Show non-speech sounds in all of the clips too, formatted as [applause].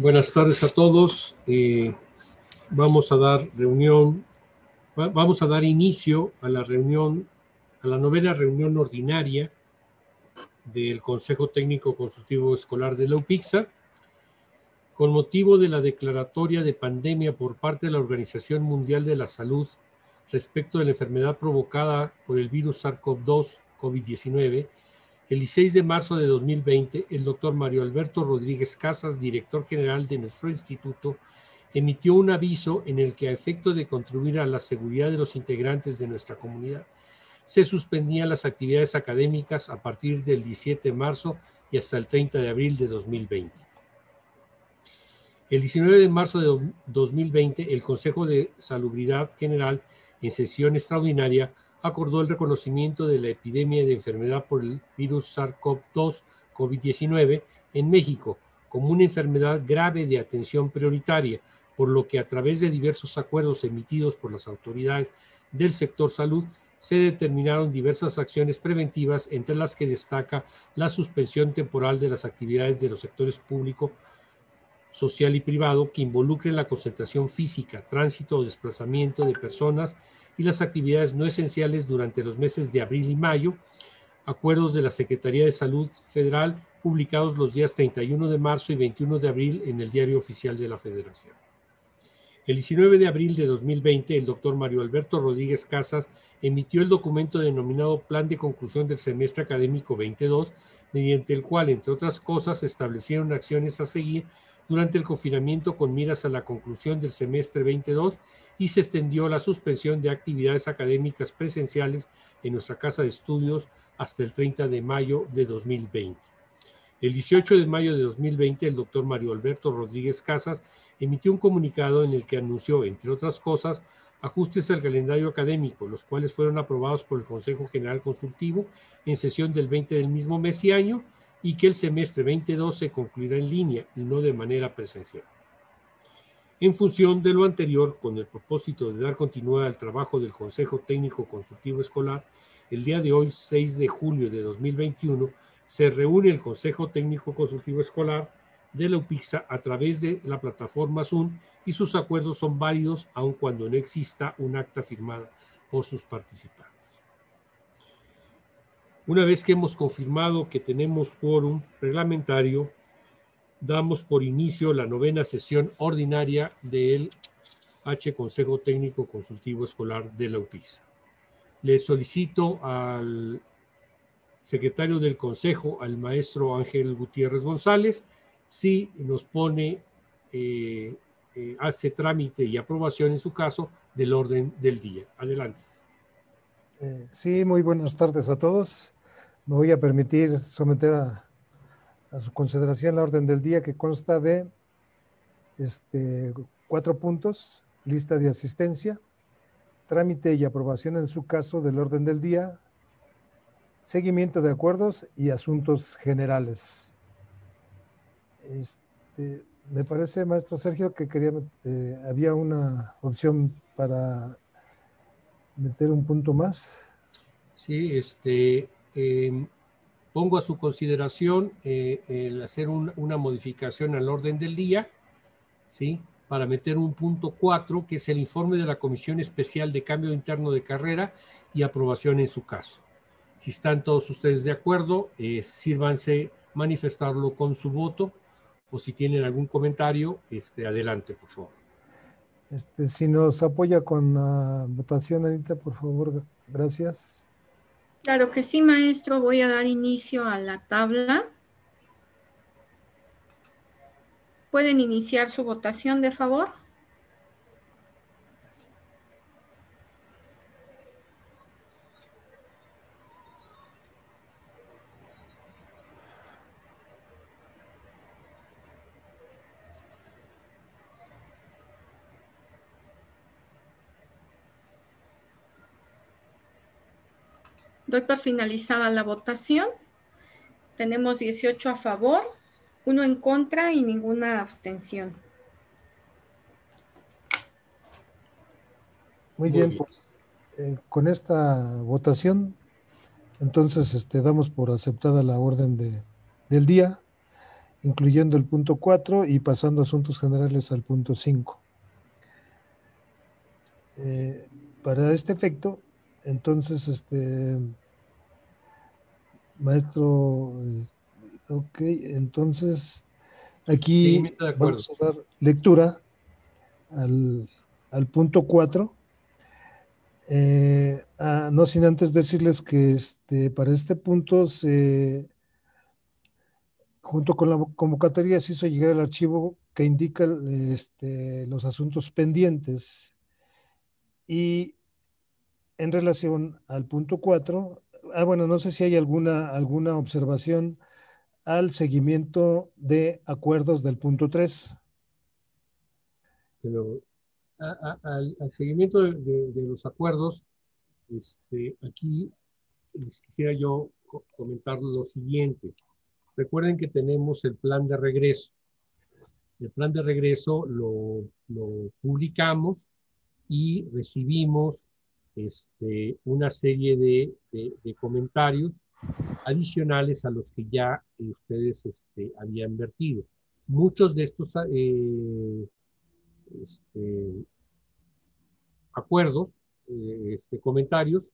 Buenas tardes a todos. Eh, vamos a dar reunión, vamos a dar inicio a la reunión, a la novena reunión ordinaria del Consejo Técnico Consultivo Escolar de la UPIXA, con motivo de la declaratoria de pandemia por parte de la Organización Mundial de la Salud respecto de la enfermedad provocada por el virus SARS-CoV-2, COVID-19, el 16 de marzo de 2020, el doctor Mario Alberto Rodríguez Casas, director general de nuestro instituto, emitió un aviso en el que a efecto de contribuir a la seguridad de los integrantes de nuestra comunidad, se suspendían las actividades académicas a partir del 17 de marzo y hasta el 30 de abril de 2020. El 19 de marzo de 2020, el Consejo de Salubridad General, en sesión extraordinaria, acordó el reconocimiento de la epidemia de enfermedad por el virus SARS-CoV-2 COVID-19 en México como una enfermedad grave de atención prioritaria, por lo que a través de diversos acuerdos emitidos por las autoridades del sector salud se determinaron diversas acciones preventivas, entre las que destaca la suspensión temporal de las actividades de los sectores público, social y privado que involucren la concentración física, tránsito o desplazamiento de personas y las actividades no esenciales durante los meses de abril y mayo, acuerdos de la Secretaría de Salud Federal publicados los días 31 de marzo y 21 de abril en el Diario Oficial de la Federación. El 19 de abril de 2020, el doctor Mario Alberto Rodríguez Casas emitió el documento denominado Plan de Conclusión del Semestre Académico 22, mediante el cual, entre otras cosas, se establecieron acciones a seguir durante el confinamiento con miras a la conclusión del semestre 22 y se extendió la suspensión de actividades académicas presenciales en nuestra casa de estudios hasta el 30 de mayo de 2020. El 18 de mayo de 2020, el doctor Mario Alberto Rodríguez Casas emitió un comunicado en el que anunció, entre otras cosas, ajustes al calendario académico, los cuales fueron aprobados por el Consejo General Consultivo en sesión del 20 del mismo mes y año y que el semestre 22 se concluirá en línea y no de manera presencial. En función de lo anterior, con el propósito de dar continuidad al trabajo del Consejo Técnico Consultivo Escolar, el día de hoy, 6 de julio de 2021, se reúne el Consejo Técnico Consultivo Escolar de la UPIXA a través de la plataforma Zoom y sus acuerdos son válidos aun cuando no exista un acta firmada por sus participantes. Una vez que hemos confirmado que tenemos quórum reglamentario, damos por inicio la novena sesión ordinaria del H Consejo Técnico Consultivo Escolar de la UPISA. Le solicito al secretario del Consejo, al maestro Ángel Gutiérrez González, si nos pone, eh, eh, hace trámite y aprobación en su caso del orden del día. Adelante. Eh, sí, muy buenas tardes a todos. Me voy a permitir someter a, su consideración la orden del día que consta de este, cuatro puntos, lista de asistencia, trámite y aprobación en su caso del orden del día, seguimiento de acuerdos y asuntos generales. Este, me parece, maestro Sergio, que quería, eh, había una opción para meter un punto más. Sí, este, em, pongo a su consideración eh, el hacer una modificación al orden del día, ¿sí? Para meter un punto 4, que es el informe de la Comisión Especial de Cambio Interno de Carrera y aprobación en su caso. Si están todos ustedes de acuerdo, eh, sírvanse manifestarlo con su voto o si tienen algún comentario, este, adelante, por favor. Este, si nos apoya con la votación, Anita, por favor, gracias. Claro que sí, maestro. Voy a dar inicio a la tabla. ¿Pueden iniciar su votación, de favor? Doy por finalizada la votación. Tenemos 18 a favor, uno en contra y ninguna abstención. Muy bien, pues eh, con esta votación, entonces este, damos por aceptada la orden de, del día incluyendo el punto 4 y pasando a asuntos generales al punto 5. Eh, para este efecto, entonces, este, maestro, eh, ok, entonces aquí vamos a dar lectura al, punto 4. Eh, ah, no sin antes decirles que este, para este punto se, junto con la convocatoria se hizo llegar el archivo que indica este, los asuntos pendientes y en relación al punto 4, ah, bueno, no sé si hay alguna, alguna observación al seguimiento de acuerdos del punto 3. Pero al, seguimiento de, los acuerdos, este, aquí les quisiera yo comentar lo siguiente. Recuerden que tenemos el plan de regreso. El plan de regreso lo, lo publicamos y recibimos este, una serie de, comentarios adicionales a los que ya ustedes este, habían vertido. Muchos de estos eh, este, acuerdos, eh, comentarios,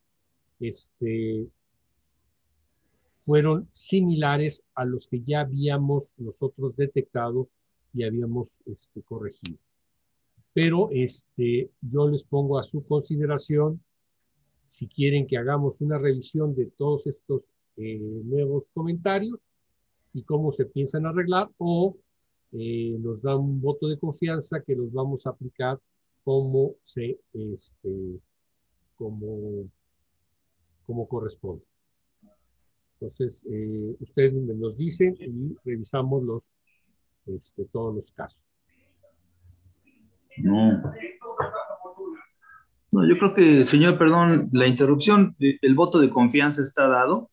fueron similares a los que ya habíamos nosotros detectado y habíamos corregido pero yo les pongo a su consideración si quieren que hagamos una revisión de todos estos eh, nuevos comentarios y cómo se piensan arreglar o eh, nos dan un voto de confianza que los vamos a aplicar como se este, como, como corresponde. Entonces, eh, ustedes nos dicen y revisamos los, este, todos los casos. No. No, yo creo que, señor, perdón, la interrupción, eh, el voto de confianza está dado,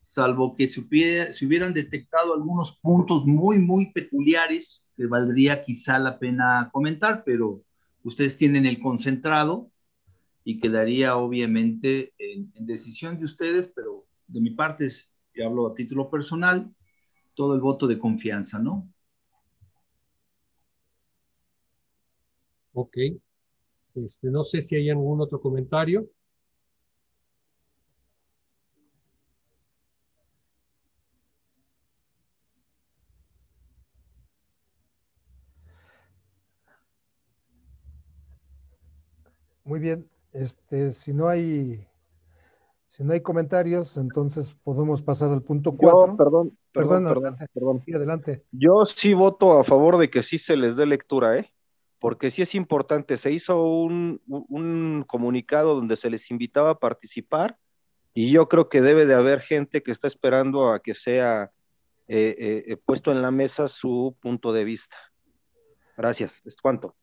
salvo que se, hubieran detectado algunos puntos muy, muy peculiares que valdría quizá la pena comentar, pero ustedes tienen el concentrado y quedaría obviamente en, en decisión de ustedes, pero de mi parte, y hablo a título personal, todo el voto de confianza, ¿no? Ok. Este, no sé si hay algún otro comentario. Muy bien. Este, si no hay si no hay comentarios, entonces podemos pasar al punto 4. Perdón, perdón, perdón, perdón. Sí, adelante. Yo sí voto a favor de que sí se les dé lectura, ¿eh? Porque sí es importante, se hizo un, comunicado donde se les invitaba a participar y yo creo que debe de haber gente que está esperando a que sea eh, eh, eh, puesto en la mesa su punto de vista. Gracias. ¿Es cuánto?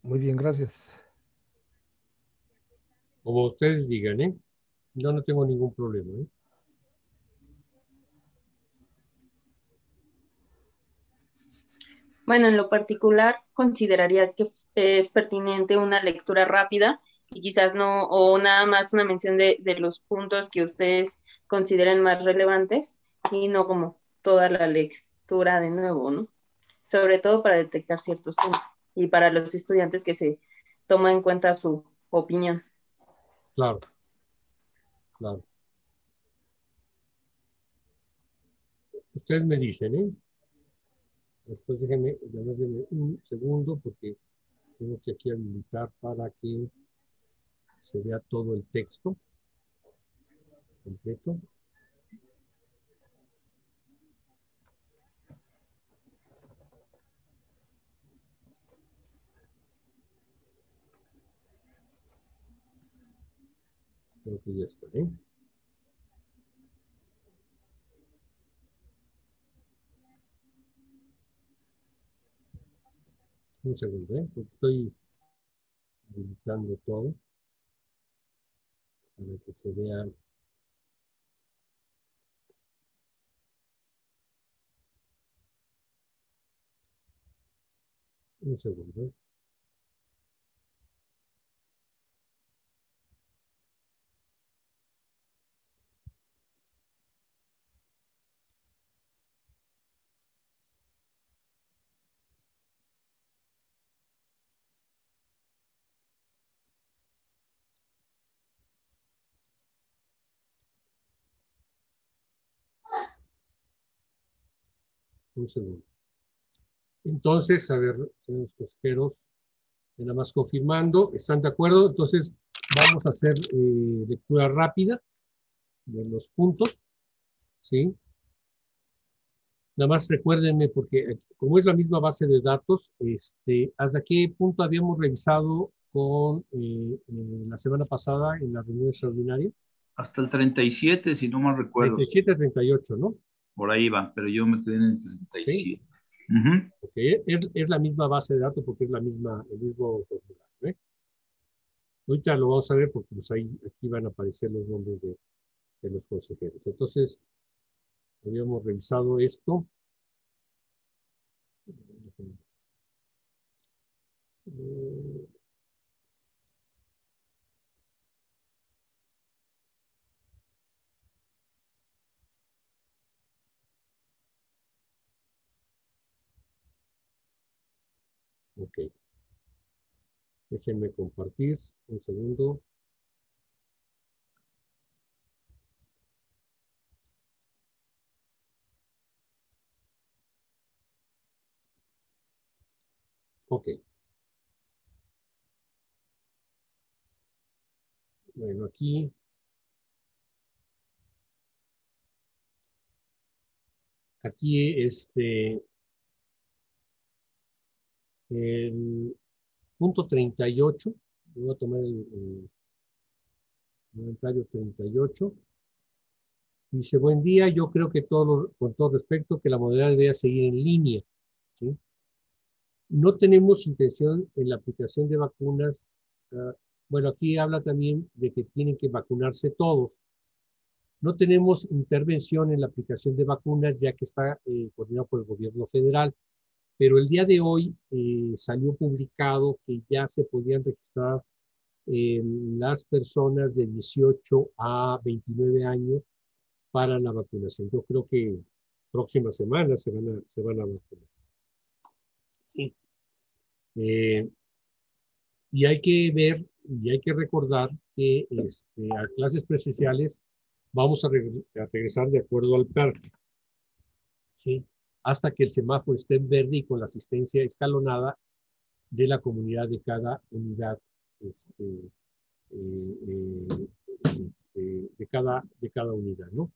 Muy bien, gracias. Como ustedes digan, ¿eh? Yo no tengo ningún problema, ¿eh? Bueno, en lo particular consideraría que es pertinente una lectura rápida y quizás no, o nada más una mención de, los puntos que ustedes consideren más relevantes y no como toda la lectura de nuevo, ¿no? Sobre todo para detectar ciertos puntos y para los estudiantes que se toma en cuenta su opinión. Claro, claro. Ustedes me dicen, ¿eh? Después déjenme, un segundo porque tengo que aquí habilitar para que se vea todo el texto completo. Creo que ya está, ¿eh? Un segundo, ¿eh? porque estoy habilitando todo para que se vea un segundo. Un segundo. Entonces, a ver, señores consejeros, nada más confirmando, ¿están de acuerdo? Entonces, vamos a hacer eh, lectura rápida de los puntos, ¿sí? Nada más recuérdenme, porque como es la misma base de datos, este, ¿hasta qué punto habíamos revisado con eh, eh, la semana pasada en la reunión extraordinaria? Hasta el 37, si no mal recuerdo. 37, 38, ¿no? Por ahí va, pero yo me quedé en el 37. Sí. Es, la misma base de datos porque es la misma, el mismo formulario. ¿eh? Ahorita lo vamos a ver porque pues ahí, aquí van a aparecer los nombres de, de los consejeros. Entonces, habíamos revisado esto. Ok. Déjenme compartir un segundo. Ok. Bueno, aquí aquí este el punto 38, voy a tomar el, el comentario 38. Dice, buen día, yo creo que con todo respeto, que la modalidad debe seguir en línea. ¿sí? No tenemos intención en la aplicación de vacunas. Uh, bueno, aquí habla también de que tienen que vacunarse todos. No tenemos intervención en la aplicación de vacunas ya que está eh, coordinado por el gobierno federal, pero el día de hoy eh, salió publicado que ya se podían registrar eh, las personas de 18 a 29 años para la vacunación. Yo creo que próxima semana se van a, se van a vacunar. Sí. Eh, y hay que ver y hay que recordar que este, a clases presenciales vamos a, re a, regresar de acuerdo al PERC, ¿sí? Hasta que el semáforo esté en verde y con la asistencia escalonada de la comunidad de cada unidad, este, eh, eh, este, de, cada, de cada unidad. ¿no?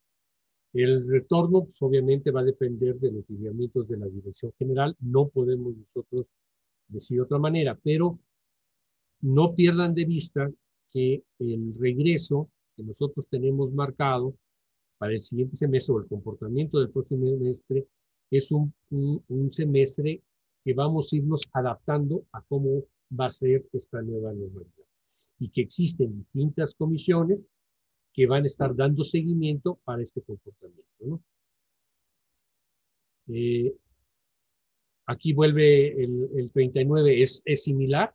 El retorno, pues, obviamente, va a depender de los lineamientos de la Dirección General. No podemos nosotros decir de otra manera, pero no pierdan de vista que el regreso que nosotros tenemos marcado para el siguiente semestre o el comportamiento del próximo semestre es un, semestre que vamos a irnos adaptando a cómo va a ser esta nueva normalidad. Y que existen distintas comisiones que van a estar dando seguimiento para este comportamiento. Eh, aquí vuelve el, el 39, es, es similar.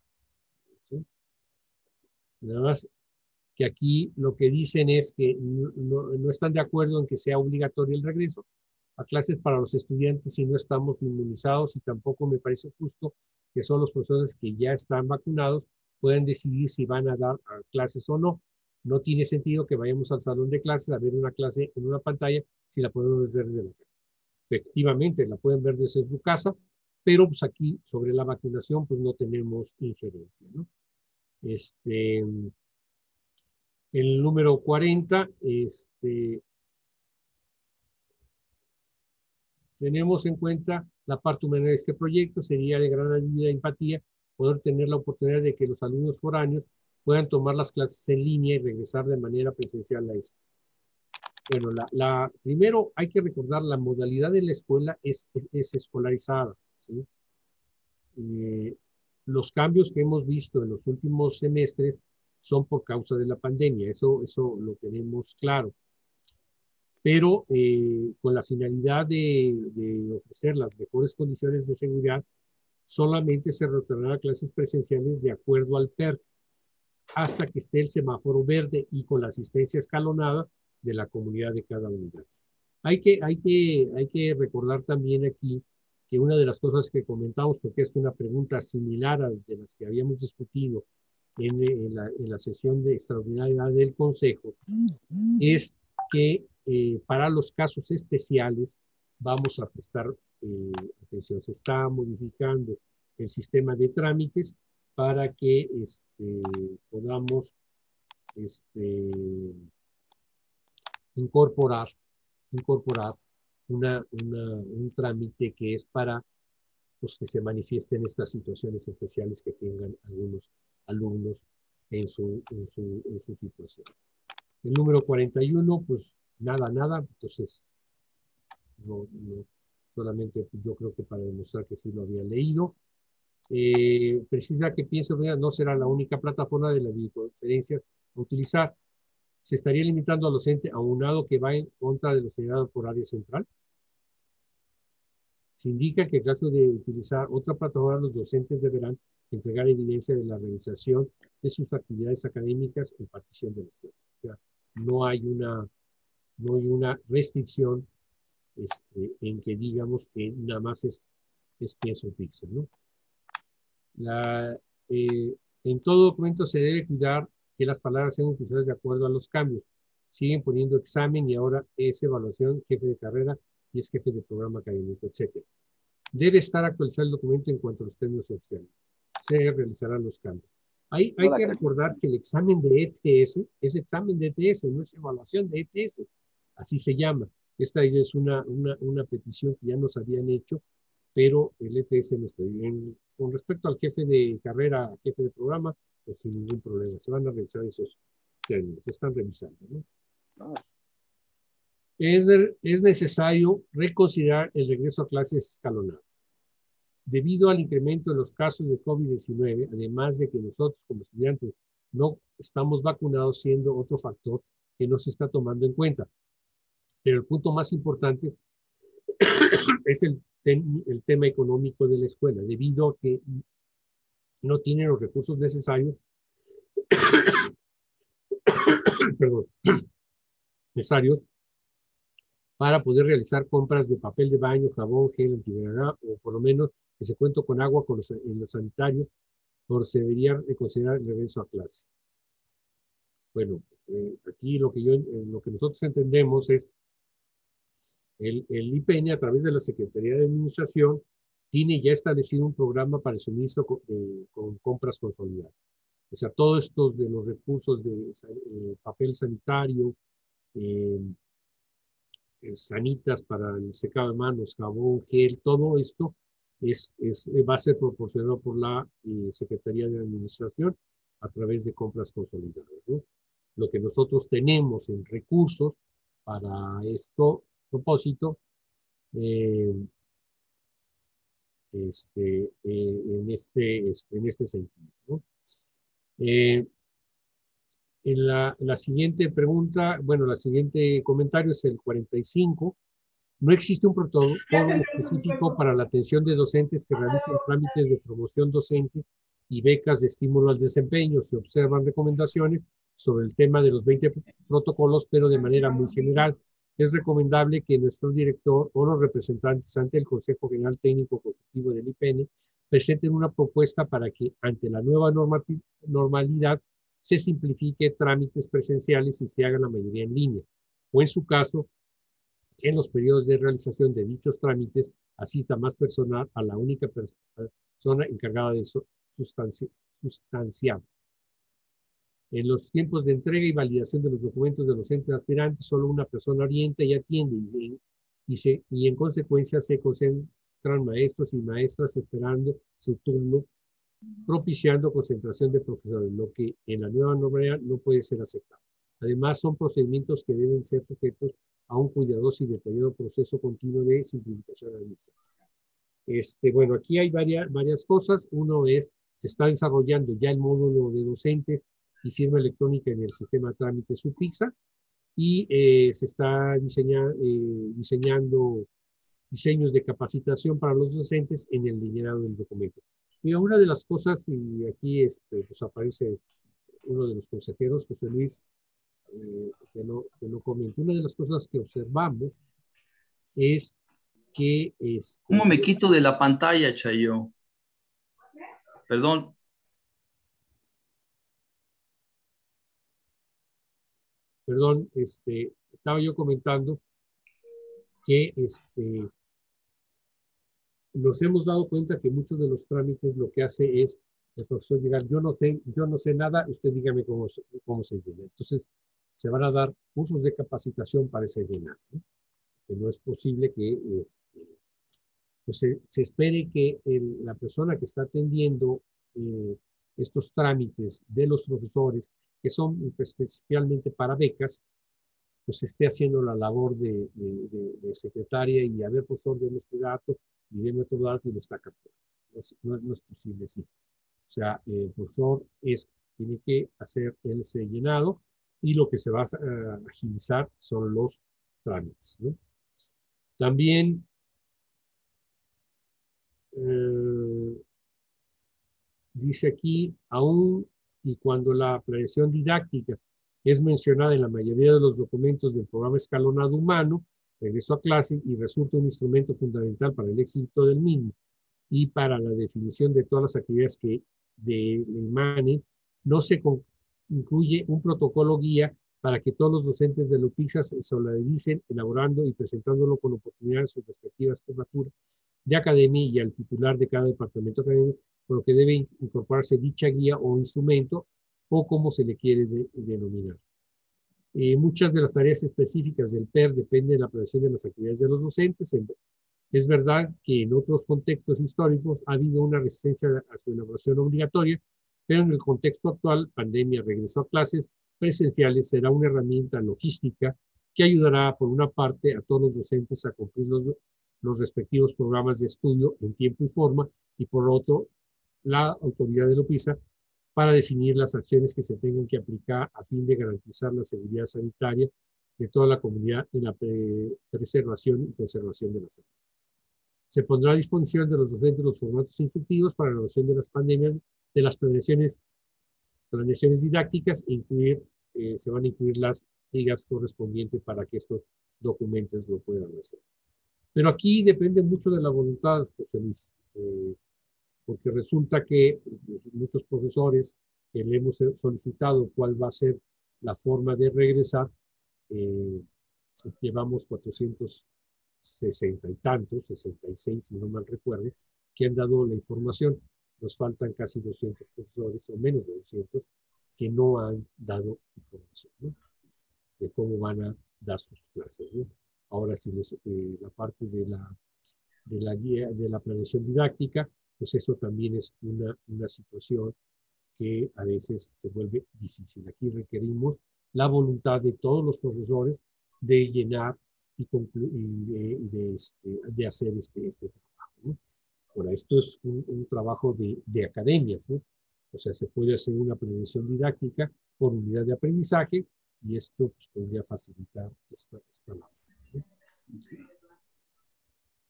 Nada más que aquí lo que dicen es que no, no, no, están de acuerdo en que sea obligatorio el regreso a clases para los estudiantes si no estamos inmunizados y tampoco me parece justo que son los profesores que ya están vacunados puedan decidir si van a dar clases o no. No tiene sentido que vayamos al salón de clases a ver una clase en una pantalla si la podemos ver desde la casa. Efectivamente, la pueden ver desde su casa, pero pues aquí sobre la vacunación pues no tenemos injerencia. ¿no? Este, el número 40, este, tenemos en cuenta la parte humana de este proyecto, sería de gran ayuda y empatía poder tener la oportunidad de que los alumnos foráneos puedan tomar las clases en línea y regresar de manera presencial a esto. Bueno, la, la, primero hay que recordar la modalidad de la escuela es, es escolarizada. ¿sí? Eh, los cambios que hemos visto en los últimos semestres son por causa de la pandemia, eso, eso lo tenemos claro. Pero eh, con la finalidad de, de, ofrecer las mejores condiciones de seguridad, solamente se retornará a clases presenciales de acuerdo al PERC hasta que esté el semáforo verde y con la asistencia escalonada de la comunidad de cada unidad. Hay que, hay que, hay que recordar también aquí que una de las cosas que comentamos, porque es una pregunta similar a de las que habíamos discutido en, en, la, en la, sesión de extraordinaria del Consejo, es que eh, para los casos especiales vamos a prestar eh, atención, se está modificando el sistema de trámites para que este, podamos este, incorporar, incorporar un trámite que es para pues, que se manifiesten estas situaciones especiales que tengan algunos alumnos en su, en su situación. El número 41, pues nada, nada, entonces no, solamente yo creo que para demostrar que sí lo había leído. Eh, precisa que pienso no será la única plataforma de la videoconferencia a utilizar. ¿Se estaría limitando al docente aunado que va en contra de lo señalado por área central? Se indica que en caso de utilizar otra plataforma, los docentes deberán entregar evidencia de la realización de sus actividades académicas en partición de las clases. No hay una, no hay una restricción este, en que digamos que nada más es, es pienso pixel. ¿no? Eh, en todo documento se debe cuidar que las palabras sean utilizadas de acuerdo a los cambios. Siguen poniendo examen y ahora es evaluación, jefe de carrera y es jefe de programa académico, etc. Debe estar actualizado el documento en cuanto a los términos oficiales. Se realizarán los cambios. Hay, hay que recordar que el examen de ETS es examen de ETS, no es evaluación de ETS, así se llama. Esta es una, una, una petición que ya nos habían hecho, pero el ETS nos en, Con respecto al jefe de carrera, jefe de programa, pues sin ningún problema. Se van a revisar esos términos, se están revisando. ¿no? Es, es necesario reconsiderar el regreso a clases escalonadas. Debido al incremento de los casos de COVID-19, además de que nosotros como estudiantes no estamos vacunados, siendo otro factor que no se está tomando en cuenta. Pero el punto más importante [coughs] es el, el tema económico de la escuela, debido a que no tienen los recursos necesarios, [coughs] perdón, [coughs] necesarios para poder realizar compras de papel de baño, jabón, gel, antigrada o por lo menos que se cuente con agua con los, en los sanitarios, por se debería considerar el regreso a clase. Bueno, eh, aquí lo que, yo, eh, lo que nosotros entendemos es el, el IPN a través de la Secretaría de Administración tiene ya establecido un programa para el suministro con, eh, con compras consolidadas. O sea, todos estos de los recursos de eh, papel sanitario, eh, eh, sanitas para el secado de manos, jabón, gel, todo esto es, es va a ser proporcionado por la Secretaría de Administración a través de compras consolidadas. Lo que nosotros tenemos en recursos para esto propósito, eh, este, eh, en, este, este, en este sentido. Eh, en la, la, siguiente pregunta, bueno, la siguiente comentario es el 45. No existe un protocolo [laughs] específico para la atención de docentes que realicen trámites de promoción docente y becas de estímulo al desempeño. Se observan recomendaciones sobre el tema de los 20 protocolos, pero de manera muy general es recomendable que nuestro director o los representantes ante el Consejo General Técnico Consultivo del IPN presenten una propuesta para que ante la nueva normalidad se simplifique trámites presenciales y se haga la mayoría en línea, o en su caso, en los periodos de realización de dichos trámites asista más personal a la única persona encargada de eso sustanciar. En los tiempos de entrega y validación de los documentos de los entes aspirantes, solo una persona orienta y atiende y, y, se, y en consecuencia se concentran maestros y maestras esperando su turno, propiciando concentración de profesores, lo que en la nueva normalidad no puede ser aceptado. Además, son procedimientos que deben ser sujetos a un cuidadoso y detallado proceso continuo de simplificación administrativa. Este, bueno, aquí hay varias, varias cosas. Uno es, se está desarrollando ya el módulo de docentes y firma electrónica en el sistema trámite SUPIXA y eh, se está diseña, eh, diseñando diseños de capacitación para los docentes en el lineado del documento. Y una de las cosas, y aquí este, pues aparece uno de los consejeros, José Luis, eh, que, no, que no comenta, una de las cosas que observamos es que... Este, ¿Cómo me quito de la pantalla, Chayo? Perdón, perdón, este, estaba yo comentando que este, nos hemos dado cuenta que muchos de los trámites lo que hace es el profesor llegar, yo no, yo no sé nada, usted dígame cómo, cómo se llena. Entonces, se van a dar cursos de capacitación para ese llenar. Que no es posible que este, pues se, espere que la persona que está atendiendo eh, estos trámites de los profesores, que son especialmente para becas, pues esté haciendo la labor de, secretaria y a ver, profesor, de este dato y de otro dato y lo está capturando. No, es posible así. O sea, el profesor es, tiene que hacer el llenado y lo que se va a agilizar son los trámites. También eh, dice aquí, aún y cuando la planeación didáctica es mencionada en la mayoría de los documentos del programa escalonado humano, regreso a clase y resulta un instrumento fundamental para el éxito del mismo y para la definición de todas las actividades que de emane, no se incluye un protocolo guía para que todos los docentes de LUPIXA se solidaricen elaborando y presentándolo con oportunidades sus respectivas formaturas de academia y al titular de cada departamento académico, por lo que debe incorporarse dicha guía o instrumento o como se le quiere denominar. Eh, muchas de las tareas específicas del PER dependen de la prevención de las actividades de los docentes. Es verdad que en otros contextos históricos ha habido una resistencia a su elaboración obligatoria, pero en el contexto actual, pandemia, regreso a clases presenciales será una herramienta logística que ayudará, por una parte, a todos los docentes a cumplir los, los respectivos programas de estudio en tiempo y forma, y por otro, la autoridad de LOPISA para definir las acciones que se tengan que aplicar a fin de garantizar la seguridad sanitaria de toda la comunidad en la preservación y conservación de la salud. Se pondrá a disposición de los docentes los formatos instructivos para la evaluación de las pandemias, de las planeaciones, didácticas, incluir, eh, se van a incluir las ligas correspondientes para que estos documentos lo puedan hacer. Pero aquí depende mucho de la voluntad, José Luis. Eh, porque resulta que pues, muchos profesores que le hemos solicitado cuál va a ser la forma de regresar, eh, llevamos 460 y tantos, 66 si no mal recuerdo, que han dado la información. Nos faltan casi 200 profesores o menos de 200 que no han dado información de cómo van a dar sus clases. Ahora sí, eh, la parte de la, de la guía, de la planeación didáctica, pues eso también es una, una situación que a veces se vuelve difícil. Aquí requerimos la voluntad de todos los profesores de llenar y, de, de, este, de, hacer este, este trabajo. ¿no? Ahora, esto es un, trabajo de, de academias, ¿no? O sea, se puede hacer una prevención didáctica por unidad de aprendizaje y esto pues, podría facilitar esta, esta labor. ¿no?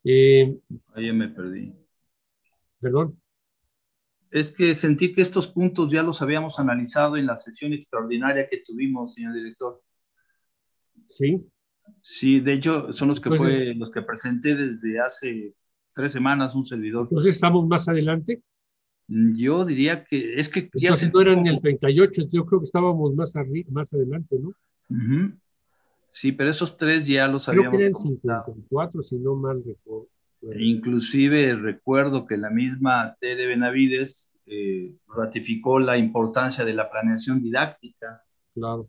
Eh, Ahí me perdí. Perdón. Es que sentí que estos puntos ya los habíamos analizado en la sesión extraordinaria que tuvimos, señor director. Sí. Sí, de hecho, son los que pues fue, los que presenté desde hace tres semanas un servidor. Entonces, ¿estamos más adelante? Yo diría que es que ya se no eran en el 38, yo creo que estábamos más, más adelante, ¿no? Sí, pero esos tres ya los creo habíamos que eran 54, si no mal recuerdo. Inclusive recuerdo que la misma Tere Benavides eh, ratificó la importancia de la planeación didáctica. Claro.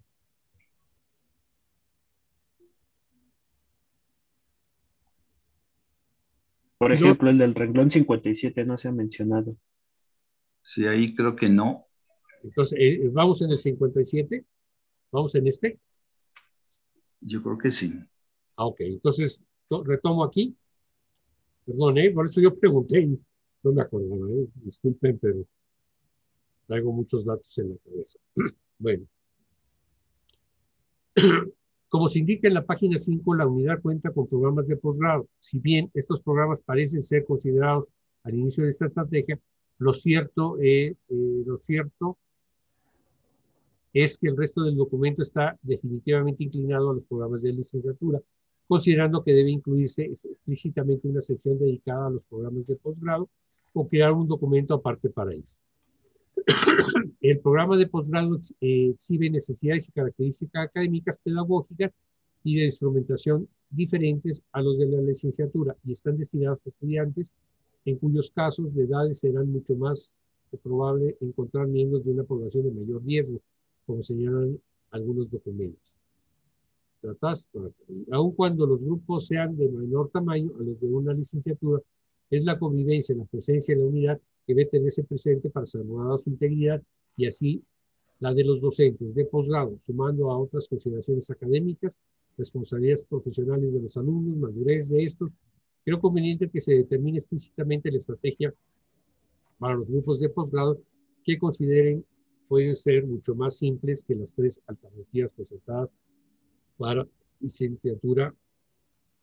Por ejemplo, el del renglón 57 no se ha mencionado. Sí, ahí creo que no. Entonces, eh, ¿vamos en el 57? ¿Vamos en este? Yo creo que sí. Ah, ok. Entonces, retomo aquí. Perdón, ¿eh? por eso yo pregunté, no me acuerdo, ¿eh? disculpen, pero traigo muchos datos en la cabeza. [clears throat] bueno. [clears throat] Como se indica en la página 5, la unidad cuenta con programas de posgrado. Si bien estos programas parecen ser considerados al inicio de esta estrategia, lo cierto, eh, eh, lo cierto es que el resto del documento está definitivamente inclinado a los programas de licenciatura, considerando que debe incluirse explícitamente una sección dedicada a los programas de posgrado o crear un documento aparte para ellos. El programa de posgrado eh, exhibe necesidades y características académicas, pedagógicas y de instrumentación diferentes a los de la licenciatura y están destinados a estudiantes en cuyos casos de edades serán mucho más probable encontrar miembros de una población de mayor riesgo, como señalan algunos documentos. Aun cuando los grupos sean de menor tamaño a los de una licenciatura, es la convivencia, la presencia y la unidad debe tenerse presente para salvaguardar su integridad y así la de los docentes de posgrado, sumando a otras consideraciones académicas, responsabilidades profesionales de los alumnos, madurez de estos. Creo conveniente que se determine explícitamente la estrategia para los grupos de posgrado que consideren pueden ser mucho más simples que las tres alternativas presentadas para licenciatura,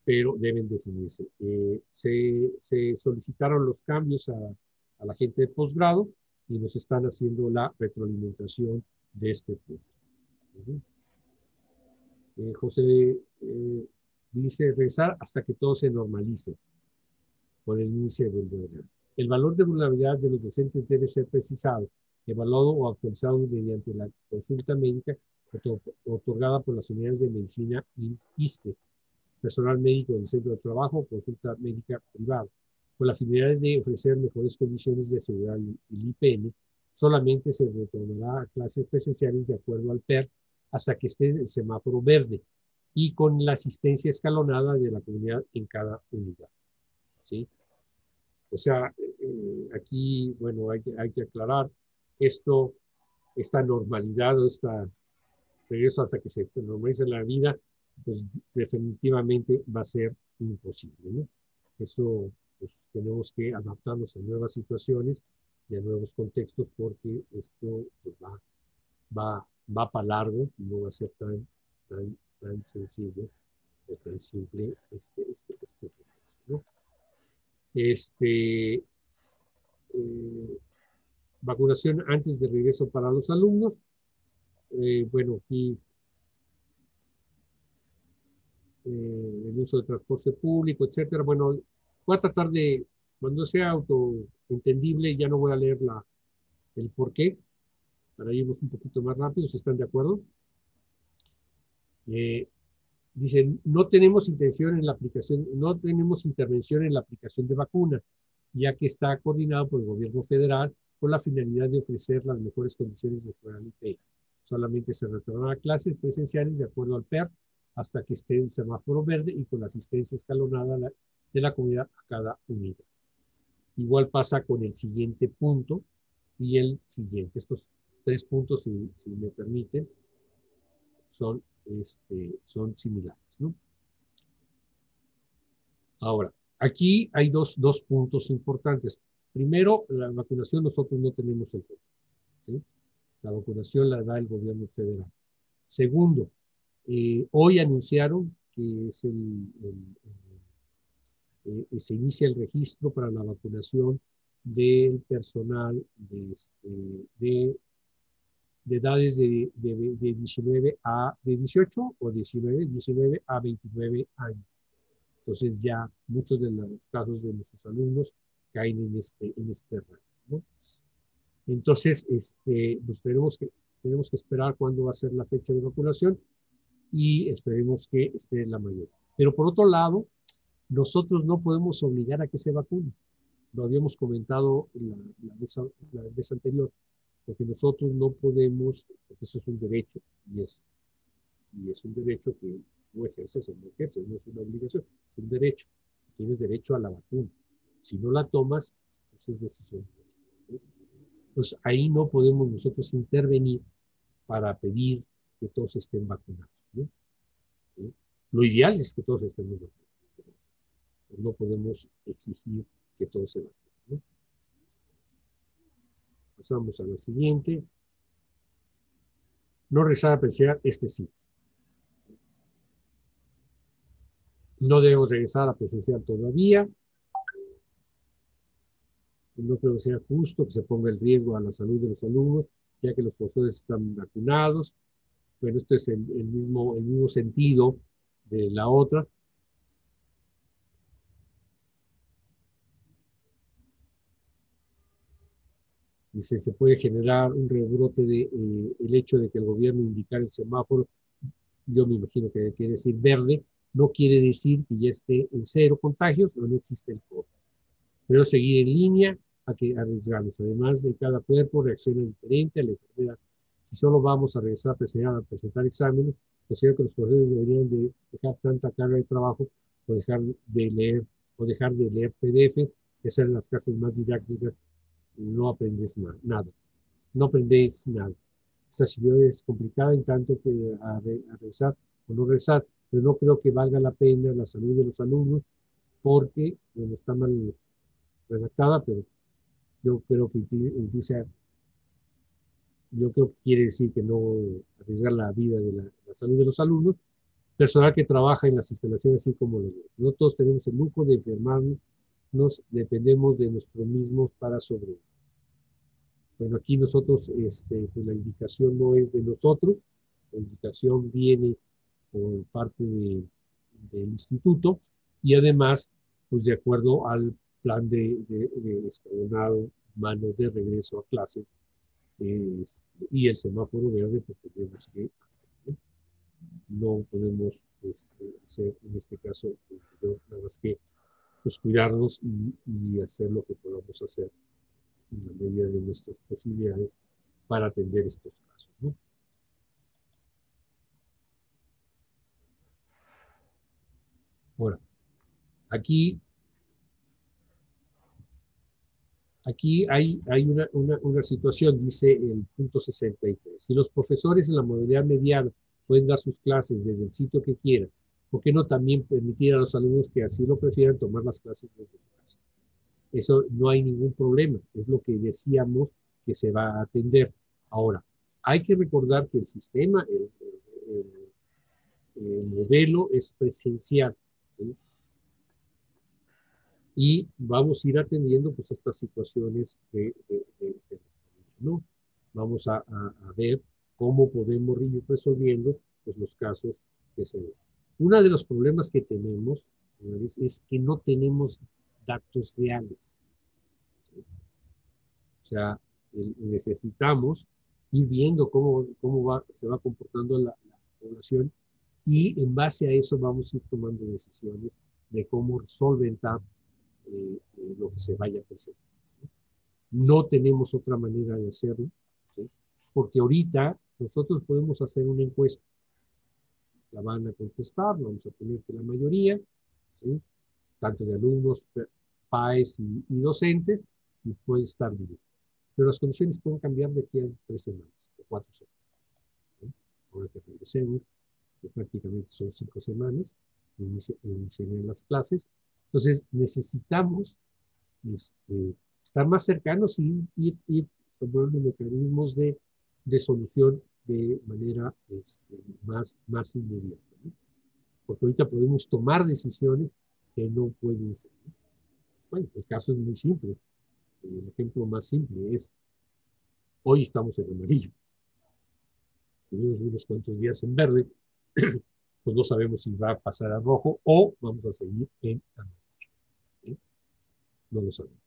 pero deben definirse. Eh, se, se, solicitaron los cambios a, a, la gente de posgrado y nos están haciendo la retroalimentación de este punto. Eh, José eh, dice rezar hasta que todo se normalice por el inicio del gobierno. El valor de vulnerabilidad de los docentes debe ser precisado, evaluado o actualizado mediante la consulta médica otorgada por las unidades de medicina ISTE, personal médico del centro de trabajo, consulta médica privada, con la finalidad de ofrecer mejores condiciones de seguridad el IPN, solamente se retornará a clases presenciales de acuerdo al PER hasta que esté el semáforo verde y con la asistencia escalonada de la comunidad en cada unidad. ¿sí? O sea, eh, aquí, bueno, hay que, hay que aclarar esto, esta normalidad o esta regreso hasta que se normalice la vida, pues definitivamente va a ser imposible. ¿no? Eso, pues tenemos que adaptarnos a nuevas situaciones y a nuevos contextos porque esto pues, va, va, va para largo, no va a ser tan, tan, tan sencillo o tan simple este, este, este ¿no? Este, eh, vacunación antes de regreso para los alumnos. Eh, bueno, aquí eh, el uso de transporte público, etcétera. Bueno, voy a tratar de, cuando sea autoentendible, ya no voy a leer la, el por qué, para irnos un poquito más rápido, si están de acuerdo. Eh, Dicen, no tenemos intención en la aplicación, no tenemos intervención en la aplicación de vacunas, ya que está coordinado por el gobierno federal con la finalidad de ofrecer las mejores condiciones de IP. Solamente se retornará a clases presenciales de acuerdo al PER hasta que esté el semáforo verde y con la asistencia escalonada de la comunidad a cada unidad. Igual pasa con el siguiente punto y el siguiente. Estos tres puntos, si, me permiten, son este, son similares. ¿no? Ahora, aquí hay dos, dos, puntos importantes. Primero, la vacunación nosotros no tenemos el. ¿sí? La vacunación la da el gobierno federal. Segundo, eh, hoy anunciaron que es el, eh, se inicia el registro para la vacunación del personal de, este, de de edades de, de, de, 19 a, de 18 o 19, 19 a 29 años. Entonces ya muchos de los casos de nuestros alumnos caen en este, en este rango. Entonces, este, pues tenemos que, tenemos que esperar cuándo va a ser la fecha de vacunación y esperemos que esté la mayoría. Pero por otro lado, nosotros no podemos obligar a que se vacune. Lo habíamos comentado la, vez, anterior porque nosotros no podemos, porque eso es un derecho y es, y es un derecho que no ejerces o no ejerces, no es una obligación, es un derecho. Tienes derecho a la vacuna. Si no la tomas, pues es decisión. Entonces ahí no podemos nosotros intervenir para pedir que todos estén vacunados. Lo ideal es que todos estén vacunados. No podemos exigir que todos se vacunen. Pasamos a la siguiente. No rezar a apreciar este sí. No debemos regresar a presencial todavía. No creo que sea justo que se ponga el riesgo a la salud de los alumnos, ya que los profesores están vacunados. Bueno, esto es el, mismo, el mismo sentido de la otra. Dice, se puede generar un rebrote de eh, el hecho de que el gobierno indicara el semáforo, yo me imagino que quiere decir verde, no quiere decir que ya esté en cero contagios o no existe el COVID. Pero seguir en línea a que arriesgarnos. Además de cada cuerpo reacciona diferente a la enfermedad. Si solo vamos a regresar a presentar, a presentar exámenes, considero que los profesores deberían de dejar tanta carga de trabajo o dejar de leer o dejar de leer PDF y hacer las clases más didácticas. No aprendes nada. No aprendes nada. Esta situación es complicada en tanto que a, a rezar o no rezar, pero no creo que valga la pena la salud de los alumnos porque, bueno, está mal redactada, pero yo creo que dice yo creo que quiere decir que no arriesgar la vida de la, salud de los alumnos, personal que trabaja en las instalaciones así como los No todos tenemos el lujo de enfermarnos, nos dependemos de nosotros mismos para sobrevivir. Bueno, aquí nosotros, este, pues la indicación no es de nosotros, la indicación viene por parte de, del instituto y además, pues de acuerdo al plan de, de, de escalonado mano de regreso a clases y el semáforo verde, pues tenemos que no podemos este, hacer en este caso nada más que pues, cuidarnos y, hacer lo que podamos hacer en la medida de nuestras posibilidades para atender estos casos. ¿no? Bueno, aquí Aquí hay, hay una, una, una, situación, dice el punto 63. Si los profesores en la modalidad mediana pueden dar sus clases desde el sitio que quieran, ¿por qué no también permitir a los alumnos que así lo prefieran tomar las clases desde casa? Eso no hay ningún problema, es lo que decíamos que se va a atender. Ahora, hay que recordar que el sistema, el, el, el modelo es presencial. ¿sí? y vamos a ir atendiendo pues estas situaciones de, ¿no? Vamos a, a, ver cómo podemos ir resolviendo pues, los casos que se. Uno de los problemas que tenemos es que no tenemos datos reales. O sea, necesitamos ir viendo cómo, cómo va, se va comportando la, la población y en base a eso vamos a ir tomando decisiones de cómo solventar eh, eh, lo que se vaya a presentar. No tenemos otra manera de hacerlo, porque ahorita nosotros podemos hacer una encuesta. La van a contestar, vamos a poner que la mayoría, tanto de alumnos, PAES y, docentes, y puede estar bien. Pero las condiciones pueden cambiar de aquí a tres semanas, o cuatro semanas. Ahora que regresemos, que prácticamente son cinco semanas, inician las clases, entonces necesitamos este, estar más cercanos y ir, ir tomando mecanismos de, de, solución de manera este, más, más inmediata. Porque ahorita podemos tomar decisiones que no pueden ser. Bueno, el caso es muy simple. El ejemplo más simple es, hoy estamos en amarillo. Tenemos unos cuantos días en verde, [clears throat] pues no sabemos si va a pasar a rojo o vamos a seguir en amarillo no lo sabemos.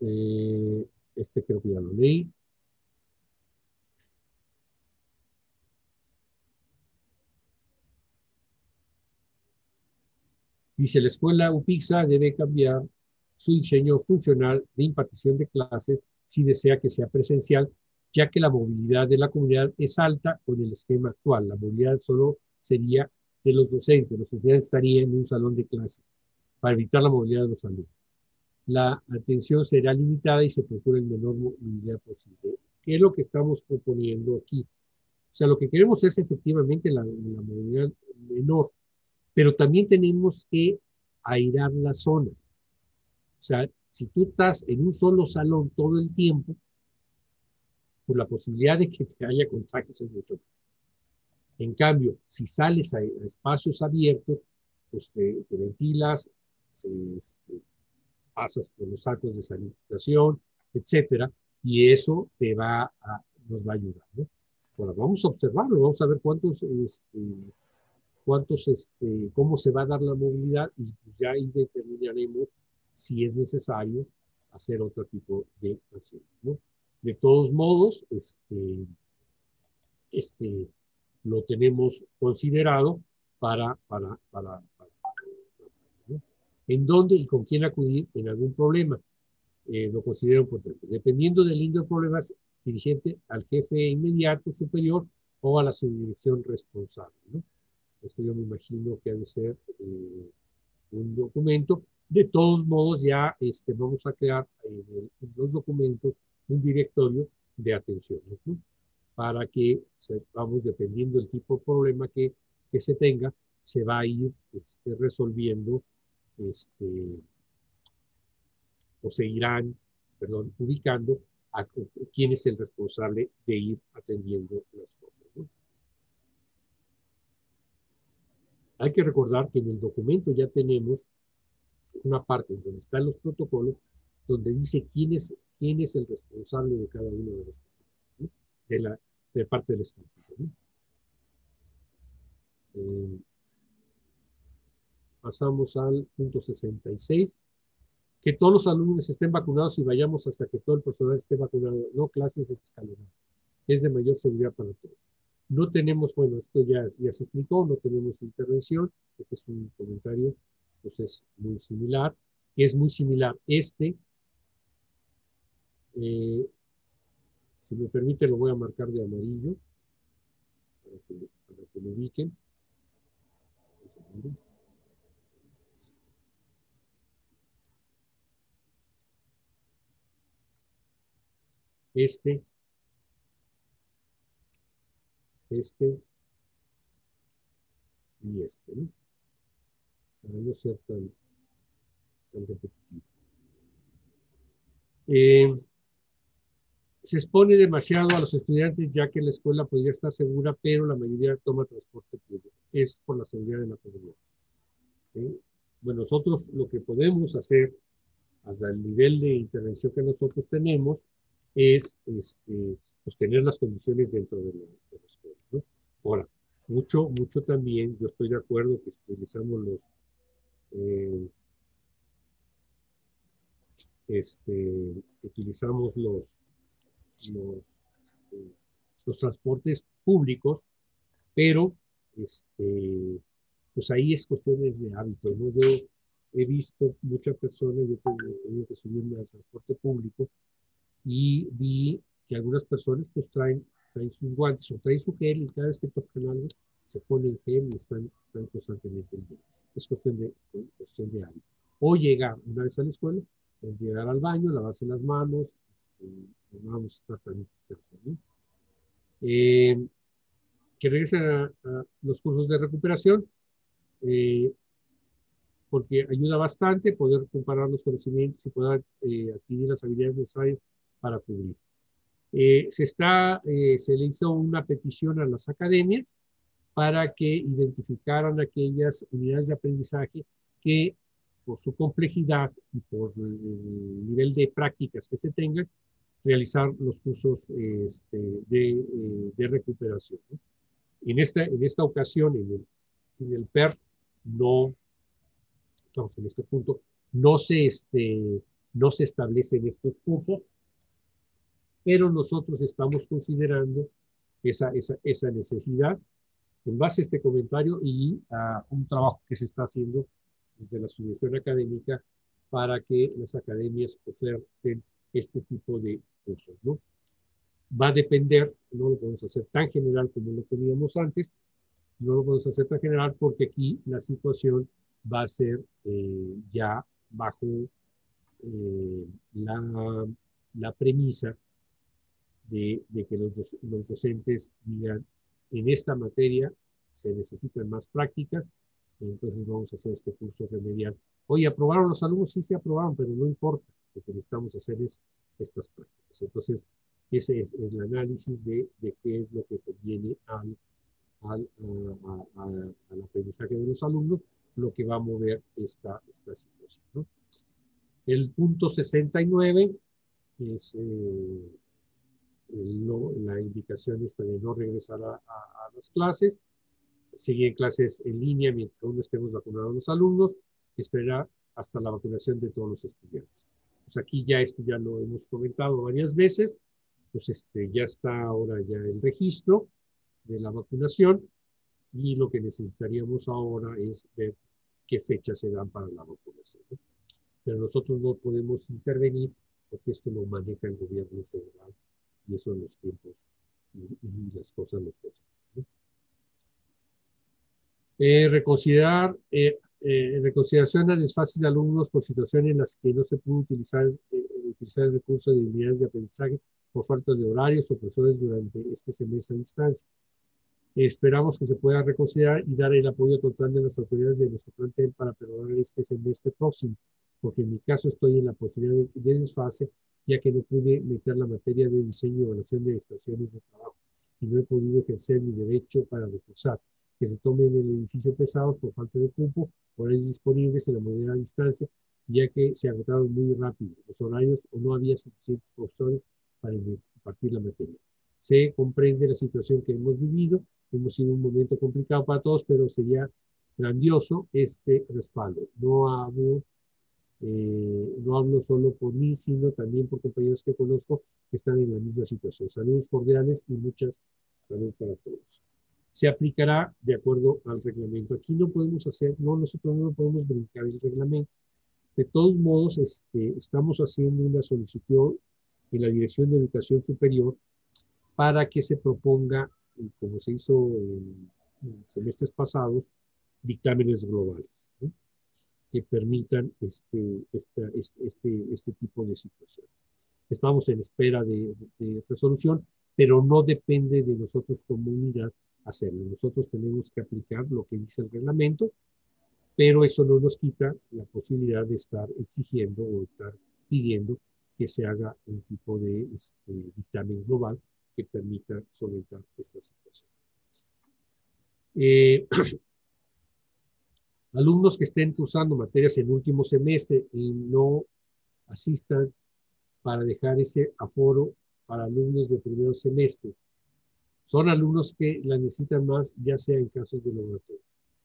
Eh, este creo que ya lo leí. Dice, la escuela UPIXA debe cambiar su diseño funcional de impartición de clases si desea que sea presencial, ya que la movilidad de la comunidad es alta con el esquema actual. La movilidad solo sería de los docentes. Los estudiantes estarían en un salón de clase para evitar la movilidad de los alumnos. La atención será limitada y se procura el menor movilidad posible. ¿Qué es lo que estamos proponiendo aquí? O sea, lo que queremos es efectivamente la, movilidad menor, pero también tenemos que airar las zonas. O sea, si tú estás en un solo salón todo el tiempo, pues la posibilidad de que te haya contagios es mucho en cambio, si sales a, espacios abiertos, pues te, ventilas, este, pasas por los sacos de sanitización, etcétera, y eso te va a, nos va a ayudar. ¿no? Bueno, vamos a observarlo, vamos a ver cuántos, este, cuántos, este, cómo se va a dar la movilidad y pues ya ahí determinaremos si es necesario hacer otro tipo de acciones. De todos modos, este, este, lo tenemos considerado para, para, para, en dónde y con quién acudir en algún problema. Eh, lo considero importante. Dependiendo del índice de problemas, dirigente al jefe inmediato superior o a la subdirección responsable. ¿no? Esto yo me imagino que ha de ser eh, un documento. De todos modos, ya este, vamos a crear en, los documentos un directorio de atención, ¿no? para que vamos, dependiendo del tipo de problema que, que se tenga, se va a ir este, resolviendo este, o se irán, perdón, ubicando a quién es el responsable de ir atendiendo las cosas. Hay que recordar que en el documento ya tenemos una parte donde están los protocolos, donde dice quién es, quién es el responsable de cada uno de los protocolos, de, la, de parte del estructura. Eh, pasamos al punto 66 que todos los alumnos estén vacunados y vayamos hasta que todo el personal esté vacunado, no clases de escalera. Es de mayor seguridad para todos. No tenemos, bueno, esto ya, ya se explicó, no tenemos intervención. Este es un comentario, pues es muy similar, es muy similar este. Eh, si me permite, lo voy a marcar de amarillo para que, para que lo ubiquen. Este, este y este, ¿no? Para no ser tan, repetitivo. Eh, se expone demasiado a los estudiantes ya que la escuela podría estar segura, pero la mayoría toma transporte público. Es por la seguridad de la comunidad. Bueno, nosotros lo que podemos hacer hasta el nivel de intervención que nosotros tenemos es este, pues, tener las condiciones dentro de la, escuela. ¿no? Ahora, mucho, mucho también, yo estoy de acuerdo que utilizamos los, eh, este, utilizamos los, los, transportes públicos, pero este, pues ahí es cuestiones de hábito. ¿no? Yo he visto muchas personas, yo he tenido que subirme al transporte público y vi que algunas personas pues traen, traen sus guantes o traen su gel y cada vez que tocan algo se ponen gel y están, están constantemente en Es cuestión de, cuestión de hábito. O llegar una vez a la escuela, llegar al baño, lavarse las manos, este, vamos a estar ¿no? eh, que regresen a, los cursos de recuperación, eh, porque ayuda bastante poder comparar los conocimientos y poder eh, adquirir las habilidades necesarias para cubrir. Eh, se, está, eh, se le hizo una petición a las academias para que identificaran aquellas unidades de aprendizaje que por su complejidad y por el nivel de prácticas que se tengan, realizar los cursos este, de, eh, de, recuperación. En, esta, en esta ocasión, en el, en el PER, no, estamos en este punto, no se, este, no se establecen estos cursos, pero nosotros estamos considerando esa, esa, esa necesidad en base a este comentario y a un trabajo que se está haciendo desde la subvención académica para que las academias oferten este tipo de cursos. ¿no? Va a depender, no lo podemos hacer tan general como lo teníamos antes, no lo podemos hacer tan general porque aquí la situación va a ser eh, ya bajo eh, la, la premisa de, que los, los, docentes digan, en esta materia se necesitan más prácticas, entonces vamos a hacer este curso remedial. Oye, ¿aprobaron los alumnos? Sí, sí aprobaron, pero no importa, lo que necesitamos hacer es estas prácticas. Entonces, ese es el análisis de, de qué es lo que conviene al, al, al aprendizaje de los alumnos, lo que va a mover esta, esta situación. ¿no? El punto 69 es eh, la indicación esta de no regresar a, las clases, seguir clases en línea mientras aún no estemos vacunados los alumnos, esperar hasta la vacunación de todos los estudiantes. Pues aquí ya esto ya lo hemos comentado varias veces, pues este, ya está ahora ya el registro de la vacunación y lo que necesitaríamos ahora es ver qué fechas se dan para la vacunación. Pero nosotros no podemos intervenir porque esto lo maneja el gobierno federal y eso en los tiempos y, las cosas los cosas. Eh, reconsiderar, eh, eh, reconsideración a desfases de alumnos por situaciones en las que no se pudo utilizar, eh, utilizar el recurso de unidades de aprendizaje por falta de horarios o profesores durante este semestre a distancia. Esperamos que se pueda reconsiderar y dar el apoyo total de las autoridades de nuestro plantel para perdonar este semestre próximo, porque en mi caso estoy en la posibilidad de, desfase, ya que no pude meter la materia de diseño y evaluación de estaciones de trabajo y no he podido ejercer mi derecho para recursar, que se tome en el edificio pesado por falta de cupo, horarios disponibles en la modalidad a distancia, ya que se agotaron muy rápido los horarios o no había suficientes profesores para impartir la materia. Se comprende la situación que hemos vivido hemos sido un momento complicado para todos, pero sería grandioso este respaldo. No hablo, eh, no hablo solo por mí, sino también por compañeros que conozco que están en la misma situación. Saludos cordiales y muchas saludos para todos. Se aplicará de acuerdo al reglamento. Aquí no podemos hacer, no, nosotros no podemos brincar el reglamento. De todos modos, este, estamos haciendo una solicitud en la Dirección de Educación Superior para que se proponga como se hizo en, semestres pasados, dictámenes globales que permitan este, este, este, este, tipo de situaciones. Estamos en espera de, resolución, pero no depende de nosotros como unidad hacerlo. Nosotros tenemos que aplicar lo que dice el reglamento, pero eso no nos quita la posibilidad de estar exigiendo o estar pidiendo que se haga un tipo de este, dictamen global que permita solventar esta situación. Eh, [clears throat] alumnos que estén cursando materias en último semestre y no asistan para dejar ese aforo para alumnos de primer semestre. Son alumnos que la necesitan más, ya sea en casos de laboratorio.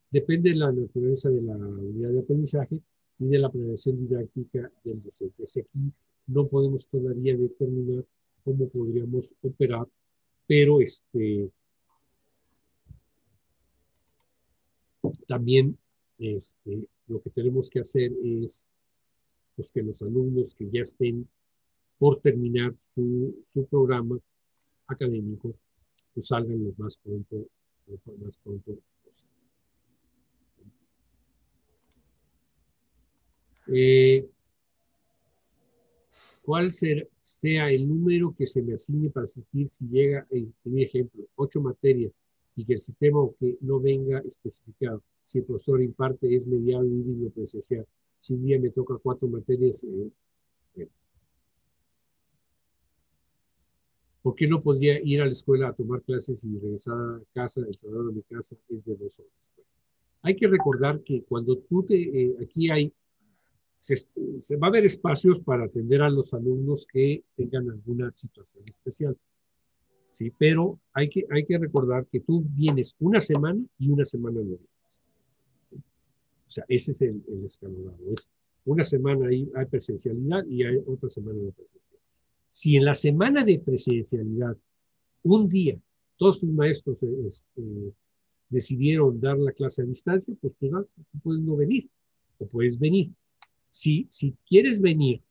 Depende de la naturaleza de la unidad de aprendizaje y de la planeación didáctica del docente. Así aquí no podemos todavía determinar cómo podríamos operar, pero este, también este, lo que tenemos que hacer es pues, que los alumnos que ya estén por terminar su, programa académico pues salgan lo más pronto, lo más pronto posible. Eh, cuál sea el número que se me asigne para asistir si llega, en mi ejemplo, ocho materias y que el sistema que no venga especificado. Si el profesor imparte es mediado híbrido presencial. Si un día me toca cuatro materias, eh, eh. ¿por qué no podría ir a la escuela a tomar clases y regresar a casa? El traslado de mi casa es de dos horas. Hay que recordar que cuando tú te, eh, aquí hay se, va a haber espacios para atender a los alumnos que tengan alguna situación especial. Sí, pero hay que, hay que recordar que tú vienes una semana y una semana no vienes. O sea, ese es el, escalonado. Es una semana hay, hay presencialidad y hay otra semana de presencialidad. Si en la semana de presencialidad, un día, todos sus maestros este, decidieron dar la clase a distancia, pues tú, tú puedes no venir o puedes venir. Si, si quieres venir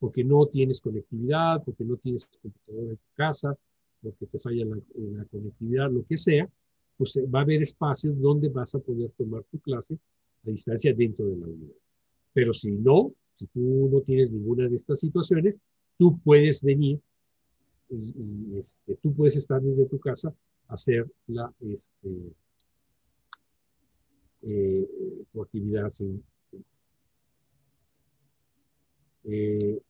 porque no tienes conectividad, porque no tienes computadora en tu casa, porque te falla la, conectividad, lo que sea, pues eh, va a haber espacios donde vas a poder tomar tu clase a distancia dentro de la unidad. Pero si no, si tú no tienes ninguna de estas situaciones, tú puedes venir y, este, tú puedes estar desde tu casa a hacer la, este, eh, actividad sin, eh,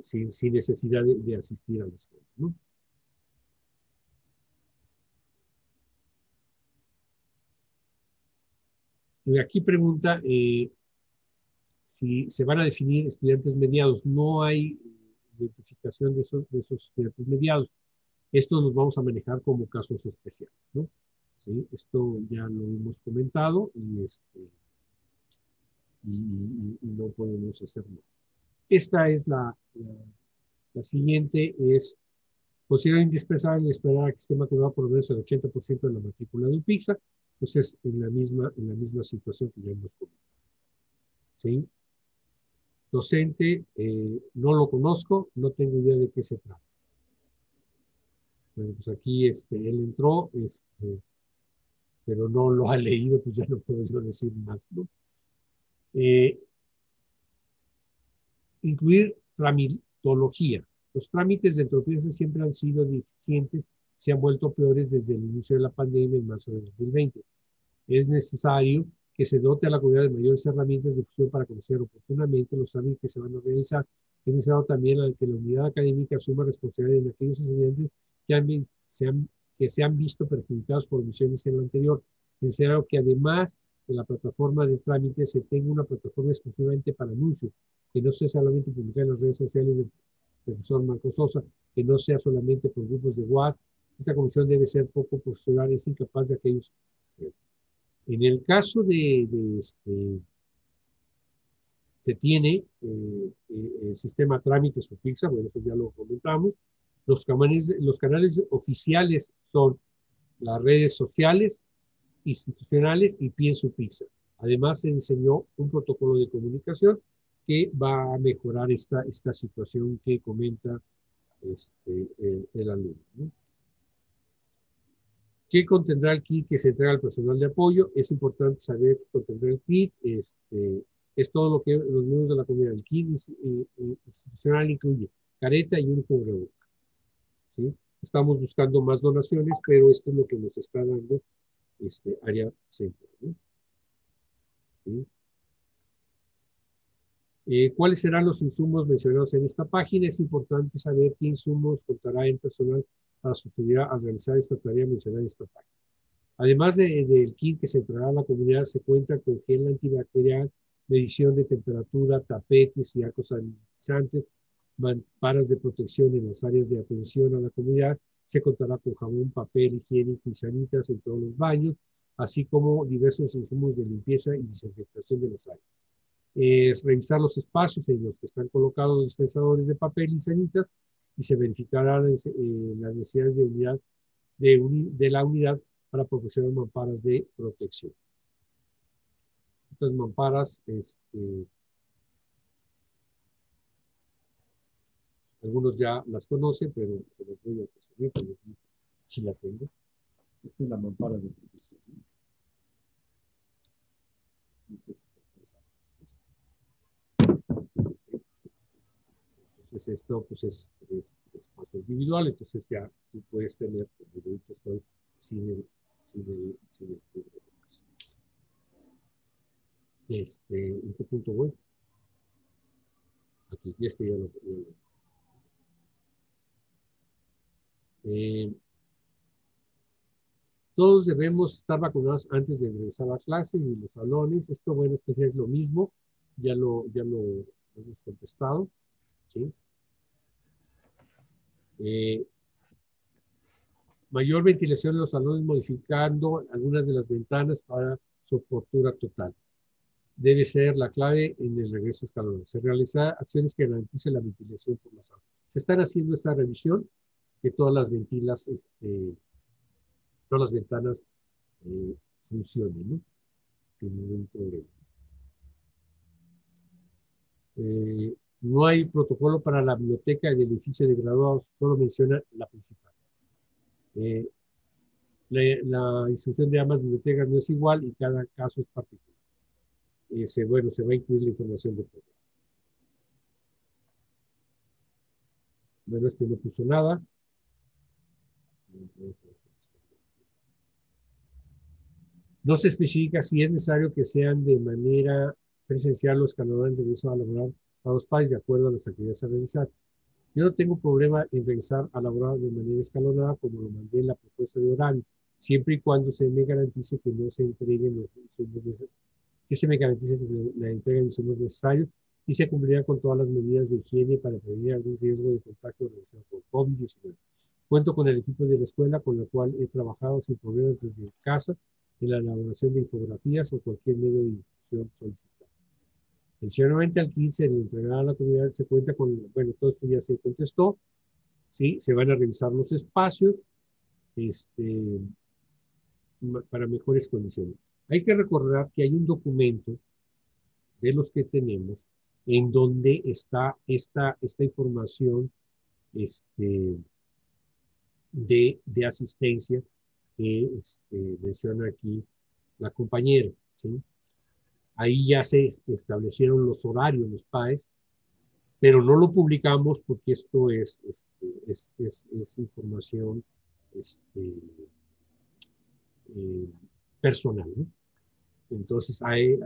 sin, necesidad de, asistir a la escuela. ¿no? Aquí pregunta eh, si se van a definir estudiantes mediados. No hay identificación de esos, de esos estudiantes mediados. Esto nos vamos a manejar como casos especiales. ¿no? ¿Sí? Esto ya lo hemos comentado y este, no podemos hacer más. Esta es la, la, siguiente, es considera indispensable esperar a que esté maturado por lo menos el 80% de la matrícula de un PIXA. Entonces, en la misma, en la misma situación que ya hemos comentado. ¿Sí? Docente, eh, no lo conozco, no tengo idea de qué se trata. Bueno, pues aquí este, él entró, este, pero no lo ha [laughs] leído, pues ya no puedo yo decir más. ¿no? Eh, incluir tramitología. Los trámites de entropieza siempre han sido deficientes, se han vuelto peores desde el inicio de la pandemia en marzo de 2020. Es necesario que se dote a la comunidad de mayores herramientas de difusión para conocer oportunamente los trámites que se van a realizar. Es necesario también que la unidad académica asuma responsabilidad en aquellos estudiantes que, han, se, han, que se han visto perjudicados por omisiones en lo anterior. Es necesario que además de la plataforma de trámites se tenga una plataforma exclusivamente para anuncio, que no sea solamente publicada en las redes sociales del profesor Marco Sosa, que no sea solamente por grupos de WhatsApp. Esta comisión debe ser poco profesional, es incapaz de aquellos. En el caso de, este, se tiene eh, eh, el sistema trámites o PIXA, bueno, eso ya lo comentamos. Los canales, los canales oficiales son las redes sociales, institucionales y Pienso PIXA. Además, se diseñó un protocolo de comunicación que va a mejorar esta, esta situación que comenta este, el, alumno. ¿Qué contendrá el kit que se entrega al personal de apoyo? Es importante saber qué contendrá el kit. Este, es todo lo que los miembros de la comunidad. El kit institucional incluye careta y un cubreboca. ¿sí? Estamos buscando más donaciones, pero esto es lo que nos está dando este área central. ¿sí? Eh, ¿Cuáles serán los insumos mencionados en esta página? Es importante saber qué insumos contará el personal para sugerir al realizar esta tarea mencionada en esta página. Además del kit que se entregará a la comunidad, se cuenta con gel antibacterial, medición de temperatura, tapetes y arcos sanitizantes, mamparas de protección en las áreas de atención a la comunidad. Se contará con jabón, papel higiénico y sanitas en todos los baños, así como diversos insumos de limpieza y desinfectación de las áreas es revisar los espacios en los que están colocados los dispensadores de papel y sanitas y se verificarán eh, las necesidades de, unidad, de, la unidad para proporcionar mamparas de protección. Estas mamparas, este, algunos ya las conocen, pero se las voy a presumir, si la tengo. Esta es la mampara de protección. Esto pues es, más individual, entonces ya tú puedes tener, como ahorita estoy sin el, sin el, sin el este, ¿En qué punto voy? Aquí, este ya lo... Eh, todos debemos estar vacunados antes de regresar a clase y los salones. Esto, bueno, esto ya es lo mismo, ya lo, ya lo hemos contestado. ¿sí? Eh, mayor ventilación en los salones modificando algunas de las ventanas para su apertura total. Debe ser la clave en el regreso escalonado. Se realizan acciones que garanticen la ventilación por la sala. Se están haciendo esta revisión que todas las ventilas, este, todas las ventanas eh, funcionen, ¿no? Sin ningún problema. Eh, no hay protocolo para la biblioteca del edificio de graduados, solo menciona la principal. Eh, la, instrucción de ambas bibliotecas no es igual y cada caso es particular. Ese, bueno, se va a incluir la información de todo. Bueno, este no puso nada. No se especifica si es necesario que sean de manera presencial los canales de regreso a laborar a los países de acuerdo a las actividades a realizar. Yo no tengo problema en regresar a laborar de manera escalonada como lo mandé en la propuesta de horario, siempre y cuando se me garantice que no se entreguen los insumos que se me garantice que se la entrega de insumos necesarios y se cumplirán con todas las medidas de higiene para prevenir algún riesgo de contagio relacionado con COVID-19. Cuento con el equipo de la escuela con el cual he trabajado sin problemas desde casa en la elaboración de infografías o cualquier medio de difusión Adicionalmente al 15, el entregar a la comunidad se cuenta con, bueno, todo esto ya se contestó, ¿sí? Se van a revisar los espacios, este, para mejores condiciones. Hay que recordar que hay un documento de los que tenemos en donde está esta, esta información este, de, de asistencia que este, menciona aquí la compañera. ¿sí? Ahí ya se establecieron los horarios, los PAES, pero no lo publicamos porque esto es, información personal. Entonces, hay,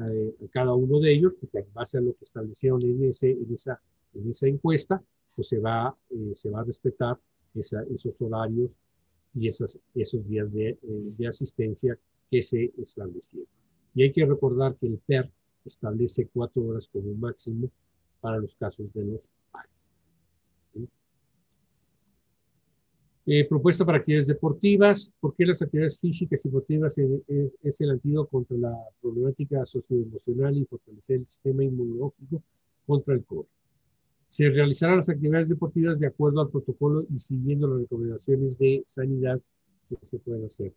cada uno de ellos, pues, en base a lo que establecieron en, esa, en esa encuesta, pues se va, eh, se va a respetar esos horarios y esos días eh, de, asistencia que se establecieron. Y hay que recordar que el PER establece cuatro horas como máximo para los casos de los pares. Eh, propuesta para actividades deportivas. ¿Por qué las actividades físicas y deportivas es, es, el antídoto contra la problemática socioemocional y fortalecer el sistema inmunológico contra el COVID? Se realizarán las actividades deportivas de acuerdo al protocolo y siguiendo las recomendaciones de sanidad que se pueden hacer.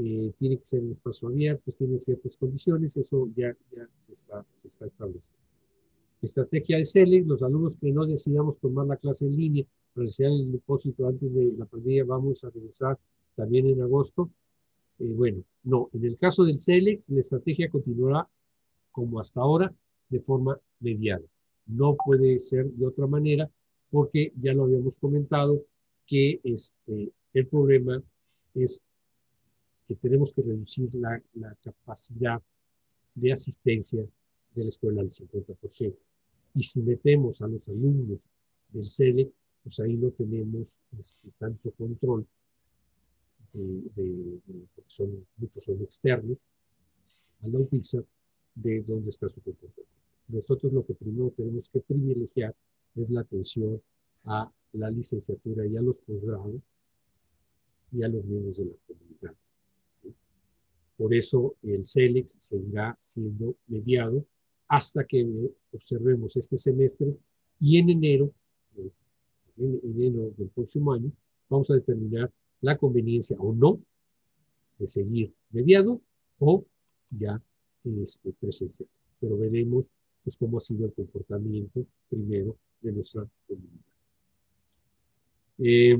Eh, tiene que ser en espacio abierto, tiene ciertas condiciones, eso ya, ya se, está, se está estableciendo. Estrategia de CELE, los alumnos que no decidamos tomar la clase en línea, realizar el depósito antes de la pandemia, vamos a regresar también en agosto. Eh, bueno, no, en el caso del CELEX, la estrategia continuará como hasta ahora, de forma mediada. No puede ser de otra manera, porque ya lo habíamos comentado, que este, el problema es que tenemos que reducir la, la capacidad de asistencia de la escuela al 50%. Y si metemos a los alumnos del CELE, pues ahí no tenemos este, tanto control, de, de, porque son, muchos son externos a la UPIXA, de dónde está su comportamiento. Nosotros lo que primero tenemos que privilegiar es la atención a la licenciatura y a los posgrados y a los miembros de la comunidad. Por eso el CELEX seguirá siendo mediado hasta que observemos este semestre y en enero, en enero del próximo año, vamos a determinar la conveniencia o no de seguir mediado o ya este, presencial. Pero veremos pues cómo ha sido el comportamiento primero de nuestra comunidad. Eh,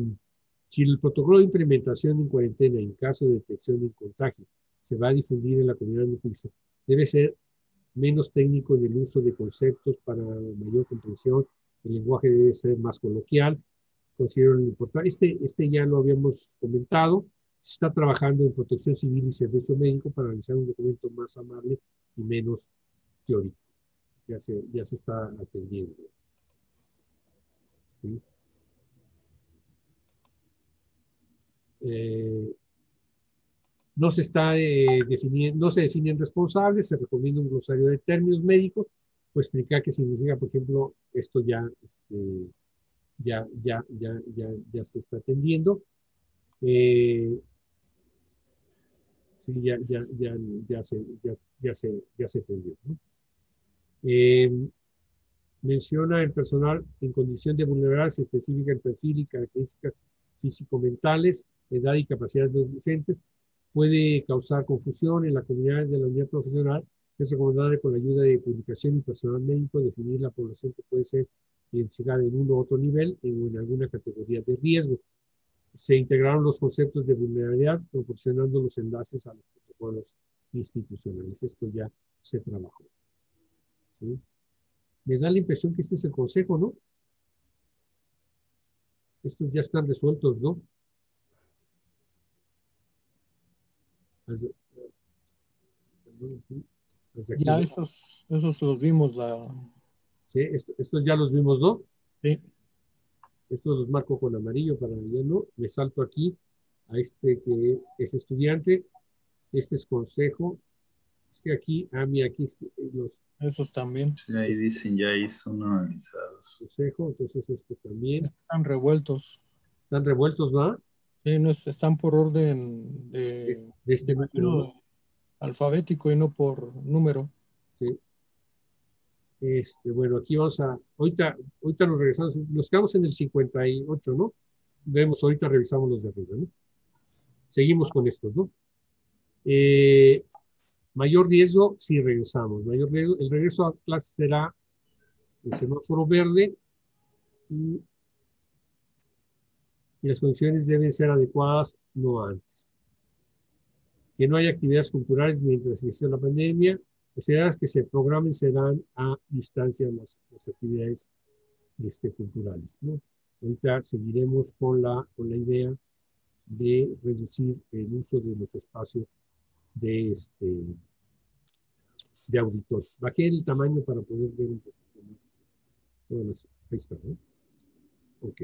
si el protocolo de implementación en cuarentena en caso de detección de contagio se va a difundir en la comunidad noticia, debe ser menos técnico en el uso de conceptos para mayor comprensión, el lenguaje debe ser más coloquial, considero importante. Este, este ya lo habíamos comentado, se está trabajando en protección civil y servicio médico para realizar un documento más amable y menos teórico. Ya se, ya se está atendiendo. ¿Sí? Eh, no se está eh, definiendo, no se definen responsables, se recomienda un glosario de términos médicos, pues explicar qué significa, por ejemplo, esto ya, este, ya, ya, ya, ya, se está atendiendo. Eh, sí, ya, ya, ya, ya, se, ya, se, ya se atendió. Eh, menciona el personal en condición de vulnerabilidad, se especifica el perfil y características físico-mentales, edad y capacidades de los docentes, puede causar confusión en la comunidad de la unidad profesional. Es recomendable con la ayuda de publicación y personal médico definir la población que puede ser identificada en uno u otro nivel o en alguna categoría de riesgo. Se integraron los conceptos de vulnerabilidad proporcionando los enlaces a los protocolos institucionales. Esto ya se trabajó. ¿Sí? Me da la impresión que este es el consejo, ¿no? Estos ya están resueltos, ¿no? Ya esos, esos los vimos la... Sí, estos ya los vimos, ¿no? Sí. Estos los marco con amarillo para ya no. Me salto aquí a este que es estudiante. Este es consejo. Es que aquí, a mí aquí los... Esos también. Sí, ahí dicen ya ahí son analizados. Consejo, entonces este también. Están revueltos. Están revueltos, ¿no? Sí, no, están por orden de, de este número alfabético y no por número. Sí. Este, bueno, aquí vamos a, ahorita, ahorita nos regresamos, nos quedamos en el 58, ¿no? Vemos, ahorita revisamos los de arriba, ¿no? Seguimos con estos, ¿no? Eh, mayor riesgo si regresamos. Mayor riesgo, el regreso a clase será el semáforo verde y, y las condiciones deben ser adecuadas no antes. Que no haya actividades culturales mientras inició la pandemia. Las actividades que se programen serán a distancia las, las actividades este, culturales. ¿no? Ahorita seguiremos con la, con la idea de reducir el uso de los espacios de, este, de auditores. Bajé el tamaño para poder ver un poquito más. Todas las, ahí está, ¿no? Ok.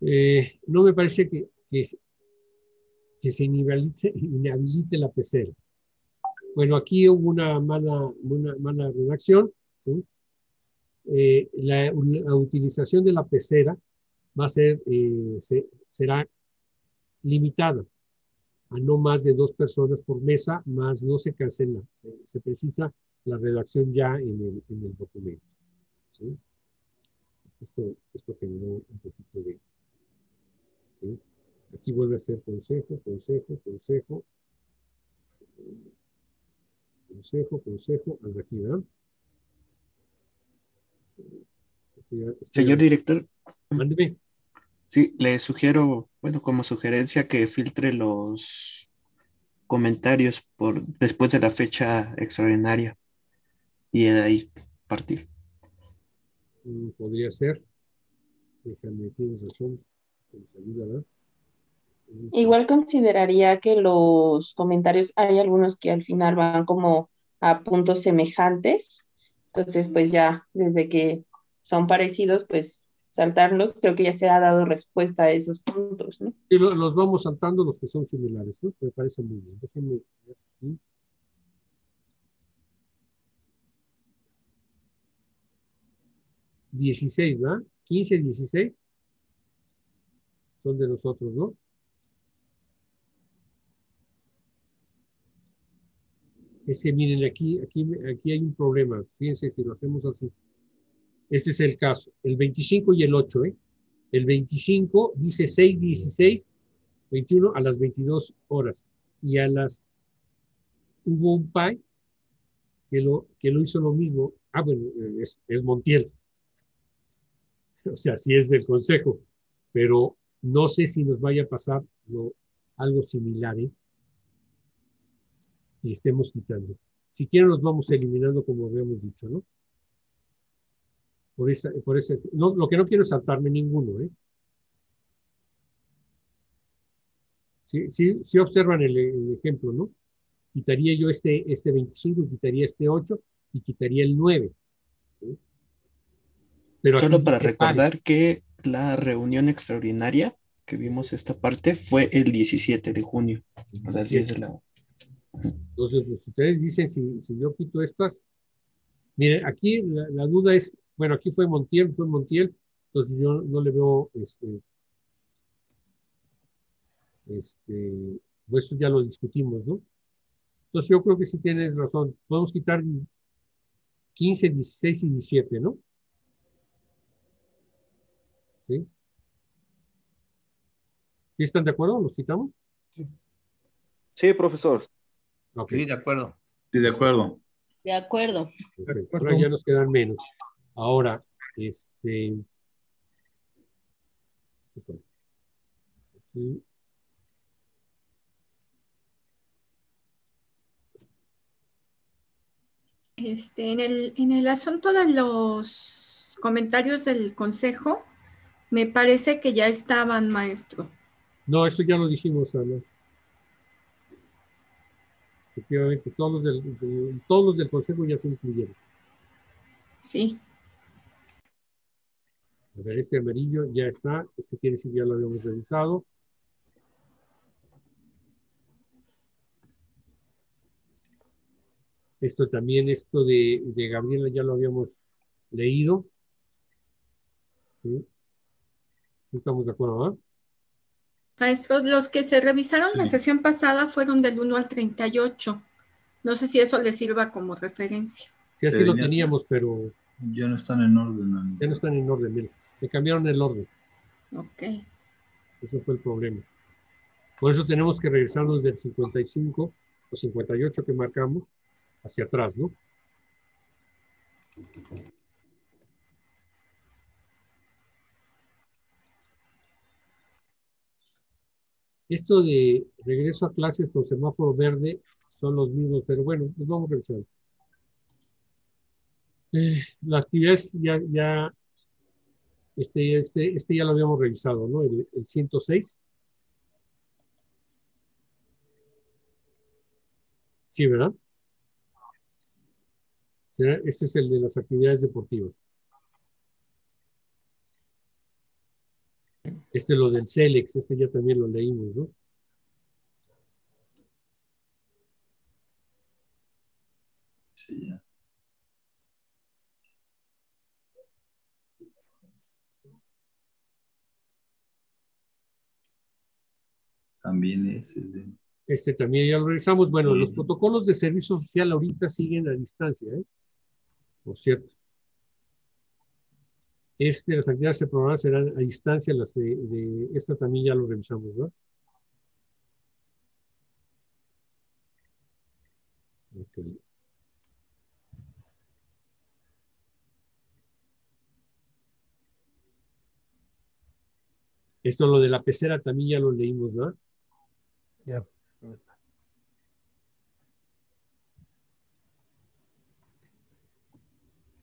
Eh, no me parece que, que, se inhabilite, inhabilite, la pecera. Bueno, aquí hubo una mala, una mala redacción. Eh, la, utilización de la pecera va a ser, eh, se, será limitada a no más de dos personas por mesa, más no se cancela, se, precisa la redacción ya en el, en el documento. Esto, esto generó un poquito de... ¿sí? Aquí vuelve a ser consejo, consejo, consejo, consejo, consejo, hasta aquí, ¿verdad? Estoy, estoy Señor director. Mándeme. Sí, le sugiero, bueno, como sugerencia que filtre los comentarios por después de la fecha extraordinaria y de ahí partir. Podría ser. Déjame, tienes razón. Igual consideraría que los comentarios, hay algunos que al final van como a puntos semejantes. Entonces, pues ya desde que son parecidos, pues saltarlos, creo que ya se ha dado respuesta a esos puntos, ¿no? Y los vamos saltando los que son similares, ¿no? Me parece muy bien. Déjenme ver aquí. Dieciséis, ¿verdad? Quince, dieciséis. Son de nosotros, ¿no? Es que miren, aquí, aquí, aquí hay un problema. Fíjense si lo hacemos así. Este es el caso. El 25 y el 8, ¿eh? El 25 dice 6, 16, 21 a las 22 horas. Y a las... Hubo un PAI que lo, que lo hizo lo mismo. Ah, bueno, es, es Montiel. [laughs] O sea, sí es del consejo. Pero no sé si nos vaya a pasar lo, algo similar, ¿eh? Y estemos quitando. Si quieren, los vamos eliminando como habíamos dicho, ¿no? Por esa, por no, lo que no quiero es saltarme ninguno. ¿eh? Sí, sí, sí observan el, el, ejemplo, ¿no? Quitaría yo este, este 25, quitaría este 8 y quitaría el 9. ¿sí? Pero Solo para recordar pare. que la reunión extraordinaria que vimos esta parte fue el 17 de junio, a las 10 de la Entonces, pues, ustedes dicen, si, si yo quito estas, miren, aquí la, duda es, bueno, aquí fue Montiel, fue Montiel, entonces yo no le veo, este, este, pues eso ya lo discutimos, ¿no? Entonces yo creo que sí tienes razón, podemos quitar 15, 16 y 17, ¿no? ¿Sí? ¿Sí están de acuerdo? ¿Los quitamos? Sí, sí profesor. Okay. Sí, de acuerdo. Sí, de acuerdo. De acuerdo. Ahora ya nos quedan menos. Ahora, este... Aquí. Este, en, el, en el asunto de los comentarios del consejo, me parece que ya estaban, maestro. No, eso ya lo dijimos, Ana. Efectivamente, todos los del, de, todos los del consejo ya se incluyeron. Sí. A ver, este amarillo ya está. Este quiere decir que ya lo habíamos revisado. Esto también, esto de, de Gabriela ya lo habíamos leído. ¿Sí? ¿Sí estamos de acuerdo, ¿verdad? Maestro, los que se revisaron sí. la sesión pasada fueron del 1 al 38. No sé si eso les sirva como referencia. Sí, así pero lo teníamos, pero... Ya no están en orden. Ya no están en orden, mire. Le cambiaron el orden. Ok. Ese fue el problema. Por eso tenemos que regresarnos del 55 o 58 que marcamos hacia atrás, ¿no? Esto de regreso a clases con semáforo verde son los mismos, pero bueno, pues vamos a revisar. Eh, la actividad ya, ya este, este, este ya lo habíamos revisado, ¿no? El, el 106. Sí, ¿verdad? Este es el de las actividades deportivas. Este es lo del CELEX, este ya también lo leímos, ¿no? Sí, ya. También es el de... Este también ya lo revisamos. Bueno, los protocolos de servicio social ahorita siguen a distancia, ¿eh? Por cierto. Este, las actividades de programa serán a distancia, las de, de esta también ya lo revisamos, ¿no? Ok. Esto, lo de la pecera, también ya lo leímos, ¿no? Ya.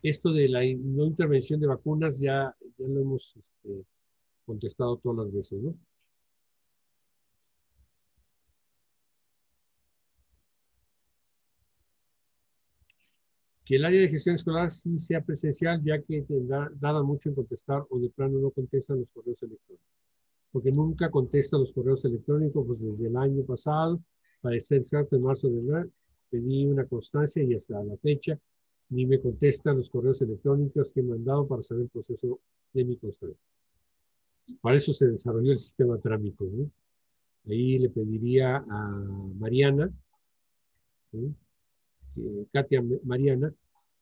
Esto de la no intervención de vacunas ya, ya lo hemos este, contestado todas las veces, ¿no? Que el área de gestión escolar sí sea presencial, ya que tendrá, dada mucho en contestar o de plano no contestan los correos electrónicos. Porque nunca contestan los correos electrónicos, pues desde el año pasado, para ser exacto, en marzo de verdad, pedí una constancia y hasta la fecha ni me contestan los correos electrónicos que he mandado para saber el proceso de mi constancia. Para eso se desarrolló el sistema de trámites. ¿no? Ahí le pediría a Mariana, ¿sí? que- Katia Mariana,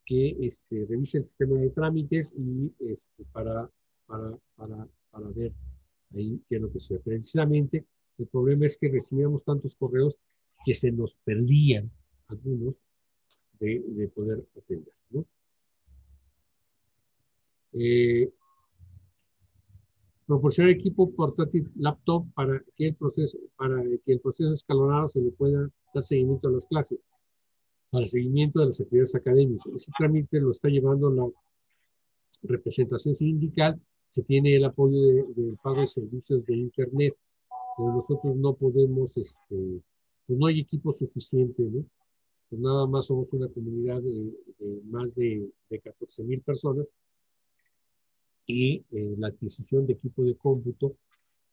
que este, revise el sistema de trámites y este, para, para, para, para ver ahí qué es lo que sucede. Precisamente el problema es que recibíamos tantos correos que se nos perdían algunos de, de poder atender. ¿no? Eh, proporcionar equipo portátil laptop para que el proceso para que el proceso escalonado se le pueda dar seguimiento a las clases para el seguimiento de las actividades académicas ese trámite lo está llevando la representación sindical se tiene el apoyo de- del pago de servicios de internet pero nosotros no podemos este pues no hay equipo suficiente no pues nada más somos una comunidad de, más de, de 14 mil personas y eh, la adquisición de equipo de cómputo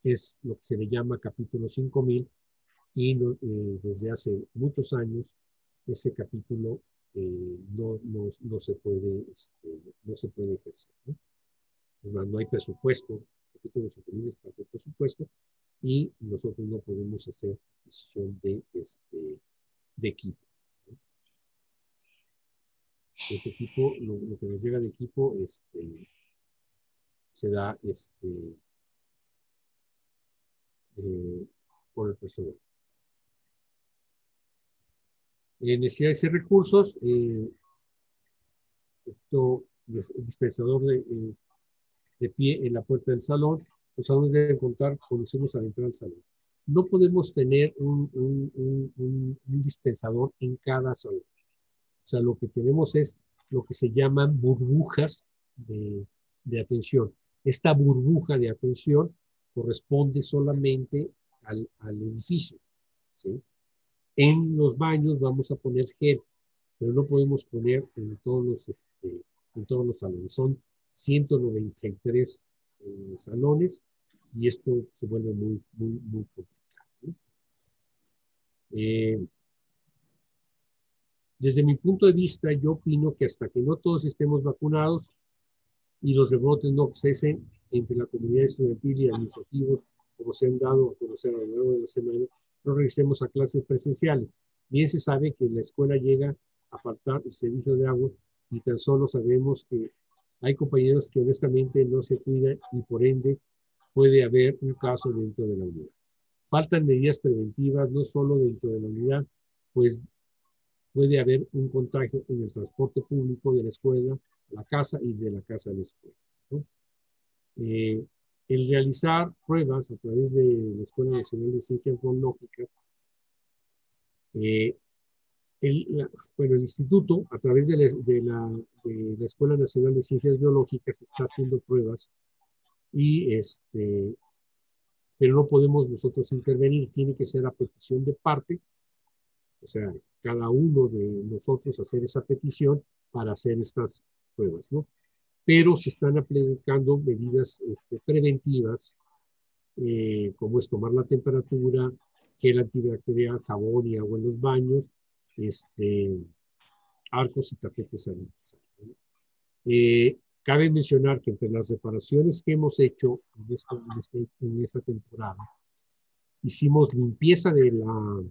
es lo que se le llama capítulo 5000 y eh, desde hace muchos años ese capítulo eh, no, no, no se puede este, no se puede ejercer ¿no? No hay presupuesto capítulo 5000 es parte del presupuesto y nosotros no podemos hacer adquisición de este de equipo. Ese equipo lo, que nos llega de equipo este se da este, eh, por el personal. En necesidades y recursos, eh, esto, dis- dispensador de, eh, de pie en la puerta del salón, los salones deben contar con insumos al entrar al salón. No podemos tener un dispensador en cada salón. O sea, lo que tenemos es lo que se llaman burbujas de, de atención. Esta burbuja de atención corresponde solamente al, al edificio. ¿sí? En los baños vamos a poner gel, pero no podemos poner en todos los, este, en todos los salones. Son 193 eh, salones y esto se vuelve muy, muy, complicado. ¿no? Eh, desde mi punto de vista, yo opino que hasta que no todos estemos vacunados y los rebrotes no cesen entre la comunidad estudiantil y administrativos, como se han dado a conocer a lo largo de la semana, no regresemos a clases presenciales. Bien se sabe que en la escuela llega a faltar el servicio de agua y tan solo sabemos que hay compañeros que honestamente no se cuidan y por ende puede haber un caso dentro de la unidad. faltan medidas preventivas, no solo dentro de la unidad, pues puede haber un contagio en el transporte público de la escuela, la casa y de la casa a la escuela. Eh, el realizar pruebas a través de la Escuela Nacional de Ciencias Biológicas, eh, el, bueno, el instituto, a través de la, de, la, de la, Escuela Nacional de Ciencias Biológicas, está haciendo pruebas y este, pero no podemos nosotros intervenir, tiene que ser a petición de parte, o sea, cada uno de nosotros hacer esa petición para hacer estas pruebas, ¿no? Pero se están aplicando medidas este, preventivas, eh, como es tomar la temperatura, gel antibacterial, jabón y agua en los baños, este, arcos y tapetes sanitarios. Eh, cabe mencionar que entre las reparaciones que hemos hecho en esta, en este, en esta temporada, hicimos limpieza de, la,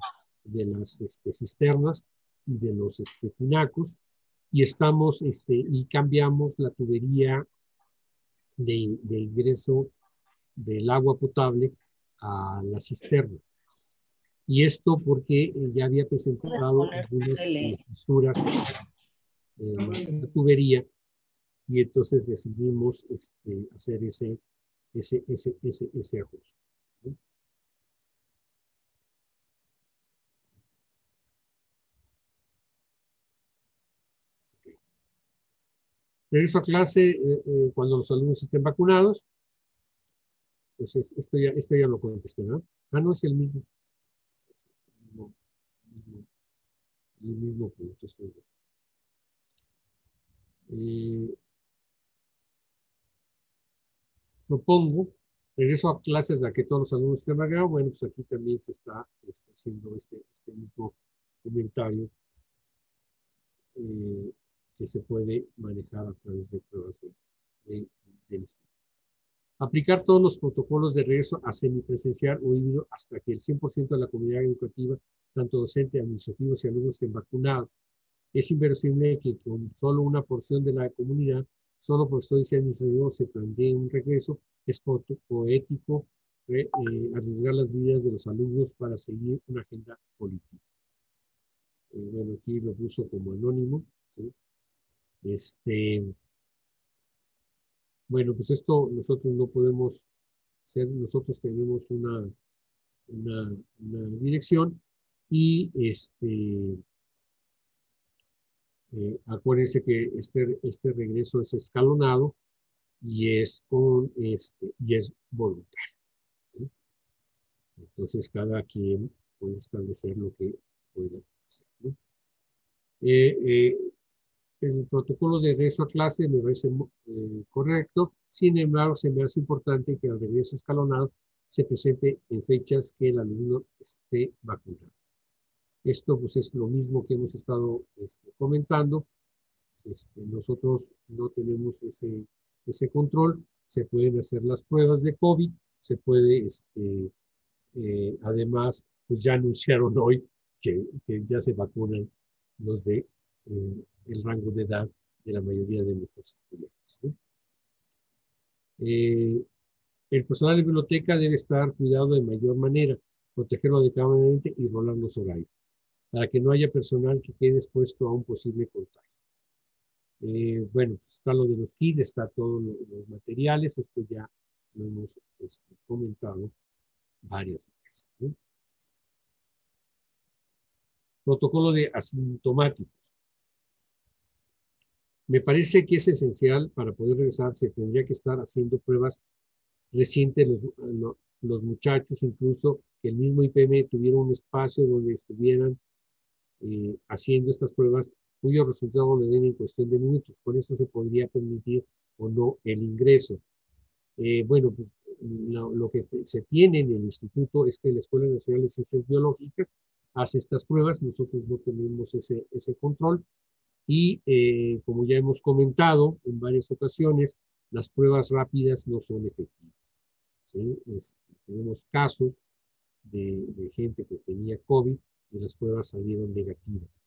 de las este, cisternas y de los este, pinacos y estamos este, y cambiamos la tubería de, de ingreso del agua potable a la cisterna. Y esto porque ya había presentado algunas fisuras en la tubería y entonces decidimos este, hacer ese, ese, ese, ese, ese ajuste. Regreso a clase eh, eh, cuando los alumnos estén vacunados. Entonces, esto ya, esto ya lo contesté, ¿no? Ah, no, es el mismo. El mismo, punto. Eh, propongo, regreso a clases de que todos los alumnos estén vacunados. Bueno, pues aquí también se está, está haciendo este, este mismo comentario. Eh, que se puede manejar a través de pruebas de, de, del Aplicar todos los protocolos de regreso a semipresencial o híbrido hasta que el 100% de la comunidad educativa, tanto docente, administrativos y alumnos estén vacunados. Es inverosímil que con solo una porción de la comunidad, solo por estoy administrativo, se plantee un regreso. Es poético eh, arriesgar las vidas de los alumnos para seguir una agenda política. Eh, bueno, aquí lo puso como anónimo. ¿sí? Este, bueno, pues esto nosotros no podemos ser, nosotros tenemos una, una, dirección y este, eh, acuérdense que este, este regreso es escalonado y es, con, este, y es voluntario. Entonces cada quien puede establecer lo que puede hacer. Eh, eh, el protocolo de regreso a clase me parece eh, correcto, sin embargo, se me hace importante que el regreso escalonado se presente en fechas que el alumno esté vacunado. Esto pues es lo mismo que hemos estado este, comentando. Este, nosotros no tenemos ese, ese control. Se pueden hacer las pruebas de COVID, se puede, este, eh, además, pues ya anunciaron hoy que, que ya se vacunan los de eh, el rango de edad de la mayoría de nuestros estudiantes. Eh, el personal de biblioteca debe estar cuidado de mayor manera, protegerlo adecuadamente y rolar los horarios, para que no haya personal que quede expuesto a un posible contagio. Eh, bueno, pues está lo de los kits, está todos los materiales, esto ya lo hemos este, comentado varias veces. Protocolo de asintomáticos. Me parece que es esencial para poder regresar, se tendría que estar haciendo pruebas recientes los, los muchachos, incluso que el mismo IPM tuviera un espacio donde estuvieran eh, haciendo estas pruebas cuyo resultado le den en cuestión de minutos. Con eso se podría permitir o no el ingreso. Eh, bueno, pues, lo, lo, que se tiene en el instituto es que la Escuela Nacional de Ciencias Biológicas hace estas pruebas, nosotros no tenemos ese, ese control, y eh, como ya hemos comentado en varias ocasiones, las pruebas rápidas no son efectivas. tenemos casos de, gente que tenía COVID y las pruebas salieron negativas.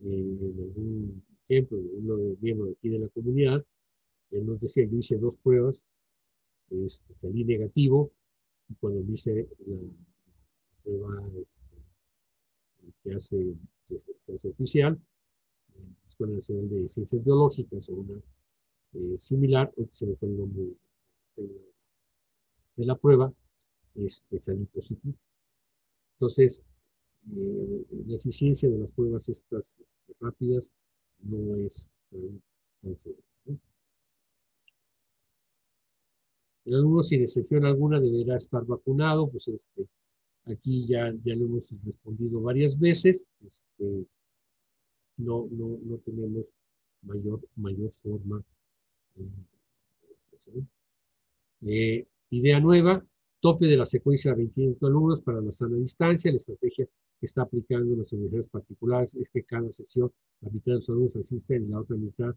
en algún ejemplo, uno de miembros de aquí de la comunidad, él nos decía, yo hice dos pruebas, este, salí negativo, y cuando hice prueba este, que hace, que se hace oficial, la Escuela Nacional de Ciencias Biológicas o una eh, similar, se me fue el nombre de, de la prueba, este, salí positivo. Entonces, eh, la eficiencia de las pruebas estas este, rápidas no es tan, tan segura. ¿no? El alumno, alguna, deberá estar vacunado, pues este, aquí ya, ya lo hemos respondido varias veces, este, no, no, no tenemos mayor, mayor forma. Eh, eh, idea nueva, tope de la secuencia de 25 alumnos para la sana distancia, la estrategia que está aplicando en las universidades particulares es que cada sesión la mitad de los alumnos asisten y la otra mitad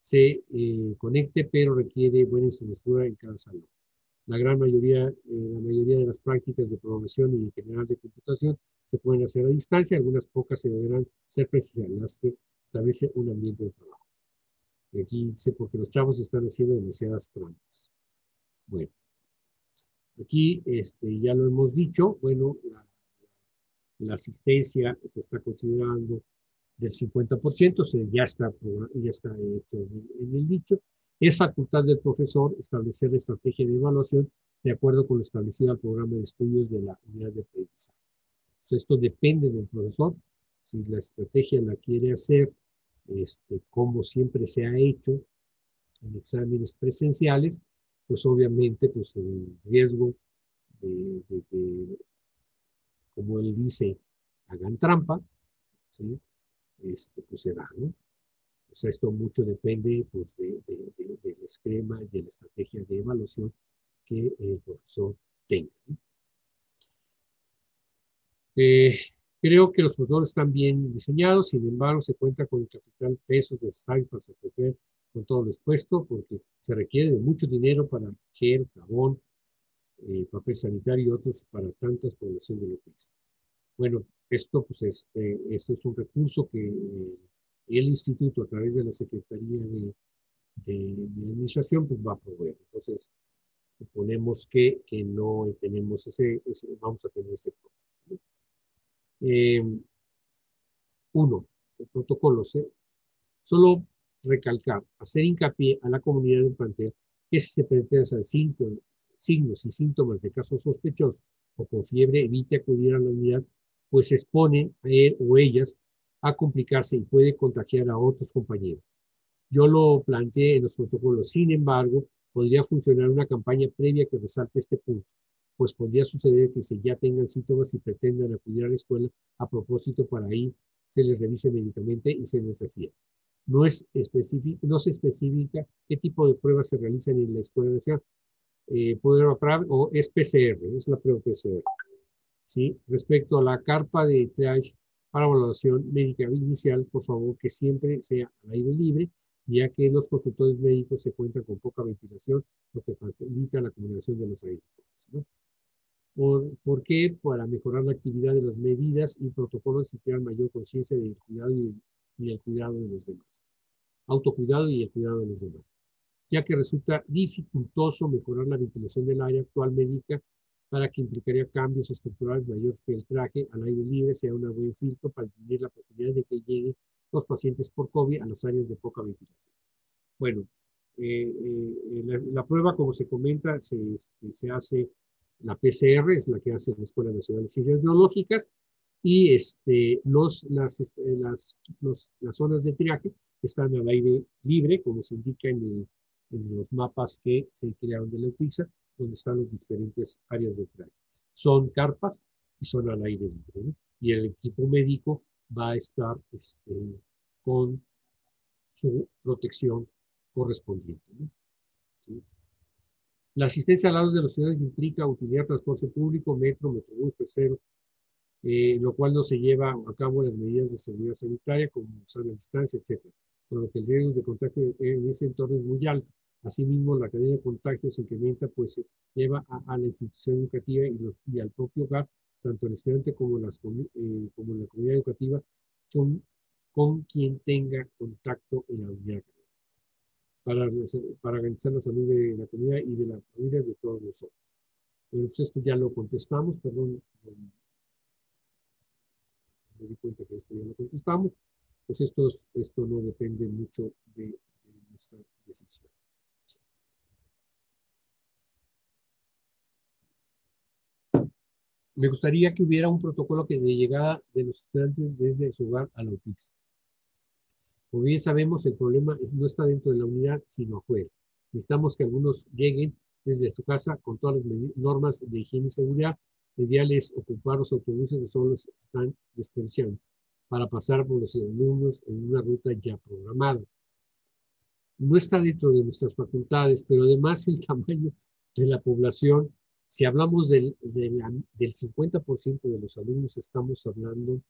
se eh, conecte, pero requiere buena infraestructura en cada salón. La gran mayoría, eh, la mayoría de las prácticas de programación y en general de computación se pueden hacer a distancia, algunas pocas se deberán ser presenciales, las que establece un ambiente de trabajo. Y aquí dice, porque los chavos están haciendo demasiadas trampas. Bueno, aquí este, ya lo hemos dicho, bueno, la, asistencia se está considerando del 50%, se ya está, ya está hecho en el dicho. Es facultad del profesor establecer la estrategia de evaluación de acuerdo con lo establecido al programa de estudios de la unidad de aprendizaje. Entonces, esto depende del profesor. Si la estrategia la quiere hacer, este, como siempre se ha hecho en exámenes presenciales, pues obviamente pues el riesgo de, que, como él dice, hagan trampa, ¿sí? este, pues se da, ¿no? O sea, esto mucho depende pues, de, de, de, del esquema y de la estrategia de evaluación que el profesor tenga. Eh, creo que los protocolos están bien diseñados, sin embargo, se cuenta con el capital pesos necesarios para satisfacer con todo lo expuesto, porque se requiere de mucho dinero para gel, jabón, eh, papel sanitario y otros para tantas población de lo que es. Bueno, esto, pues, este, este es un recurso que eh, el instituto, a través de la Secretaría de, de, de Administración, pues va a proveer. Entonces, suponemos que, que no tenemos ese, ese, vamos a tener ese problema. Eh, uno, el protocolo. Solo recalcar, hacer hincapié a la comunidad del plantel que si se presentan síntomas, signos y síntomas de casos sospechosos o con fiebre, evite acudir a la unidad, pues expone a él o ellas a complicarse y puede contagiar a otros compañeros. Yo lo planteé en los protocolos, sin embargo, podría funcionar una campaña previa que resalte este punto, pues podría suceder que si ya tengan síntomas y pretendan acudir a la escuela a propósito para ahí se les revise médicamente y se les refiere. No, es no se especifica qué tipo de pruebas se realizan en la escuela nacional. Eh, o es PCR, es la prueba PCR. ¿sí? Respecto a la carpa de triage para evaluación médica inicial, por favor, que siempre sea al aire libre, ya que los consultorios médicos se cuenta con poca ventilación, lo que facilita la combinación de los aerosoles. ¿no? ¿Por, ¿Por, qué? Para mejorar la actividad de las medidas y protocolos y crear mayor conciencia del cuidado y, y, el cuidado de los demás. Autocuidado y el cuidado de los demás. Ya que resulta dificultoso mejorar la ventilación del área actual médica para que implicaría cambios estructurales mayores que el traje al aire libre sea un buen filtro para disminuir la posibilidad de que lleguen los pacientes por COVID a las áreas de poca ventilación. Bueno, eh, eh, la, la, prueba, como se comenta, se, se, hace la PCR, es la que hace la Escuela Nacional de Ciencias Biológicas, y este, los, las, este, las, los, las zonas de triaje están al aire libre, como se indica en, el, en los mapas que se crearon de la UPIXA, donde están las diferentes áreas de triaje. Son carpas y son al aire libre. ¿no? Y el equipo médico va a estar este, con su protección correspondiente. ¿no? ¿Sí? La asistencia al lado de los ciudades implica utilizar de transporte público, metro, metrobús, tercero, eh, lo cual no se lleva a cabo las medidas de seguridad sanitaria como sana distancia, etc. Por lo que el riesgo de contagio en ese entorno es muy alto. Asimismo, la cadena de contagios se incrementa, pues se lleva a, a la institución educativa y, y, al propio hogar, tanto el estudiante como, las, eh, como la comunidad educativa, con, con quien tenga contacto en la unidad para, para garantizar la salud de la comunidad y de las familias de todos nosotros. Bueno, pues esto ya lo contestamos, perdón, me di cuenta que esto ya lo contestamos, pues esto, esto no depende mucho de, de nuestra decisión. Me gustaría que hubiera un protocolo que de llegada de los estudiantes desde su hogar a la UPIX. Como bien sabemos, el problema no está dentro de la unidad, sino afuera. Necesitamos que algunos lleguen desde su casa con todas las normas de higiene y seguridad. El ideal es ocupar los autobuses que solo están desperdiciando para pasar por los alumnos en una ruta ya programada. No está dentro de nuestras facultades, pero además el [laughs] tamaño de la población si hablamos del, del, del 50% de los alumnos, estamos hablando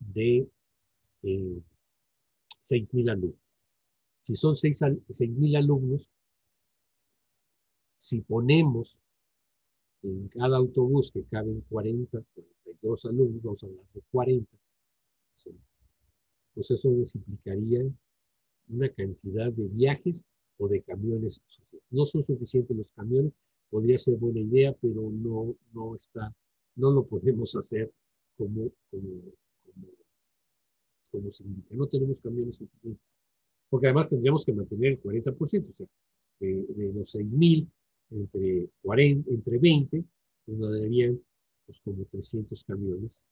de eh, 6.000 alumnos. Si son 6.000 alumnos, si ponemos en cada autobús que caben 40, 42 alumnos, vamos a hablar de 40, pues eso nos implicaría una cantidad de viajes o de camiones. No son suficientes los camiones podría ser buena idea, pero no, no está, no lo podemos hacer como, como, como, se indica. No tenemos camiones suficientes. Porque además tendríamos que mantener el 40%, o sea, de, los 6.000 entre, 40, entre 20, pues nos darían pues, como 300 camiones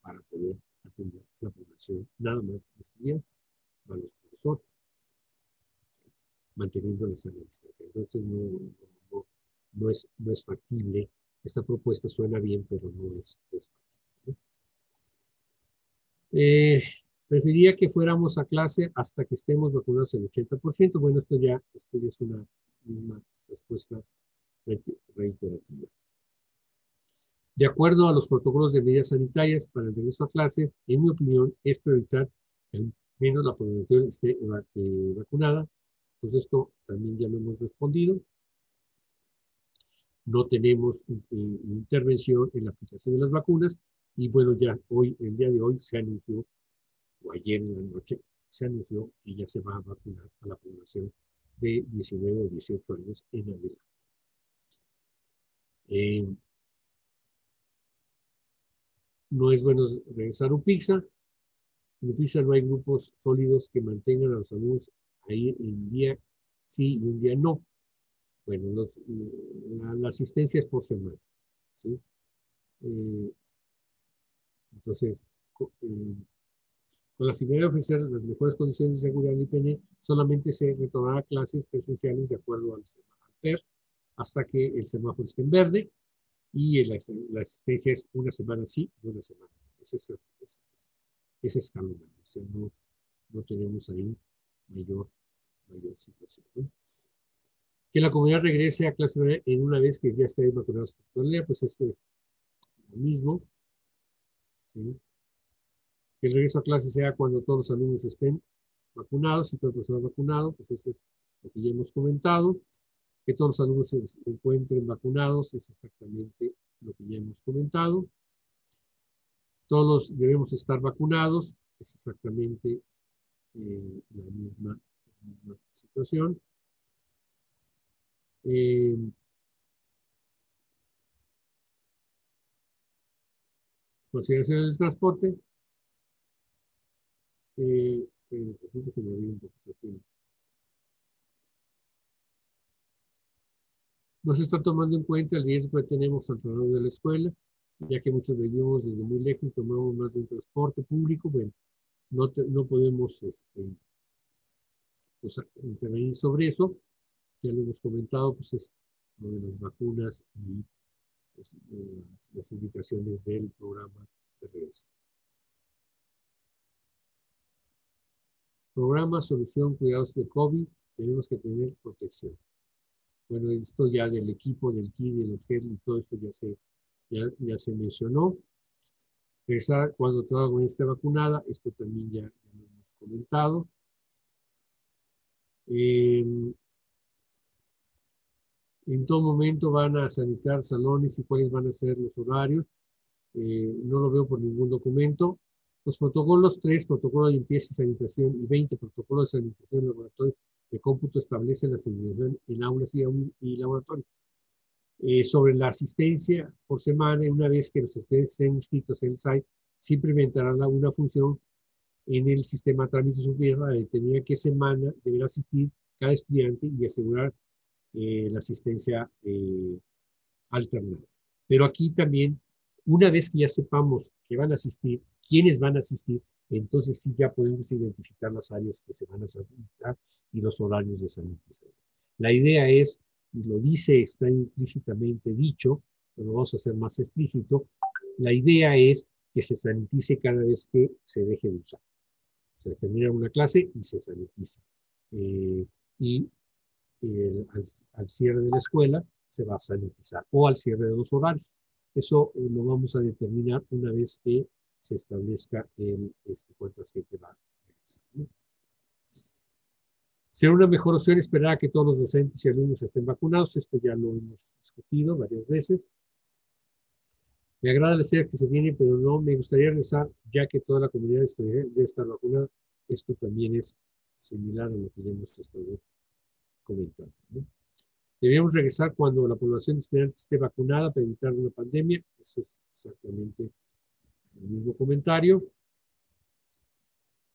para poder atender la población, nada más de estudiantes, a los profesores, manteniendo la sana distancia. Entonces, no, no es, no es factible. Esta propuesta suena bien, pero no es, factible. Eh, preferiría que fuéramos a clase hasta que estemos vacunados el 80%. Bueno, esto ya, esto ya es una, una respuesta reiterativa. De acuerdo a los protocolos de medidas sanitarias para el regreso a clase, en mi opinión, es priorizar que al menos la población esté eh, vacunada. Entonces, esto también ya lo hemos respondido no tenemos eh, intervención en la aplicación de las vacunas y bueno, ya hoy, el día de hoy se anunció, o ayer en la noche, se anunció que ya se va a vacunar a la población de 19 o 18 años en adelante. Eh, no es bueno regresar a un pizza. En pizza no hay grupos sólidos que mantengan a los alumnos ahí en día sí y un día no. Bueno, la, asistencia es por semana. ¿sí? Eh, entonces, eh, con la finalidad de ofrecer las mejores condiciones de seguridad del IPN, solamente se retomará clases presenciales de acuerdo al PER hasta que el semáforo esté en verde y la, asistencia es una semana sí y una semana. Ese es, ese, ese escalón. O sea, no, no tenemos ahí mayor, mayor situación. ¿no? que la comunidad regrese a clase en una vez que ya esté vacunados por día, pues esto es lo mismo. Que el regreso a clase sea cuando todos los alumnos estén vacunados y todo el personal vacunado, pues eso es lo que ya hemos comentado. Que todos los alumnos se encuentren vacunados es exactamente lo que ya hemos comentado. Todos debemos estar vacunados, es exactamente eh, la misma situación. Eh, consideración del transporte. Eh, eh, no se está tomando en cuenta el riesgo que tenemos alrededor de la escuela, ya que muchos vivimos desde muy lejos, tomamos más de un transporte público, bueno, no, no podemos este, pues, intervenir sobre eso ya lo hemos comentado, pues es lo de las vacunas y pues, las, indicaciones del programa de regreso. Programa Solución Cuidados de COVID, tenemos que tener protección. Bueno, esto ya del equipo del KID, de los GEL y todo eso ya se, ya, se mencionó. Regresar cuando toda la esté vacunada, esto también ya, lo hemos comentado. Eh, en todo momento van a sanitar salones y cuáles van a ser los horarios. Eh, no lo veo por ningún documento. Los protocolos 3, protocolo de limpieza y sanitación, y 20, protocolo de sanitación y laboratorio de cómputo establecen la sanitización en aulas y, y laboratorio. Eh, sobre la asistencia por semana, una vez que los estudiantes estén inscritos en el site, se implementará una función en el sistema trámite superior para determinar qué semana deberá asistir cada estudiante y asegurar eh, la asistencia eh, alternada. Pero aquí también, una vez que ya sepamos que van a asistir, quiénes van a asistir, entonces sí ya podemos identificar las áreas que se van a sanitizar y los horarios de sanitización. La idea es, y lo dice, está implícitamente dicho, pero lo vamos a hacer más explícito, la idea es que se sanitice cada vez que se deje de usar. Se termina una clase y se sanitiza. Eh, y al, cierre de la escuela se va a sanitizar o al cierre de los horarios. Eso eh, lo vamos a determinar una vez que se establezca el este, cuántas gente va a regresar. Será una mejor opción esperar a que todos los docentes y alumnos estén vacunados. Esto ya lo hemos discutido varias veces. Me agrada la idea que se viene, pero no me gustaría regresar, ya que toda la comunidad de estar vacunada. Esto también es similar a lo que ya hemos estado comentando. Debemos regresar cuando la población estudiante esté vacunada para evitar una pandemia. Eso es exactamente el mismo comentario.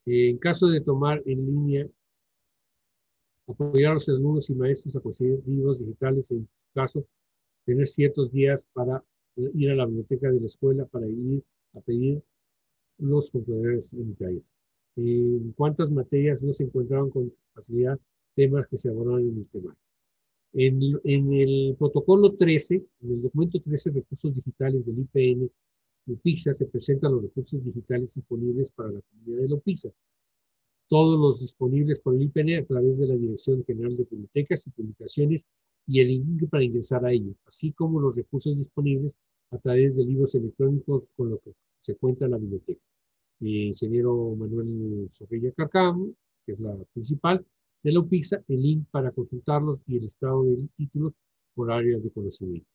En caso de tomar en línea, apoyar a los alumnos y maestros a conseguir libros digitales, en caso, tener ciertos días para ir a la biblioteca de la escuela para ir a pedir los componentes sanitarios. En cuántas materias no se encontraron con facilidad temas que se abordaron en el tema. En, en, el protocolo 13, en el documento 13, recursos digitales del IPN, LUPIXA, se presentan los recursos digitales disponibles para la comunidad de LUPIXA. Todos los disponibles por el IPN a través de la Dirección General de Bibliotecas y Publicaciones y el link para ingresar a ello, así como los recursos disponibles a través de libros electrónicos con lo que se cuenta en la biblioteca. El ingeniero Manuel Zorrilla Carcam, que es la principal, de la UPIXA, el link para consultarlos y el estado de títulos por áreas de conocimiento.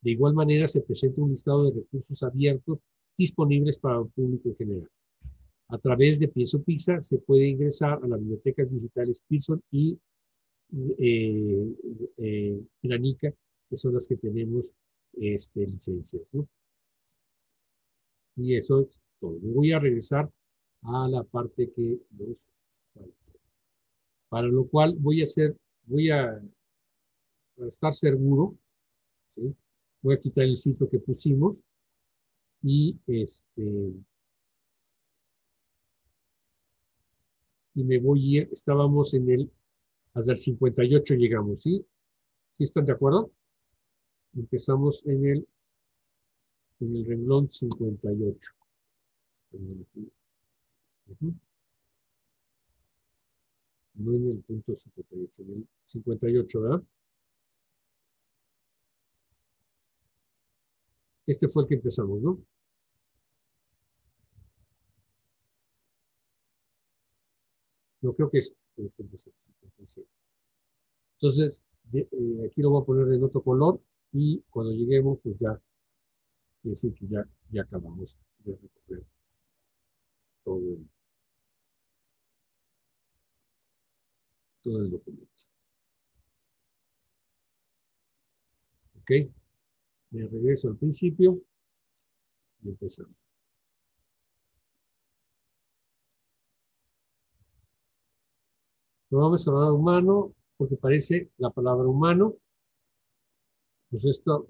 De igual manera, se presenta un listado de recursos abiertos disponibles para el público en general. A través de Pienso Pizza se puede ingresar a las bibliotecas digitales Pearson y eh, eh, Granica, que son las que tenemos este, licencias. Y eso es todo. voy a regresar a la parte que nos para lo cual voy a hacer, voy a, estar seguro, voy a quitar el sitio que pusimos y este y me voy a ir, estábamos en el, hasta el 58 llegamos, ¿sí? ¿Sí están de acuerdo? Empezamos en el, en el renglón 58 no en el punto 58, en el 58, ¿verdad? Este fue el que empezamos, ¿no? No creo que es el que empezamos, Entonces, eh, aquí lo voy a poner en otro color y cuando lleguemos, pues ya, quiere decir que ya, ya acabamos de recorrer todo el todo el documento. Ok, me regreso al principio y empezamos. Programa escolar humano, porque parece la palabra humano. Pues esto,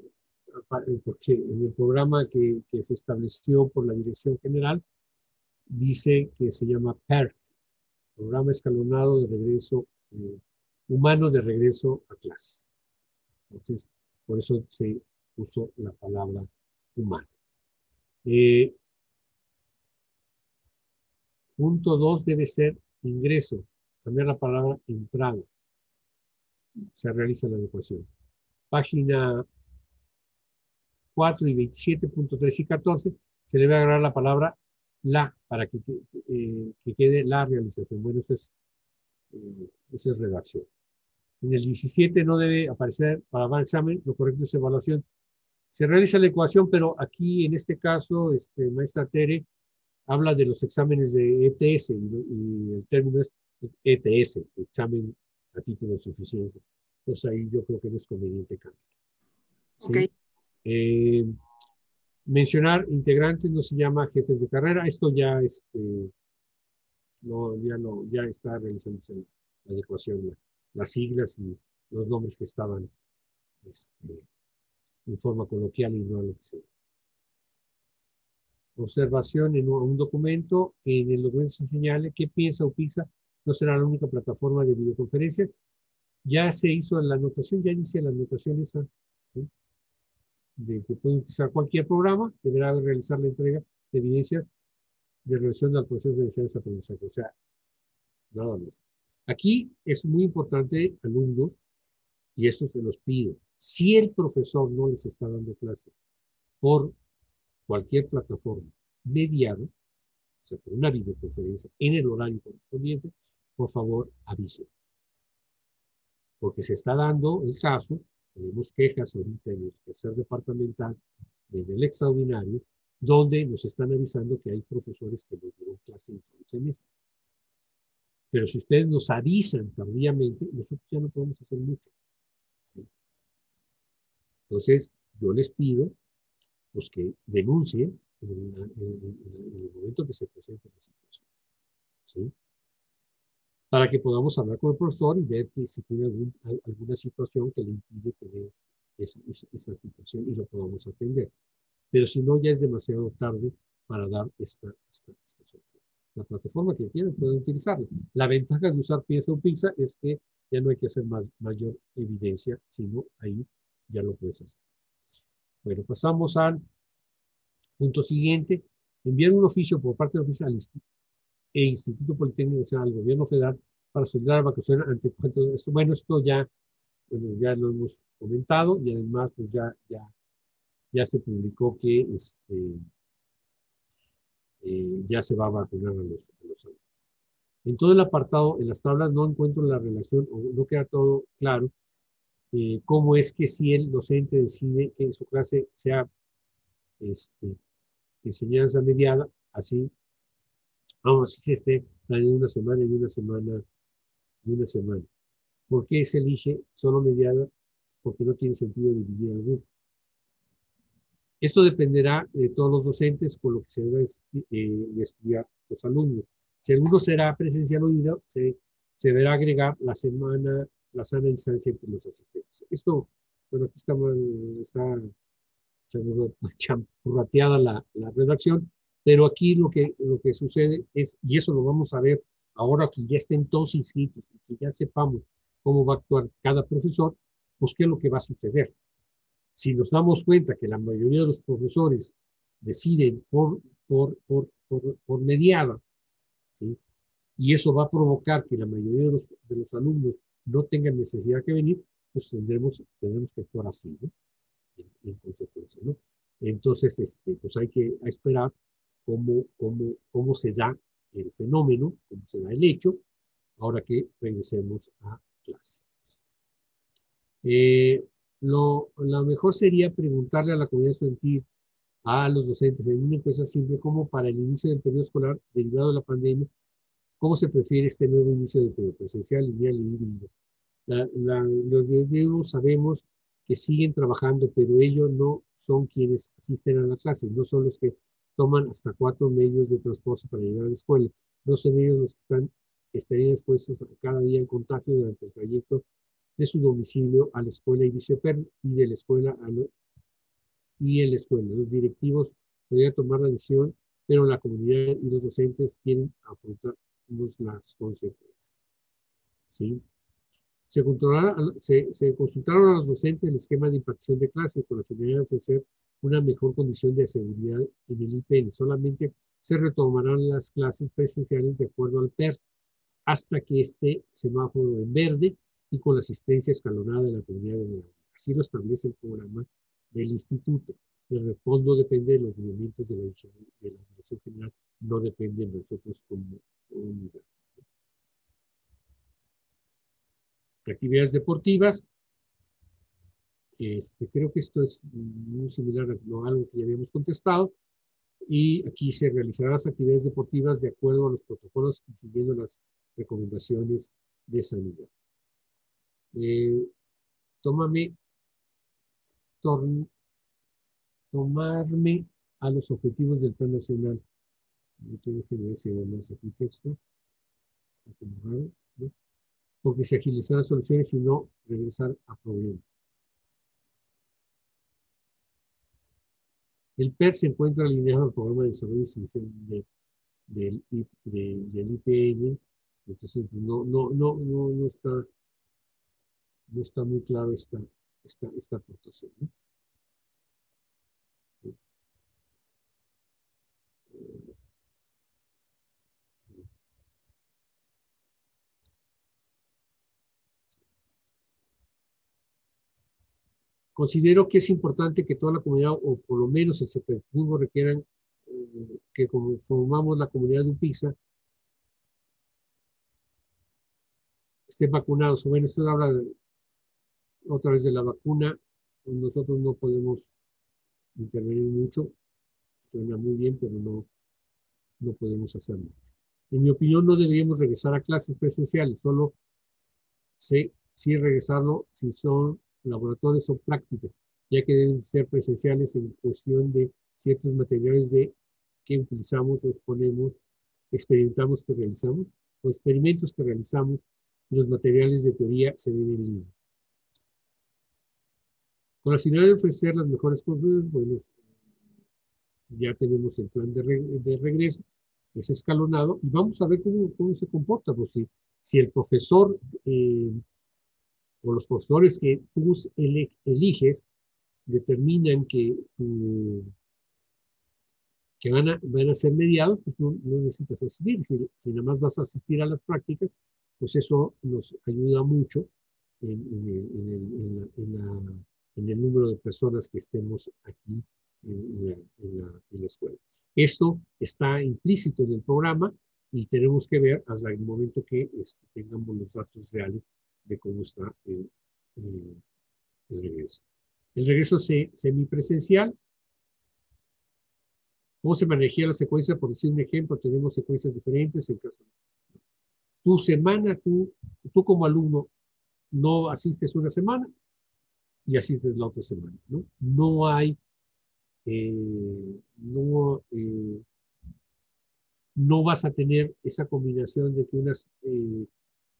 porque en el programa que, que se estableció por la Dirección General, dice que se llama PERC, Programa Escalonado de Regreso eh, humanos de regreso a clase. Entonces, por eso se puso la palabra humano. Eh, punto 2 debe ser ingreso, cambiar la palabra entrada. Se realiza la adecuación. Página 4 y 27.3 y 14 se a agregar la palabra la para que, eh, que quede la realización. Bueno, eso es eh, esa es redacción. En el 17 no debe aparecer para examen, lo correcto es evaluación. Se realiza la ecuación, pero aquí en este caso, este, maestra Tere habla de los exámenes de ETS y, el término es ETS, examen a título de suficiencia. Entonces ahí yo creo que no es conveniente cambiar. ¿sí? Eh, Mencionar integrantes no se llama jefes de carrera. Esto ya, este, no, ya, no, ya está realizándose la adecuación, la- las siglas y los nombres que estaban este, en forma coloquial y no lo que sea. Observación en un, documento, que en el documento se señale que piensa o PISA no será la única plataforma de videoconferencia. Ya se hizo la anotación, ya dice la anotación esa, ¿sí? de que puede utilizar cualquier programa, deberá realizar la entrega de evidencias de relación al proceso de enseñanza-aprendizaje. O sea, nada más. Aquí es muy importante, alumnos, y eso se los pido. Si el profesor no les está dando clase por cualquier plataforma mediada, o sea, por una videoconferencia en el horario correspondiente, por favor, avise. Porque se está dando el caso, tenemos quejas ahorita en el tercer departamental, en el extraordinario, donde nos están avisando que hay profesores que no dieron clase en todo el semestre. Pero si ustedes nos avisan tardíamente, nosotros ya no podemos hacer mucho. ¿sí? Entonces, yo les pido pues, que denuncien en, el- en- en- el momento que se presente la situación. ¿sí? Para que podamos hablar con el profesor y ver si tiene alguna situación que le impide tener esa- esa situación y lo podamos atender. Pero si no, ya es demasiado tarde para dar esta, esta, esta solución. La plataforma que quieran pueden utilizarla. La ventaja de usar Piensa o Pizza es que ya no hay que hacer más, mayor evidencia, sino ahí ya lo puedes hacer. Bueno, pasamos al punto siguiente. Enviar un oficio por parte del oficial e Instituto Politécnico Nacional al Gobierno Federal para solicitar vacaciones ante cuanto esto. Bueno, esto ya, bueno, ya lo hemos comentado y además pues ya, ya, ya se publicó que este, eh, ya se va a vacunar a los, a. En todo el apartado, en las tablas no encuentro la relación, o no queda todo claro, eh, cómo es que si el docente decide que su clase sea este, enseñanza mediada, así, vamos, si esté la de una semana y una semana y una semana. ¿Por qué se elige solo mediada? Porque no tiene sentido dividir el grupo. Esto dependerá de todos los docentes con lo que se debe eh, estudiar los alumnos. Si alguno será presencial o híbrido, se, se deberá agregar la semana, la sana distancia entre los asistentes. Esto, bueno, aquí está, está [laughs] champurrateada la, la redacción, pero aquí lo que, lo que sucede es, y eso lo vamos a ver ahora que ya estén todos inscritos y que ya sepamos cómo va a actuar cada profesor, pues qué es lo que va a suceder. Si nos damos cuenta que la mayoría de los profesores deciden por, por, por, por, por mediada, ¿sí? y eso va a provocar que la mayoría de los, de los alumnos no tengan necesidad que venir, pues tendremos, tendremos que actuar así, ¿no? en, en consecuencia. ¿no? Entonces, este, pues hay que esperar cómo, cómo, cómo se da el fenómeno, cómo se da el hecho, ahora que regresemos a clase. Eh, lo, lo mejor sería preguntarle a la comunidad estudiantil, a los docentes, en una encuesta simple, como para el inicio del periodo escolar derivado de la pandemia, ¿cómo se prefiere este nuevo inicio de periodo presencial, lineal y híbrido? Los de sabemos que siguen trabajando, pero ellos no son quienes asisten a la clase, no son los que toman hasta cuatro medios de transporte para llegar a la escuela, no son ellos los que están, estarían expuestos cada día en contagio durante el trayecto de su domicilio a la escuela y viceversa, y de la escuela a lo, y en la escuela. Los directivos podrían tomar la decisión, pero la comunidad y los docentes quieren afrontar las consecuencias. ¿Sí? Se, se, se, consultaron a los docentes el esquema de impartición de clases con la finalidad de ofrecer una mejor condición de seguridad en el IPN. Solamente se retomarán las clases presenciales de acuerdo al PER hasta que esté semáforo en verde y con la asistencia escalonada de la comunidad de la Así lo establece el programa del instituto. El fondo depende de los movimientos de la, de la Dirección General, no depende de nosotros como unidad. Actividades deportivas. Este, creo que esto es muy similar a lo, algo que ya habíamos contestado. Y aquí se realizarán las actividades deportivas de acuerdo a los protocolos y siguiendo las recomendaciones de sanidad. Eh, tómame, tomarme a los objetivos del Plan Nacional. No tengo que ver si hay más aquí texto. Está como raro. Porque se agilizan las soluciones y no regresar a problemas. El PER se encuentra alineado al programa de desarrollo y solución de, del, de- del IPN. Entonces, no, no, no, no, no está, no está muy claro esta, esta, esta aportación. Considero que es importante que toda la comunidad, o por lo menos el 75 requieran eh, que como formamos la comunidad de UPIXA, estén vacunados. Bueno, esto habla de- otra vez de la vacuna. Nosotros no podemos intervenir mucho. Suena muy bien, pero no, no podemos hacer mucho. En mi opinión, no deberíamos regresar a clases presenciales, solo sí, sí regresarlo si son laboratorios o prácticas, ya que deben ser presenciales en cuestión de ciertos materiales de que utilizamos o exponemos, experimentamos que realizamos, o experimentos que realizamos, los materiales de teoría se ven en línea. Con la finalidad de ofrecer las mejores condiciones, bueno, ya tenemos el plan de, re- de regreso, es escalonado, y vamos a ver cómo, cómo se comporta, pues si, si el profesor eh, o los profesores que tú eliges determinan que, mm, que van, a, van a ser mediados, pues no, necesitas asistir. Si, nada más vas a asistir a las prácticas, pues eso nos ayuda mucho en la- en el número de personas que estemos aquí en, la, en la- en la escuela. Esto está implícito en el programa y tenemos que ver hasta el momento que este, tengamos los datos reales de cómo está el, el- el regreso. El regreso se- semipresencial. ¿Cómo se maneja la secuencia? Por decir un ejemplo, tenemos secuencias diferentes en caso. Tu semana, tú, tú como alumno, no asistes una semana y asistes la otra semana, ¿no? No hay, eh, no, eh, no vas a tener esa combinación de que unas eh,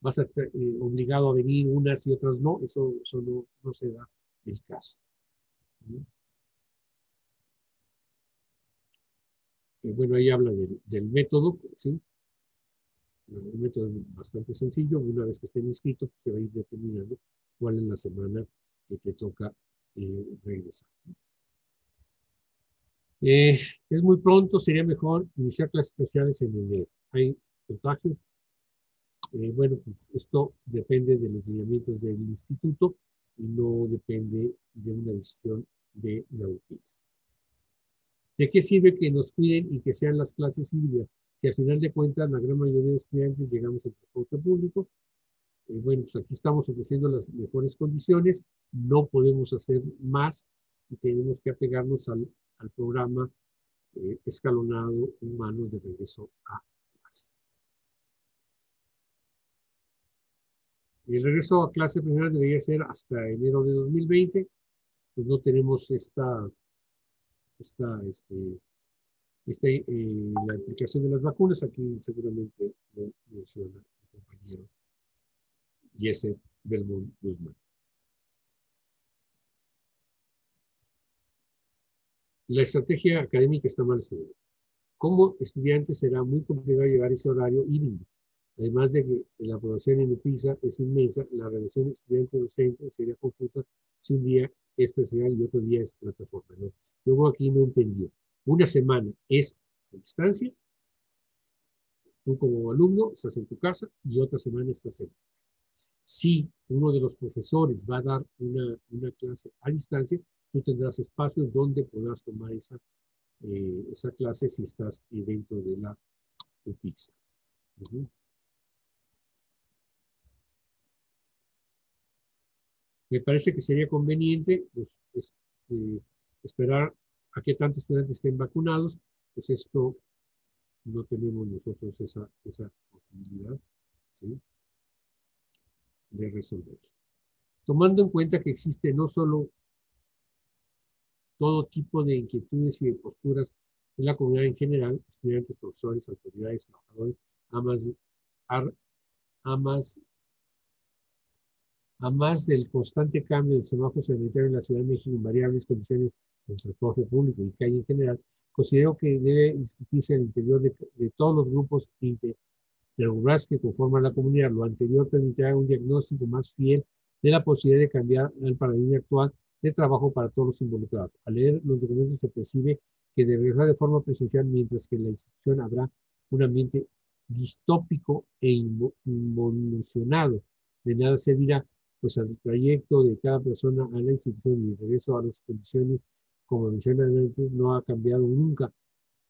vas a estar obligado a venir unas y otras no, eso, eso no, no se da el caso. ¿no? Bueno, ahí habla del, del método, ¿sí? Un método bastante sencillo, una vez que estén inscritos, se va a ir determinando cuál es la semana que te toca eh, regresar. Eh, es muy pronto, sería mejor iniciar clases especiales en enero. Hay contagios. Eh, bueno, pues esto depende de los lineamientos del instituto y no depende de una decisión de la UPIS. ¿De qué sirve que nos cuiden y que sean las clases híbridas? Si al final de cuentas la gran mayoría de estudiantes llegamos al transporte público, eh, bueno, pues aquí estamos ofreciendo las mejores condiciones, no podemos hacer más y tenemos que apegarnos al, programa eh, escalonado humano de regreso a clases. El regreso a clase primera debería ser hasta enero de 2020, pues no tenemos esta, esta, este, esta eh, de las vacunas, aquí seguramente lo menciona el compañero Jesse Belmont Guzmán. La estrategia académica está mal estudiada. Como estudiante será muy complicado llevar ese horario híbrido. Además de que la población en UPISA es inmensa, la relación estudiante-docente sería confusa si un día es presencial y otro día es plataforma. ¿no? Luego aquí no entendió. Una semana es a distancia, tú como alumno estás en tu casa y otra semana estás en si uno de los profesores va a dar una, una clase a distancia, tú tendrás espacios donde podrás tomar esa, eh, clase si estás eh, dentro de la UPIXA. Me parece que sería conveniente pues, es, eh, esperar a que tantos estudiantes estén vacunados, pues esto no tenemos nosotros esa, esa posibilidad. ¿sí? De resolver. Tomando en cuenta que existe no solo todo tipo de inquietudes y de posturas de la comunidad en general, estudiantes, profesores, autoridades, trabajadores, amas, amas, a más del constante cambio del semáforo sanitario en la Ciudad de México en variables condiciones del transporte público y calle en general, considero que debe discutirse al interior de, todos los grupos interurbanos que conforman la comunidad. Lo anterior permitirá un diagnóstico más fiel de la posibilidad de cambiar el paradigma actual de trabajo para todos los involucrados. Al leer los documentos se percibe que de regresar de forma presencial, mientras que en la institución habrá un ambiente distópico e involucionado. De nada servirá pues al trayecto de cada persona a la institución y regreso a las condiciones, como mencioné antes, no ha cambiado nunca.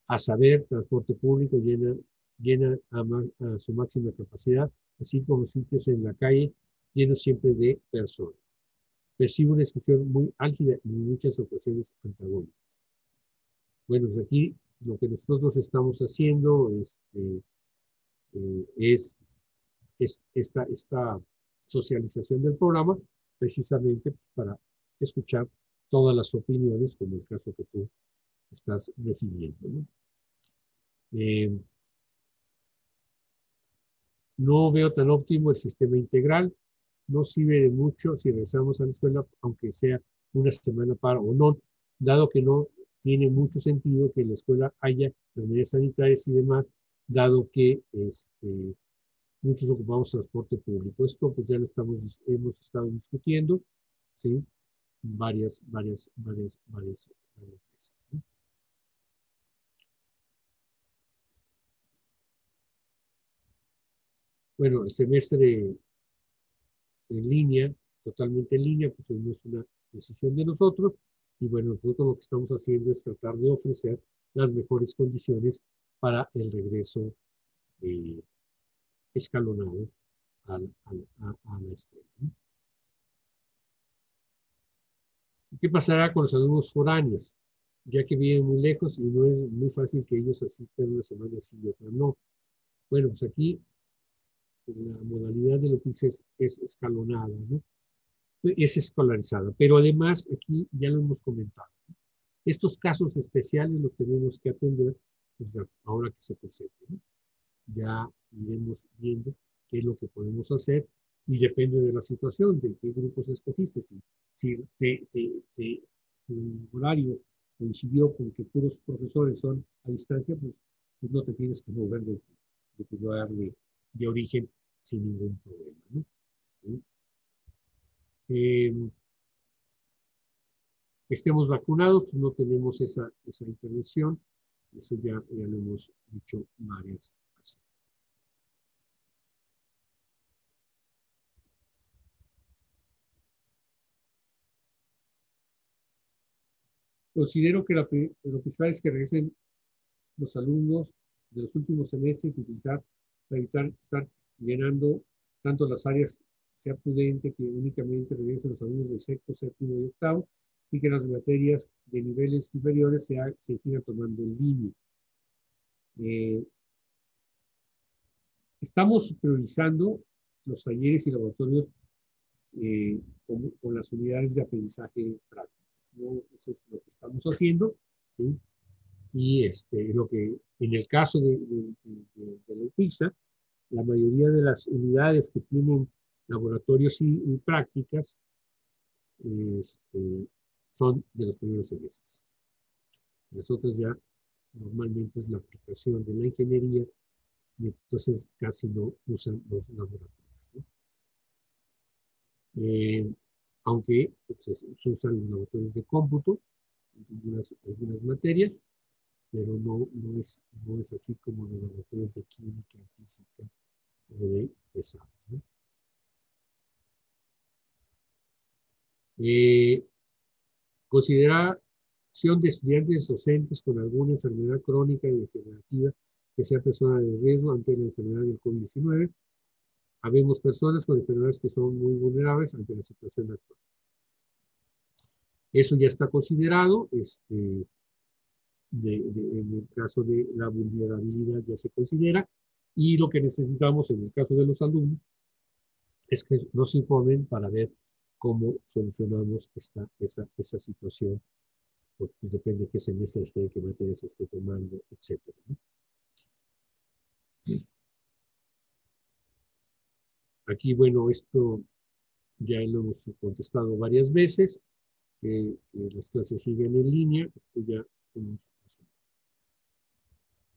A saber, transporte público llena, llena a, su máxima capacidad, así como sitios en la calle llenos siempre de personas. Percibo una institución muy álgida y en muchas ocasiones antagónicas. Bueno, pues aquí lo que nosotros estamos haciendo este, eh, es, es esta, esta socialización del programa, precisamente para escuchar todas las opiniones, como el caso que tú estás refiriendo. ¿no? Eh, no veo tan óptimo el sistema integral, no sirve de mucho si regresamos a la escuela, aunque sea una semana para o no, dado que no tiene mucho sentido que en la escuela haya las medidas sanitarias y demás, dado que este, muchos ocupamos transporte público. Esto pues ya lo estamos, hemos estado discutiendo, ¿sí? Varias, varias, varias, varias, veces. Bueno, el semestre en línea, totalmente en línea, pues no es una decisión de nosotros. Y bueno, nosotros lo que estamos haciendo es tratar de ofrecer las mejores condiciones para el regreso eh, escalonado a, la escuela. ¿Qué pasará con los alumnos foráneos? Ya que viven muy lejos y no es muy fácil que ellos asistan una semana así y otra no. Bueno, pues aquí la modalidad de lo que es, es escalonada, ¿no? es escolarizada. Pero además, aquí ya lo hemos comentado, estos casos especiales los tenemos que atender pues, ahora que se presenten. Ya iremos viendo qué es lo que podemos hacer y depende de la situación, de qué grupos escogiste. Si, si te, te, tu horario coincidió con que puros profesores son a distancia, pues, pues no te tienes que mover de, de tu lugar de, de, origen sin ningún problema. ¿no? Eh, estemos vacunados, no tenemos esa, esa intervención, eso ya, ya lo hemos dicho varias Considero que lo principal es que regresen los alumnos de los últimos semestres utilizar para evitar estar llenando tanto las áreas, sea prudente que únicamente regresen los alumnos de sexto, séptimo y octavo y que las materias de niveles inferiores se, se sigan tomando en línea. Eh, estamos priorizando los talleres y laboratorios eh, con las unidades de aprendizaje práctico. Eso es lo que estamos haciendo, ¿sí? Y este, lo que en el caso de, la UPISA, la mayoría de las unidades que tienen laboratorios y, prácticas este, son de los primeros semestres. Las otras ya normalmente es la aplicación de la ingeniería y entonces casi no usan los laboratorios. Eh, aunque pues, se usan los laboratorios de cómputo en algunas, materias, pero no, no, es, no es así como los laboratorios de química, física o de pesado. Eh, consideración de estudiantes docentes con alguna enfermedad crónica y degenerativa que sea persona de riesgo ante la enfermedad del COVID-19 Habemos personas con enfermedades que son muy vulnerables ante la situación actual. Eso ya está considerado, este, en el caso de la vulnerabilidad ya se considera, y lo que necesitamos en el caso de los alumnos es que nos informen para ver cómo solucionamos esta, esa, esa situación pues, pues depende de qué semestre esté, qué materias esté tomando, etcétera. ¿no? Aquí, bueno, esto ya lo hemos contestado varias veces, que, que las clases siguen en línea, esto ya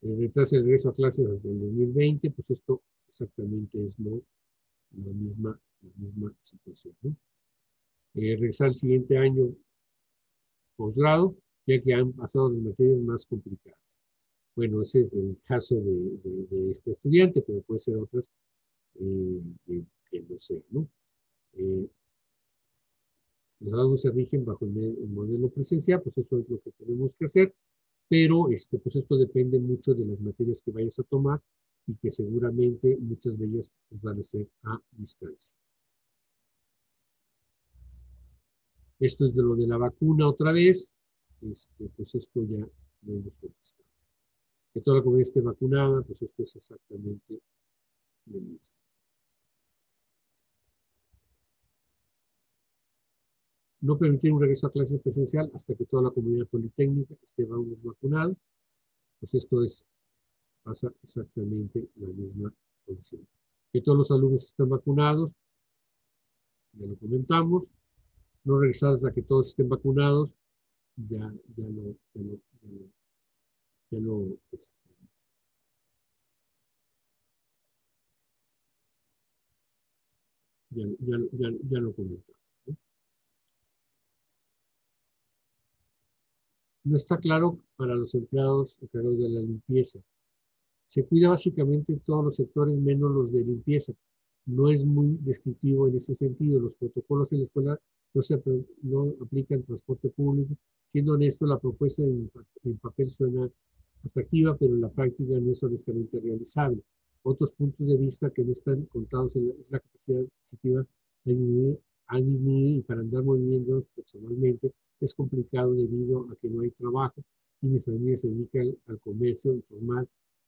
retraso de regreso a clases desde el 2020, pues esto exactamente es ¿no? la, misma, situación. ¿no? Eh, regresar al siguiente año posgrado, ya que han pasado las materias más complicadas. Bueno, ese es el caso de, de, de este estudiante, pero puede ser otras eh, que, que, no sé, ¿no? Eh, los datos se rigen bajo el, el, modelo presencial, pues eso es lo que tenemos que hacer, pero este, pues esto depende mucho de las materias que vayas a tomar y que seguramente muchas de ellas pues, van a ser a distancia. Esto es de lo de la vacuna otra vez, este, pues esto ya lo hemos contestado. Que toda la comunidad esté vacunada, pues esto es exactamente lo mismo. No permitir un regreso a clases presencial hasta que toda la comunidad politécnica esté vacunada. Pues esto es, pasa exactamente la misma condición. Que todos los alumnos estén vacunados, ya lo comentamos. No regresar hasta que todos estén vacunados, ya, ya lo, ya lo, ya lo, ya lo, este, ya, ya, ya, ya lo comentamos. No está claro para los empleados encargados de la limpieza. Se cuida básicamente todos los sectores menos los de limpieza. No es muy descriptivo en ese sentido. Los protocolos en la escuela no se no aplican en transporte público. Siendo honesto, la propuesta en, en papel suena atractiva, pero en la práctica no es honestamente realizable. Otros puntos de vista que no están contados en la, es la capacidad adquisitiva ha disminuido y para andar moviéndonos personalmente es complicado debido a que no hay trabajo y mi familia se dedica al, comercio informal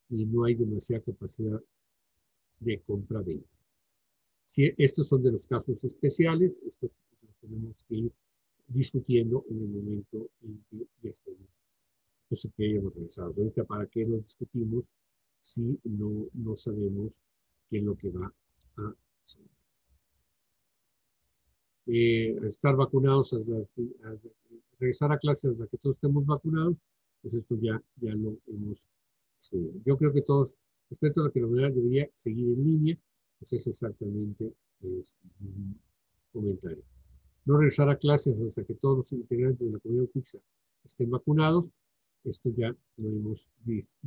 y no hay demasiada capacidad de compra-venta. Si estos son de los casos especiales, estos tenemos que ir discutiendo en el momento en que ya estemos, pues que hayamos realizado. Ahorita, ¿para qué lo discutimos si no, no sabemos qué es lo que va a suceder? Eh, estar vacunados, hasta, hasta, regresar a clases hasta que todos estemos vacunados, pues esto ya, ya lo hemos estudiado. Yo creo que todos, respecto a la que la debería seguir en línea, pues es exactamente es, un comentario. No regresar a clases hasta que todos los integrantes de la comunidad fixa estén vacunados, esto ya lo hemos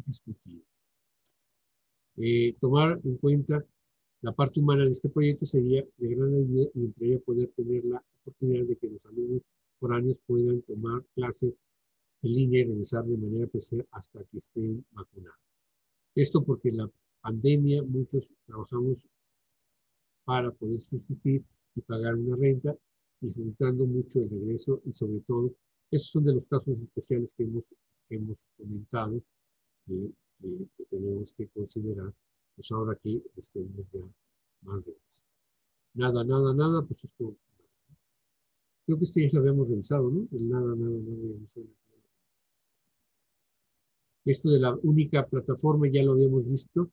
discutido. Eh, tomar en cuenta la parte humana de este proyecto sería de gran ayuda y implicaría poder tener la oportunidad de que los alumnos foráneos puedan tomar clases en línea y regresar de manera presencial hasta que estén vacunados. Esto porque la pandemia muchos trabajamos para poder subsistir y pagar una renta, disfrutando mucho el regreso y sobre todo, esos son de los casos especiales que hemos, que hemos comentado que, que, que tenemos que considerar pues ahora que estemos ya más de eso. Nada, nada, nada, pues esto. Creo que este ya lo habíamos revisado, ¿no? El nada, nada, nada. Esto de la única plataforma ya lo habíamos visto.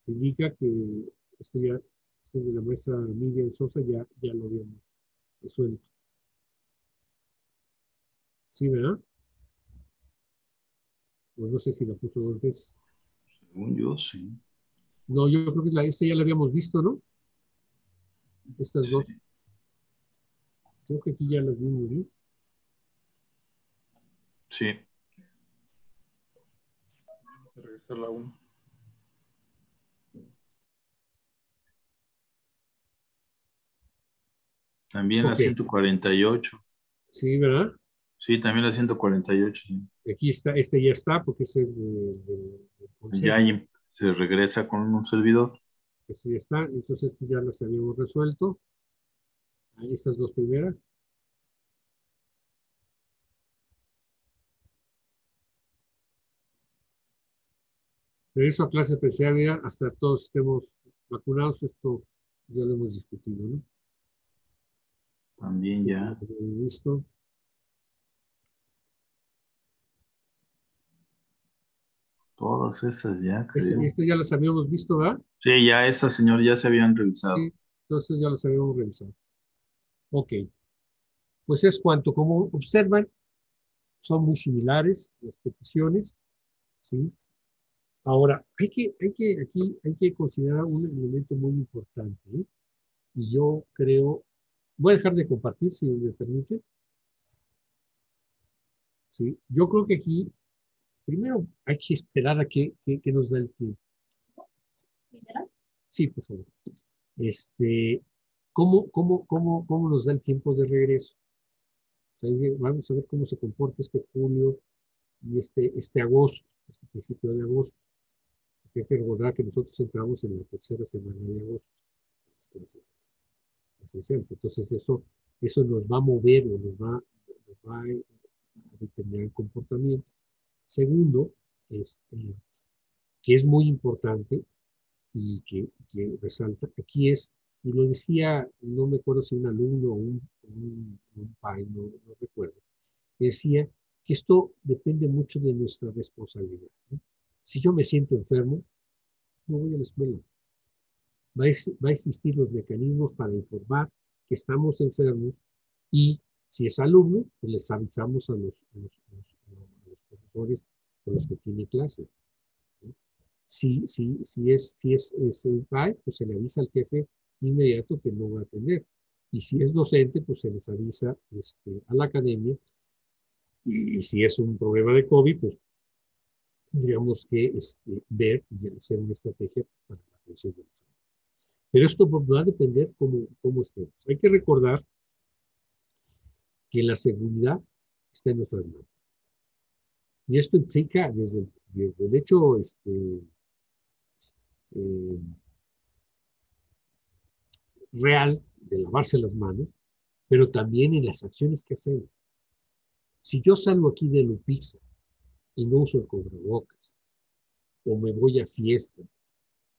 Se indica que esto ya, esto de la maestra Miriam Sosa ya, ya lo habíamos resuelto. ¿Sí, verdad? Pues no sé si la puso dos veces. Según yo, sí. No, yo creo que la, esta ya la habíamos visto, ¿no? Estas sí. dos. Creo que aquí ya las vimos, ¿no? Sí. Regresar la 1. También okay. la 148. Sí, ¿verdad? Sí, también la 148. Sí. Aquí está, este ya está, porque es el de, de, ya se regresa con un servidor. Eso ya está, entonces pues ya las habíamos resuelto. Ahí estas dos primeras. Regreso a clase especial hasta todos estemos vacunados, esto ya lo hemos discutido, ¿no? También ya. Listo. Todas esas ya, creo. Esto ya las habíamos visto, ¿verdad? Sí, ya esas, señor, ya se habían revisado. Sí, entonces ya las habíamos revisado. Ok. Pues es cuanto, como observan, son muy similares las peticiones, ¿sí? Ahora, hay que, hay que, aquí hay que considerar un elemento muy importante, ¿eh? Y yo creo, voy a dejar de compartir, si me permite. Sí, yo creo que aquí, primero hay que esperar a que, que, que nos dé el tiempo. Sí, por favor. Este, ¿cómo, cómo, cómo, cómo nos da el tiempo de regreso? O sea, que vamos a ver cómo se comporta este julio y este, este agosto, este principio de agosto. Hay que recordar que nosotros entramos en la tercera semana de agosto. Entonces. Entonces eso, eso nos va a mover o nos va, nos va a determinar el comportamiento. Segundo, este, que es muy importante y que, resalta, aquí es, y lo decía, no me acuerdo si un alumno o un, un, un pai, no, recuerdo, decía que esto depende mucho de nuestra responsabilidad. Si yo me siento enfermo, no voy a la escuela. Va a, existir los mecanismos para informar que estamos enfermos y si es alumno, pues les avisamos a los- a los profesores con los que tiene clase. Si, si, si es, si es, es PAE, pues se le avisa al jefe inmediato que no va a atender. Y si es docente, pues se les avisa este, a la academia. Y, y si es un problema de COVID, pues tendríamos que este, ver y hacer una estrategia para la atención de los alumnos. Pero esto va a depender cómo, cómo estemos. Hay que recordar que la seguridad está en nuestras manos. Y esto implica desde, el- hecho este, eh, real de lavarse las manos, pero también en las acciones que hacemos. Si yo salgo aquí de Lupixa y no uso el cubrebocas, o me voy a fiestas,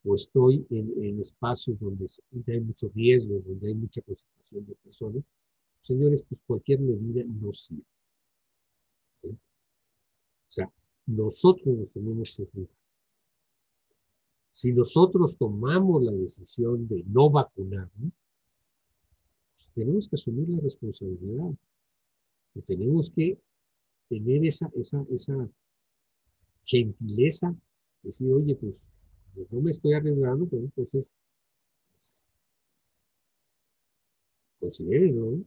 o estoy en, en espacios donde hay mucho riesgo, donde hay mucha concentración de personas, señores, pues cualquier medida no sirve. O sea, nosotros nos tenemos que cuidar. Si nosotros tomamos la decisión de no vacunarnos, pues tenemos que asumir la responsabilidad. Y tenemos que tener esa, esa, esa gentileza, decir, oye, pues, pues yo me estoy arriesgando, pero entonces, pues, considérenlo,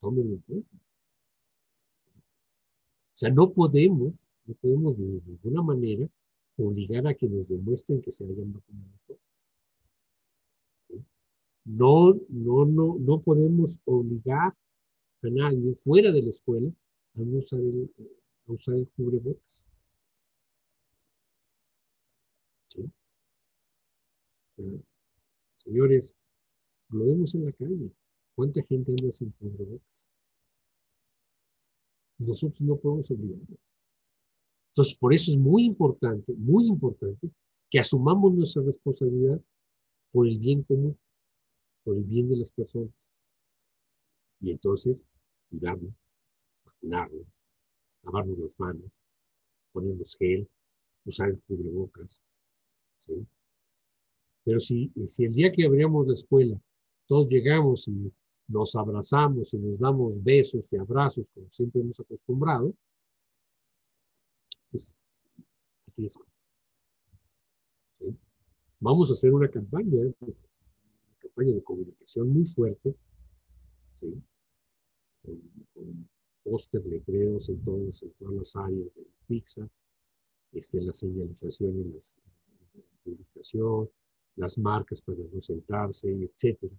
tómenlo en cuenta. O sea, no podemos, no podemos de ninguna manera obligar a que nos demuestren que se hayan vacunado todos. No, no, no, no podemos obligar a nadie fuera de la escuela a usar el, a usar el cubrebocas. señores, lo vemos en la calle. ¿Cuánta gente anda sin cubrebocas? Nosotros no podemos obligarlos. Entonces, por eso es muy importante, muy importante, que asumamos nuestra responsabilidad por el bien común, por el bien de las personas. Y entonces, cuidarnos, vacunarnos, lavarnos las manos, ponernos gel, usar el cubrebocas. ¿sí? Pero si, si el día que abríamos la escuela, todos llegamos y nos abrazamos y nos damos besos y abrazos, como siempre hemos acostumbrado, pues aquí es. ¿sí? Vamos a hacer una campaña, ¿eh? una campaña de comunicación muy fuerte, ¿sí? con, con póster, letreros en, todos, en todas las áreas de pizza, este, la señalización en las publicación, las marcas para no sentarse, etcétera.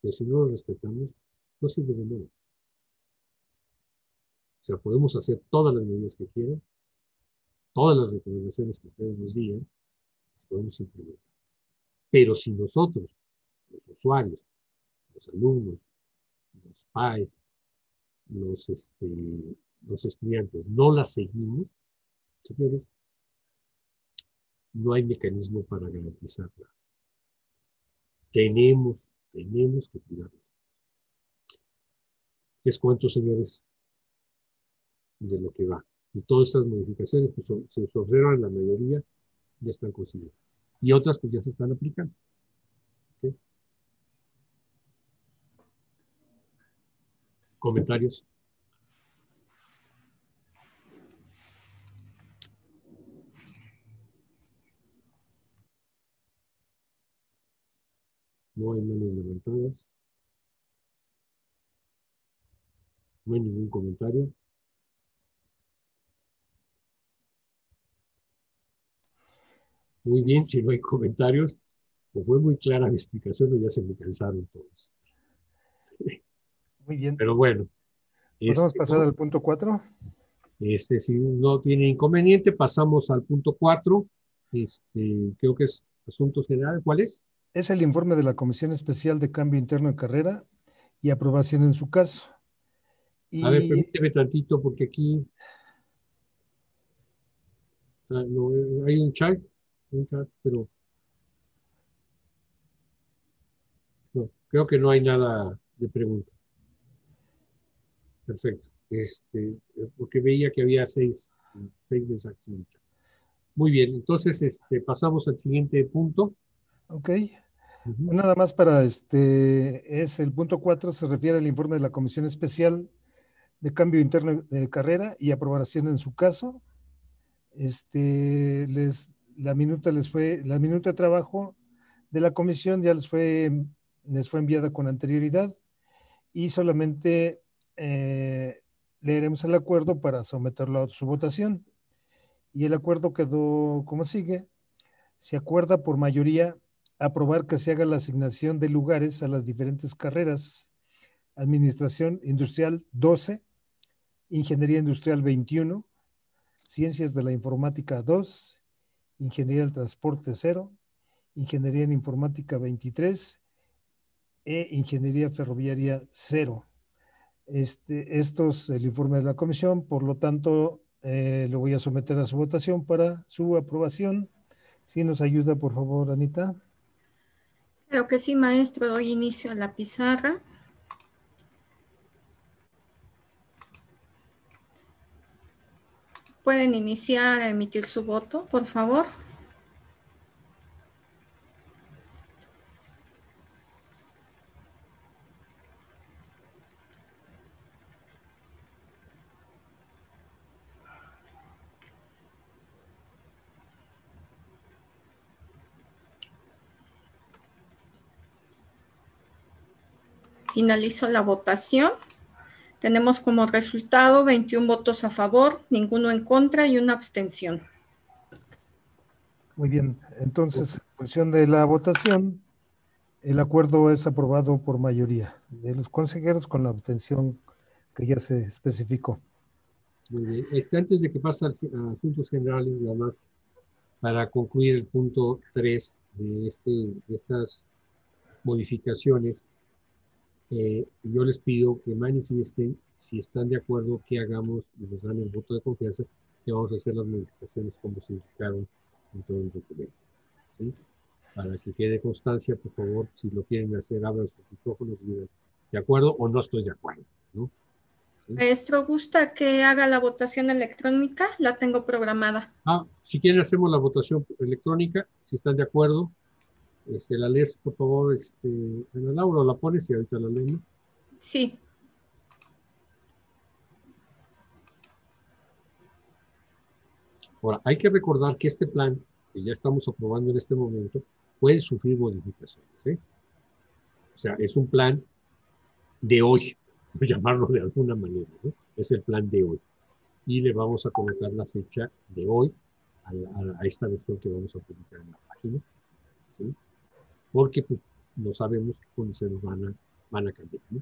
Pero si no lo respetamos, no sirve de nada. O sea, podemos hacer todas las medidas que quieran, todas las recomendaciones que ustedes nos digan, las podemos implementar. Pero si nosotros, los usuarios, los alumnos, los pais, los, este, los estudiantes, no las seguimos, señores, no hay mecanismo para garantizarla. Tenemos, tenemos que cuidarnos. Les cuento, señores, de lo que va. Y todas estas modificaciones pues, se observan, la mayoría ya están consideradas. Y otras pues ya se están aplicando. ¿Comentarios? No hay manos levantadas. No hay ningún comentario. Muy bien, si no hay comentarios, pues fue muy clara mi explicación y ya se me cansaron todos. Muy bien. Pero bueno. ¿Podemos este, pasar al punto 4? Este, si no tiene inconveniente, pasamos al punto 4. Este, creo que es asuntos generales. ¿Cuál es? Es el informe de la Comisión Especial de Cambio Interno de Carrera y aprobación en su caso. A ver, permíteme tantito porque aquí ah, hay un chat, un chat, pero no, creo que no hay nada de pregunta. Perfecto. Este, porque veía que había seis, seis mensajes en el chat. Muy bien, entonces este, pasamos al siguiente punto. Ok. Nada más para este, es el punto cuatro, se refiere al informe de la Comisión Especial de Cambio Interno de Carrera y aprobación en su caso. Este, les, la minuta les fue, la minuta de trabajo de la comisión ya les fue, les fue enviada con anterioridad y solamente eh, leeremos el acuerdo para someterlo a su votación. Y el acuerdo quedó como sigue. Se acuerda por mayoría aprobar que se haga la asignación de lugares a las diferentes carreras. Administración Industrial 12, Ingeniería Industrial 21, Ciencias de la Informática 2, Ingeniería del Transporte 0, Ingeniería en Informática 23 e Ingeniería Ferroviaria 0. Este, esto es el informe de la comisión, por lo tanto, eh, lo voy a someter a su votación para su aprobación. Si nos ayuda, por favor, Anita. Creo que sí, maestro. Doy inicio a la pizarra. Pueden iniciar a emitir su voto, por favor. Finalizo la votación. Tenemos como resultado 21 votos a favor, ninguno en contra y una abstención. Muy bien, entonces, en función de la votación, el acuerdo es aprobado por mayoría de los consejeros con la abstención que ya se especificó. Muy bien. Este, antes de que pase a asuntos generales, nada más para concluir el punto 3 de, este, de estas modificaciones, eh, yo les pido que manifiesten si están de acuerdo que hagamos y nos dan el voto de confianza que vamos a hacer las modificaciones como se indicaron en todo el documento. Para que quede constancia, por favor, si lo quieren hacer, abran sus micrófonos y digan, ¿de acuerdo o no estoy de acuerdo? ¿no? Maestro, ¿gusta que haga la votación electrónica? La tengo programada. Ah, si quieren hacemos la votación electrónica, si están de acuerdo, este, la lees, por favor, este, Ana Laura, la pones y ahorita la leemos. Sí. Ahora, hay que recordar que este plan, que ya estamos aprobando en este momento, puede sufrir modificaciones. ¿eh? O sea, es un plan de hoy, por llamarlo de alguna manera. ¿no? Es el plan de hoy. Y le vamos a colocar la fecha de hoy a, a esta versión que vamos a publicar en la página. ¿sí? Porque pues no sabemos qué condiciones van a, van a cambiar ¿no?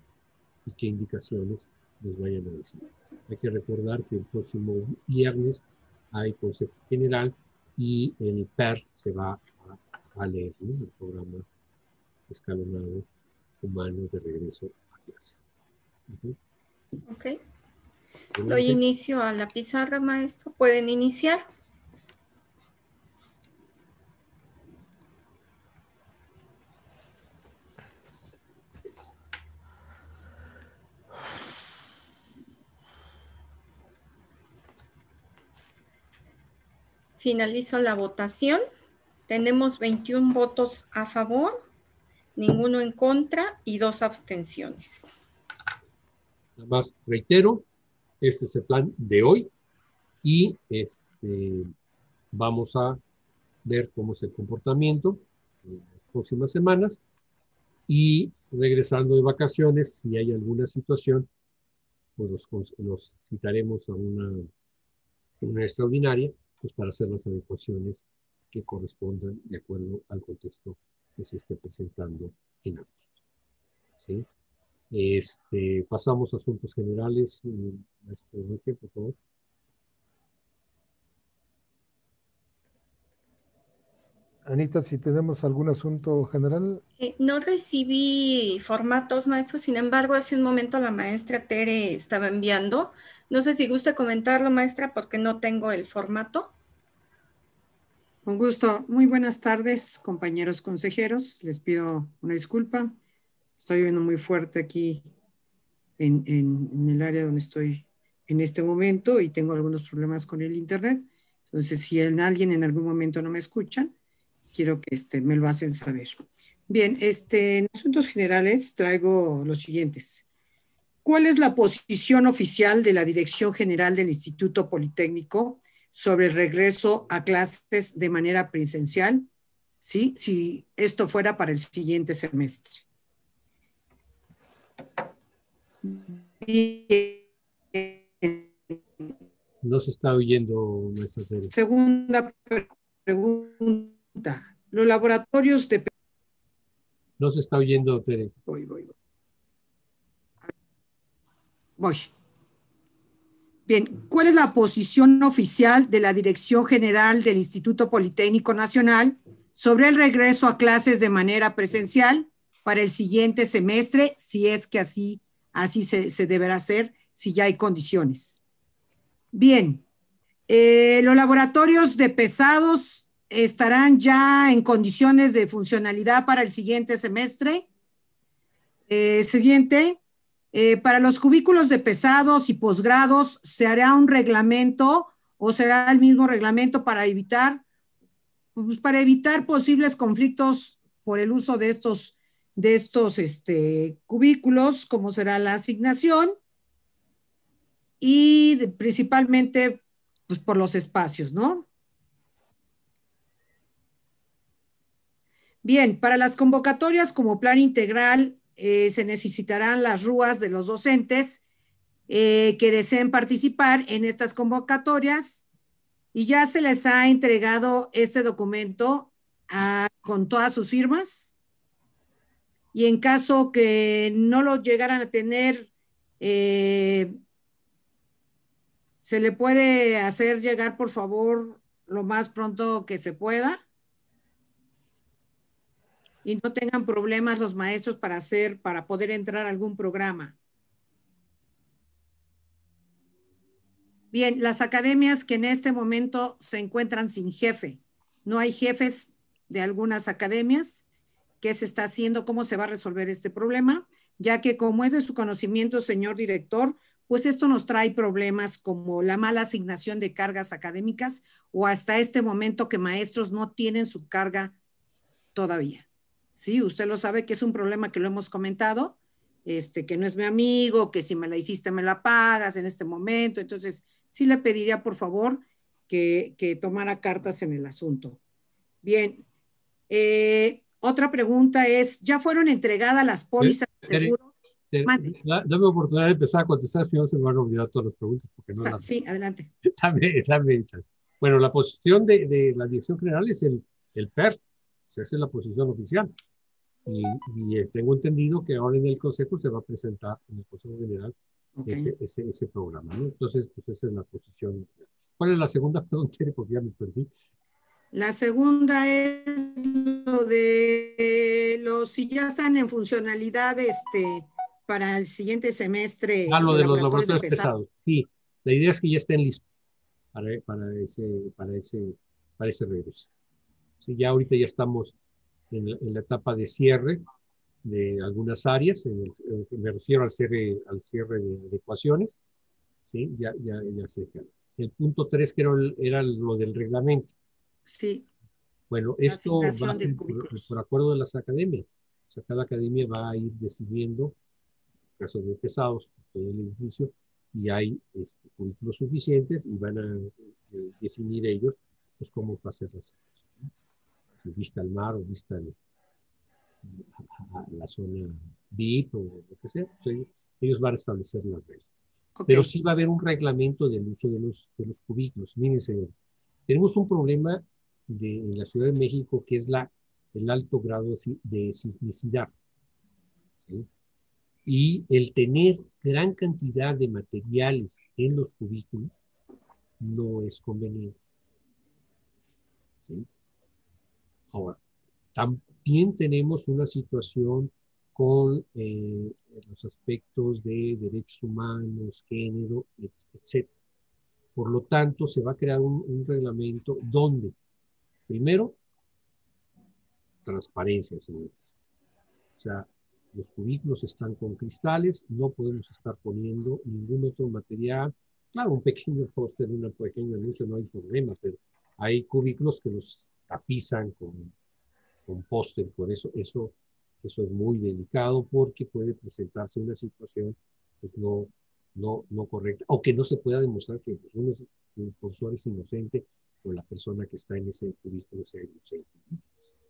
y qué indicaciones nos vayan a decir. Hay que recordar que el próximo viernes hay Consejo General y el PER se va a, leer, ¿no? el programa escalonado humano de regreso a clase. Ok. Doy inicio a la pizarra, maestro. Pueden iniciar. Finalizo la votación. Tenemos 21 votos a favor, ninguno en contra y dos abstenciones. Nada más reitero, este es el plan de hoy y este, vamos a ver cómo es el comportamiento en las próximas semanas y regresando de vacaciones, si hay alguna situación, pues los, citaremos a una, una extraordinaria pues para hacer las adecuaciones que correspondan de acuerdo al contexto que se esté presentando en agosto. ¿Sí? Este, pasamos a asuntos generales. Eh, por favor. Anita, si tenemos algún asunto general. Eh, no recibí formatos, maestro, sin embargo, hace un momento la maestra Tere estaba enviando. No sé si gusta comentarlo, maestra, porque no tengo el formato. Con gusto. Muy buenas tardes, compañeros consejeros. Les pido una disculpa. Estoy viviendo muy fuerte aquí en, en el área donde estoy en este momento y tengo algunos problemas con el Internet. Entonces, si alguien en algún momento no me escuchan, quiero que este, me lo hacen saber. Bien, este, en asuntos generales traigo los siguientes. ¿Cuál es la posición oficial de la Dirección General del Instituto Politécnico sobre el regreso a clases de manera presencial? ¿Sí? Si esto fuera para el siguiente semestre. No se está oyendo nuestra Segunda pregunta los laboratorios de... No se está oyendo, Tere. Voy, voy, voy. Voy. Bien, ¿cuál es la posición oficial de la Dirección General del Instituto Politécnico Nacional sobre el regreso a clases de manera presencial para el siguiente semestre, si es que así, así se, deberá hacer, si ya hay condiciones? Bien, eh, los laboratorios de pesados estarán ya en condiciones de funcionalidad para el siguiente semestre. Eh, siguiente, eh, para los cubículos de pesados y posgrados, ¿se hará un reglamento o será el mismo reglamento para evitar, pues, para evitar posibles conflictos por el uso de estos, de estos este, cubículos, como será la asignación? Y principalmente, pues por los espacios, ¿no? Bien, para las convocatorias como plan integral eh, se necesitarán las rúas de los docentes eh, que deseen participar en estas convocatorias y ya se les ha entregado este documento con todas sus firmas. Y en caso que no lo llegaran a tener, eh, se le puede hacer llegar, por favor, lo más pronto que se pueda y no tengan problemas los maestros para hacer, para poder entrar a algún programa. Bien, las academias que en este momento se encuentran sin jefe. No hay jefes de algunas academias. ¿Qué se está haciendo? ¿Cómo se va a resolver este problema? Ya que como es de su conocimiento, señor director, pues esto nos trae problemas como la mala asignación de cargas académicas o hasta este momento que maestros no tienen su carga todavía. Sí, usted lo sabe que es un problema que lo hemos comentado, este, que no es mi amigo, que si me la hiciste me la pagas en este momento. Entonces, sí le pediría por favor que, tomara cartas en el asunto. Bien, eh, otra pregunta es, ¿ya fueron entregadas las pólizas de seguro? dame oportunidad de empezar a contestar, si no se me van a olvidar todas las preguntas. Porque no Sí, adelante. [laughs] bueno, la posición de, la Dirección General es el, el PER, esa es la posición oficial. Y, eh, tengo entendido que ahora en el Consejo se va a presentar en el Consejo General ese, ese, ese, programa. ¿no? Entonces, pues esa es la posición. ¿Cuál es la segunda [laughs] pregunta? Porque ya me perdí. La segunda es lo de los, si ya están en funcionalidad este, para el siguiente semestre. Ah, lo de los laboratorios pesados. Sí, la idea es que ya estén listos para, para, ese, para, ese, para ese regreso. Sí, ya ahorita ya estamos en, la etapa de cierre de algunas áreas, en me refiero al cierre, al cierre de, ecuaciones, ¿sí? ya, ya, ya se el punto 3 que era, el- era lo del reglamento. Sí, Bueno, La esto va por, por acuerdo de las academias. O sea, cada academia va a ir decidiendo, en caso de pesados, pues, todo el edificio, y hay este, cubículos suficientes y van a eh, definir ellos pues, cómo va a ser la vista al mar o vista al- a, a la zona VIP o lo que sea, pues, ellos, van a establecer las reglas. ok. Pero sí va a haber un reglamento del uso de los, de los cubículos. Miren, señores, tenemos un problema de, en la Ciudad de México que es la, el alto grado de sismicidad. ¿sí? Y el tener gran cantidad de materiales en los cubículos no es conveniente. ¿sí? Ahora, también tenemos una situación con eh, los aspectos de derechos humanos, género, etc. Por lo tanto, se va a crear un, un reglamento donde, primero, transparencia, señores. O sea, los cubículos están con cristales, no podemos estar poniendo ningún otro material. Claro, un pequeño [laughs] póster, un pequeño anuncio, no hay problema, pero hay cubículos que los tapizan con, con póster, por eso, eso, eso es muy delicado porque puede presentarse una situación pues, no, no, no correcta, o que no se pueda demostrar que pues, uno es, el profesor es inocente o la persona que está en ese cubículo sea inocente. ¿no?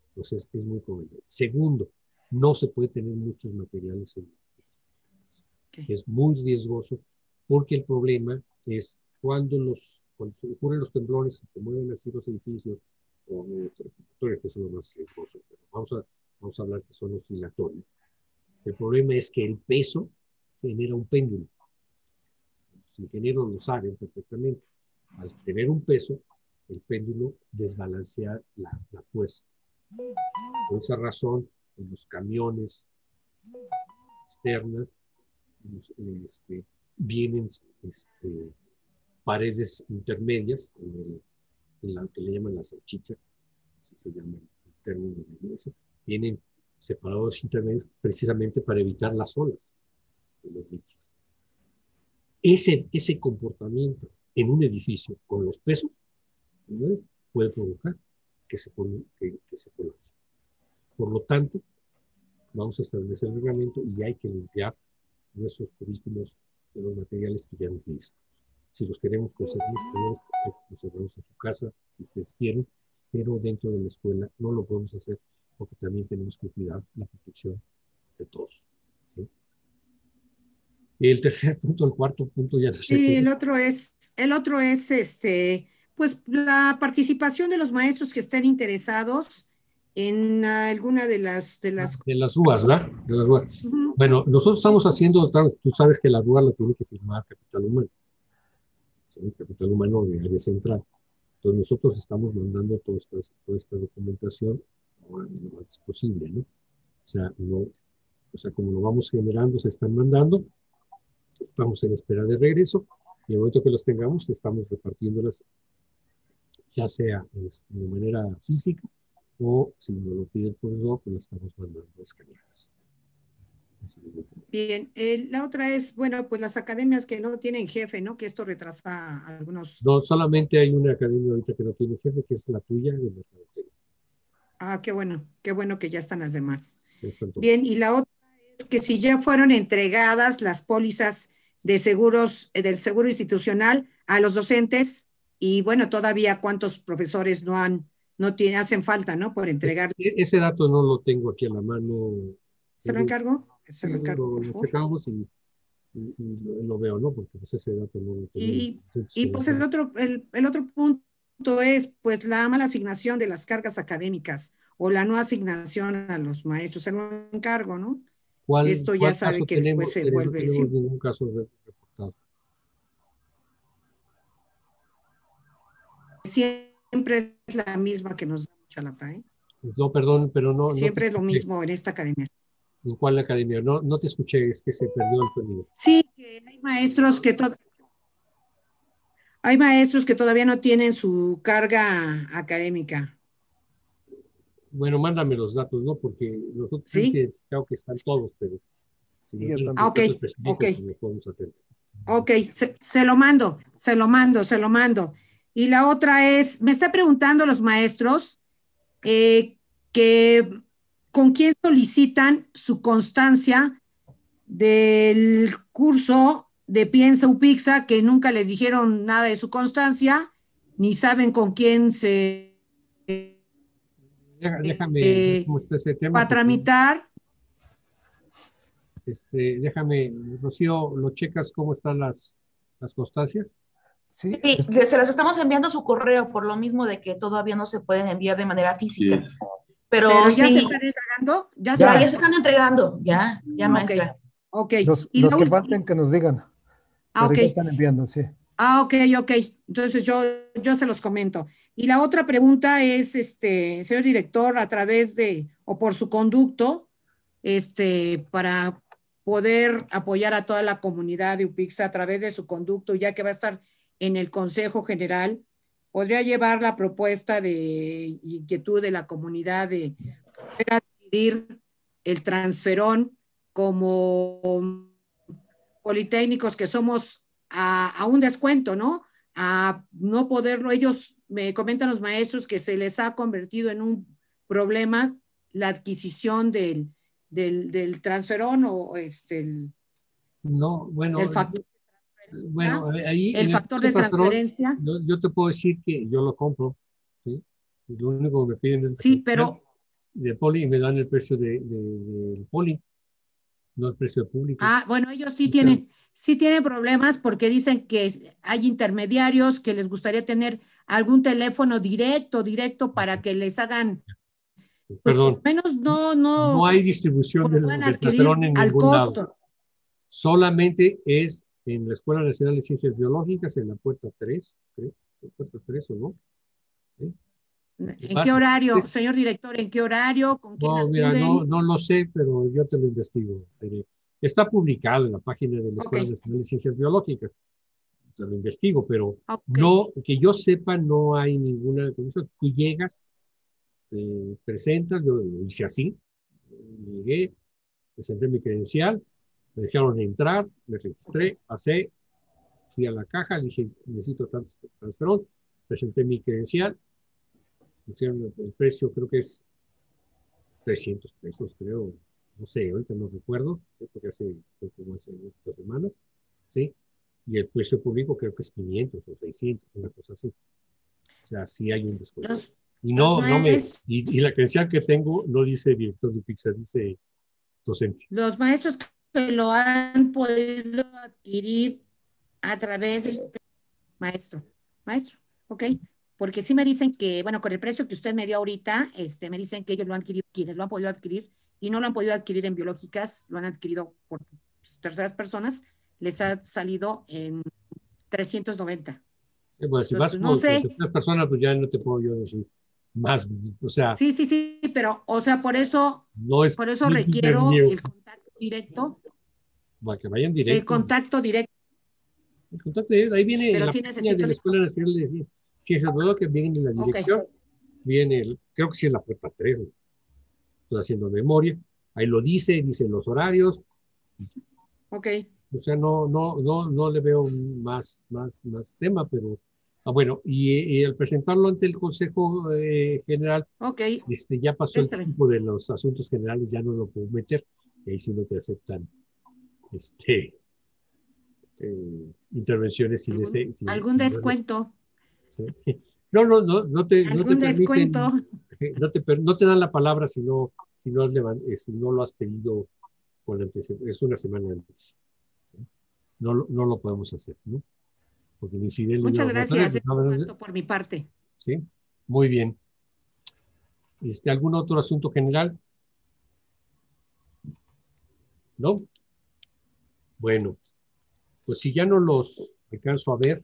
Entonces es muy conveniente. Segundo, no se puede tener muchos materiales en los Ok. Es muy riesgoso porque el problema es cuando los cuando se ocurren los temblores se mueven así los edificios o que son los más riesgosos, pero vamos a, vamos a hablar que son oscilatorios. El problema es que el peso genera un péndulo. Los ingenieros lo saben perfectamente. Al tener un peso, el péndulo desbalancea la, la fuerza. Por esa razón, en los camiones externas este, vienen este, paredes intermedias, en, el, en que le llaman la salchicha, así se llama el término de iglesia, vienen separados intermedios precisamente para evitar las olas de los líquidos. Ese, ese comportamiento en un edificio con los pesos, señores, puede provocar que se, pone, que, que se colapse. Por lo tanto, vamos a establecer el reglamento y hay que limpiar nuestros cubículos de los materiales que ya visto. Si los queremos conservar, tenemos que conservarlos en su casa, si ustedes quieren, pero dentro de la escuela no lo podemos hacer porque también tenemos que cuidar la protección de todos. ¿sí? El tercer punto, el cuarto punto ya no sé. Sí, el otro es, el otro es este, pues la participación de los maestros que estén interesados en alguna de las de las De las RUAS, ¿verdad? De las RUAS. Ujú. Bueno, nosotros estamos haciendo, tú sabes que la RUA la tiene que firmar Capital Humano. ¿Sí? Capital Humano de área central. Entonces nosotros estamos mandando toda esta, toda esta documentación lo antes posible, ¿no? O sea, no, o sea, como lo vamos generando, se están mandando, estamos en espera de regreso, y en el momento que los tengamos, estamos repartiéndolas, ya sea de manera física o si nos lo pide el profesor, pues las estamos mandando escaneadas. Bien, eh, la otra es, bueno, pues las academias que no tienen jefe, ¿no? Que esto retrasa algunos. No, solamente hay una academia ahorita que no tiene jefe, que es la tuya de mercadotecnia. Ah, qué bueno, qué bueno que ya están las demás. Bien, y la otra es que si ya fueron entregadas las pólizas de seguros, eh, del seguro institucional a los docentes, y bueno, todavía cuántos profesores no han, no tienen, hacen falta, ¿no? Por entregar. E- Ese dato no lo tengo aquí a la mano. ¿Se lo encargo? Se lo, checamos y, y- y lo, veo, ¿no? Porque pues ese dato no lo tengo. Y, y pues el otro, el, el otro punto es pues la mala asignación de las cargas académicas o la no asignación a los maestros, se lo encargo, ¿no? ¿Cuál- Esto ya sabe que tenemos? después se Eh, vuelve. No tenemos sí. ningún caso re- reportado. Siempre es la misma que nos da Chalata, ¿eh? No, perdón, pero no. no Siempre te es lo mismo en esta academia. ¿En cuál academia? No, no te escuché, es que se perdió el sonido. Sí, que hay maestros que to- hay maestros que todavía no tienen su carga académica. Bueno, mándame los datos, ¿no? Porque nosotros Sí. hemos identificado que están todos, pero si no. Ah, ok, ok. pues los podemos atender. Ok, se, se, lo mando, se lo mando, se lo mando. Y la otra es, me está preguntando los maestros eh, que con quién solicitan su constancia del curso de Piensa Upixa, que nunca les dijeron nada de su constancia, ni saben con quién se... Déjame, eh, ese tema. Para tramitar. Este, déjame, Rocío, ¿lo checas cómo están las, las constancias? Sí, se las estamos enviando a su correo por lo mismo de que todavía no se pueden enviar de manera física. Pero, Pero, ya sí, se están entregando. Ya, ya, se- ya se están entregando, ya, ya maestra. Ok. Los, Y los que falten que nos digan. Ah, ok. están enviando, sí. Ah, ok, ok. Entonces yo, yo se los comento. Y la otra pregunta es, este, señor director, a través de, o por su conducto, este, para poder apoyar a toda la comunidad de UPIXA a través de su conducto, ya que va a estar en el Consejo General, podría llevar la propuesta de inquietud de la comunidad de poder adquirir el transferón como politécnicos que somos a, a un descuento, ¿no? A no poderlo, ellos me comentan los maestros que se les ha convertido en un problema la adquisición del, del, del transferón o este, el, No, bueno. el factor, Bueno, ahí. el factor de transferón, transferencia. Yo, yo te puedo decir que yo lo compro, ¿sí? Y Lo único que me piden es. Sí, pero- De poli y me dan el precio de, de- del poli, no el precio público. Ah, bueno, ellos sí tienen, sí tienen problemas porque dicen que hay intermediarios que les gustaría tener algún teléfono directo, directo para que les hagan, Perdón, menos no, no, no hay distribución del, del en al ningún lado. costo. Solamente es en la Escuela Nacional de Ciencias Biológicas, en la puerta 3, creo, puerta 3 o no. ¿En qué Pasa. horario, Sí. señor director? ¿En qué horario? ¿Con quién No, mira, no, no lo sé, pero yo te lo investigo. Está publicado en la página de la Escuela Ok. Nacional de Ciencias Biológicas. Te lo investigo, pero Ok. no, que yo sepa, no hay ninguna. Tú llegas, te presentas, yo lo hice así, llegué, presenté mi credencial, me dejaron entrar, me registré, pasé, fui a la caja, dije, necesito tanto transferón, presenté mi credencial, pusieron el, precio, creo que es 300 pesos, creo, no sé, ahorita no recuerdo, ¿sí? porque hace como hace ocho semanas, ¿sí? Y el precio público creo que es 500 o 600, una cosa así. O sea, sí hay un descuento. Los- y no, no me, y, y la credencial que tengo no dice director de Pizza, dice docente. Los maestros que lo han podido adquirir a través del maestro, maestro, ¿ok? Porque sí me dicen que, bueno, con el precio que usted me dio ahorita, este, me dicen que ellos lo han adquirido, quienes lo han podido adquirir y no lo han podido adquirir en biológicas, lo han adquirido por terceras personas, les ha salido en 390. Eh, Bueno, si Entonces, vas no con sé. tres personas, pues ya no te puedo yo decir más. O sea, Sí, sí, sí, pero, o sea, por eso, no es. por eso [laughs] no mío, el contacto directo, Para que vayan el directo. contacto directo. El contacto directo, ahí viene Pero la sí de la el- Escuela Nacional de Cien- Ciencias Biológicas, viene la Ok. dirección, viene el, creo que sí es la puerta 3, estoy haciendo memoria, ahí lo dice, dice los horarios, Ok, o sea, no, no, no, no le veo más, más, más tema, pero, ah, bueno, y, y al presentarlo ante el Consejo eh, General, ok, este, ya pasó el Está bien. tiempo de los asuntos generales, ya no lo puedo meter, y ahí sí no te aceptan este, eh, intervenciones sin algún, sin- algún descuento, sí. [laughs] No, no, no, no te, no te permiten, descuento. no te, per- no te dan la palabra si no, si no, has eh, si no lo has pedido con antece- es una semana antes. ¿sí? No, lo- no lo podemos hacer, ¿no? Porque ni Fidel Muchas gracias, por mi parte. ¿Sí? Muy bien. Este, ¿Algún otro asunto general? ¿No? Bueno, pues si ya no los alcanzo a ver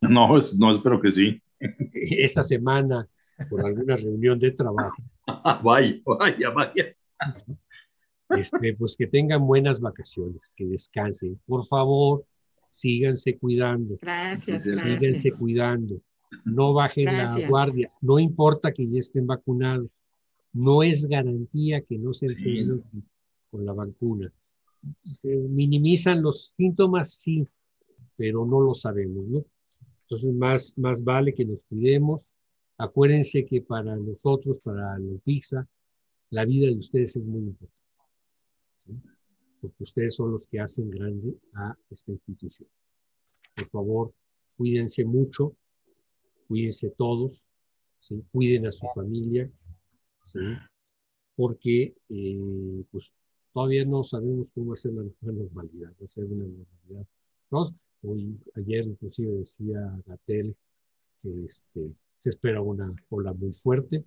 No, no, espero que sí. esta semana por alguna reunión de trabajo, [laughs] vaya, vaya, vaya. este, pues que tengan buenas vacaciones, que descansen. Por favor, síganse cuidando. Gracias, Síganse gracias. cuidando. No bajen la guardia. No importa que ya estén vacunados. No es garantía que no se enfermen con la vacuna. Se minimizan los síntomas, sí, pero no lo sabemos, ¿no? Entonces, más, más vale que nos cuidemos. Acuérdense que para nosotros, para la la vida de ustedes es muy importante. Porque ustedes son los que hacen grande a esta institución. Por favor, cuídense mucho, cuídense todos, ¿sí? cuiden a su familia, ¿sí? porque eh, pues, todavía no sabemos cómo hacer la normalidad, hacer una normalidad. ¿no? Hoy, ayer inclusive decía Gatel que este, se espera una ola muy fuerte.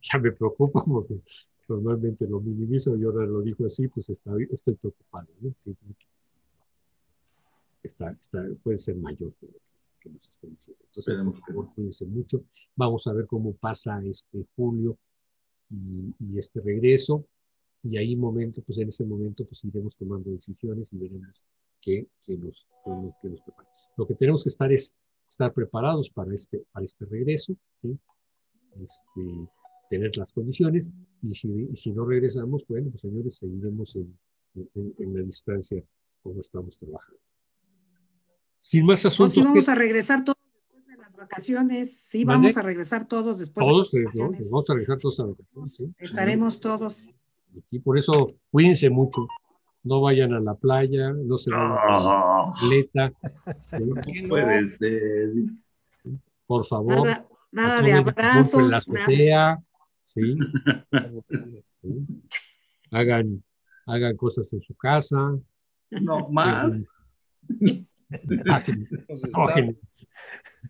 Ya me preocupa porque normalmente lo minimizo y ahora lo dijo así, pues está, estoy preocupado. ¿no? Que, está, está, puede ser mayor que lo que nos está diciendo. Entonces, por favor, cuídense mucho. Vamos a ver cómo pasa este julio y, y, este regreso. Y ahí momento, pues en ese momento, pues iremos tomando decisiones y veremos qué, qué nos, qué nos prepara. Lo que tenemos que estar es estar preparados para este, para este regreso, ¿sí? Este, tener las condiciones y si, y si no regresamos, bueno, pues señores, seguiremos en, en, en la distancia como estamos trabajando. Sin más asuntos. Sí vamos a regresar todos después de las vacaciones. Sí, vamos a regresar todos después todos, de las vacaciones. ¿no? Vamos a regresar todos a vacaciones. ¿sí? Estaremos todos. Y por eso cuídense mucho. No vayan a la playa, no se vayan a la atleta. ¿sí? Puede ser. Por favor. Nada, nada de abrazos. En la azotea. [laughs] Hagan, hagan cosas en su casa. No más. [laughs]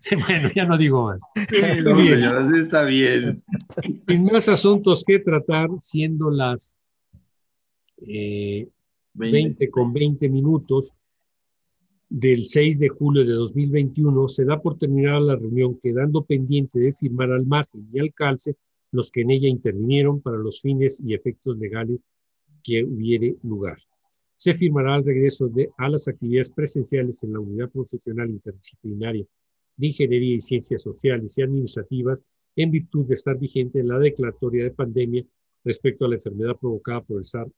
[laughs] Bueno, ya no digo más. Está bien. Sin más asuntos que tratar, siendo las eh, 20. 20 con 20 minutos del 6 de julio de 2021, se da por terminada la reunión, quedando pendiente de firmar al margen y al calce los que en ella intervinieron para los fines y efectos legales que hubiere lugar se firmará el regreso de, a las actividades presenciales en la unidad profesional interdisciplinaria de Ingeniería y Ciencias Sociales y Administrativas en virtud de estar vigente en la declaratoria de pandemia respecto a la enfermedad provocada por el, SAR,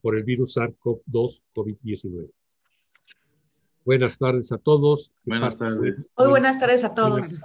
por el virus SARS-CoV-2 COVID-19. Buenas tardes a todos. Buenas tardes. Muy buenas tardes a todos.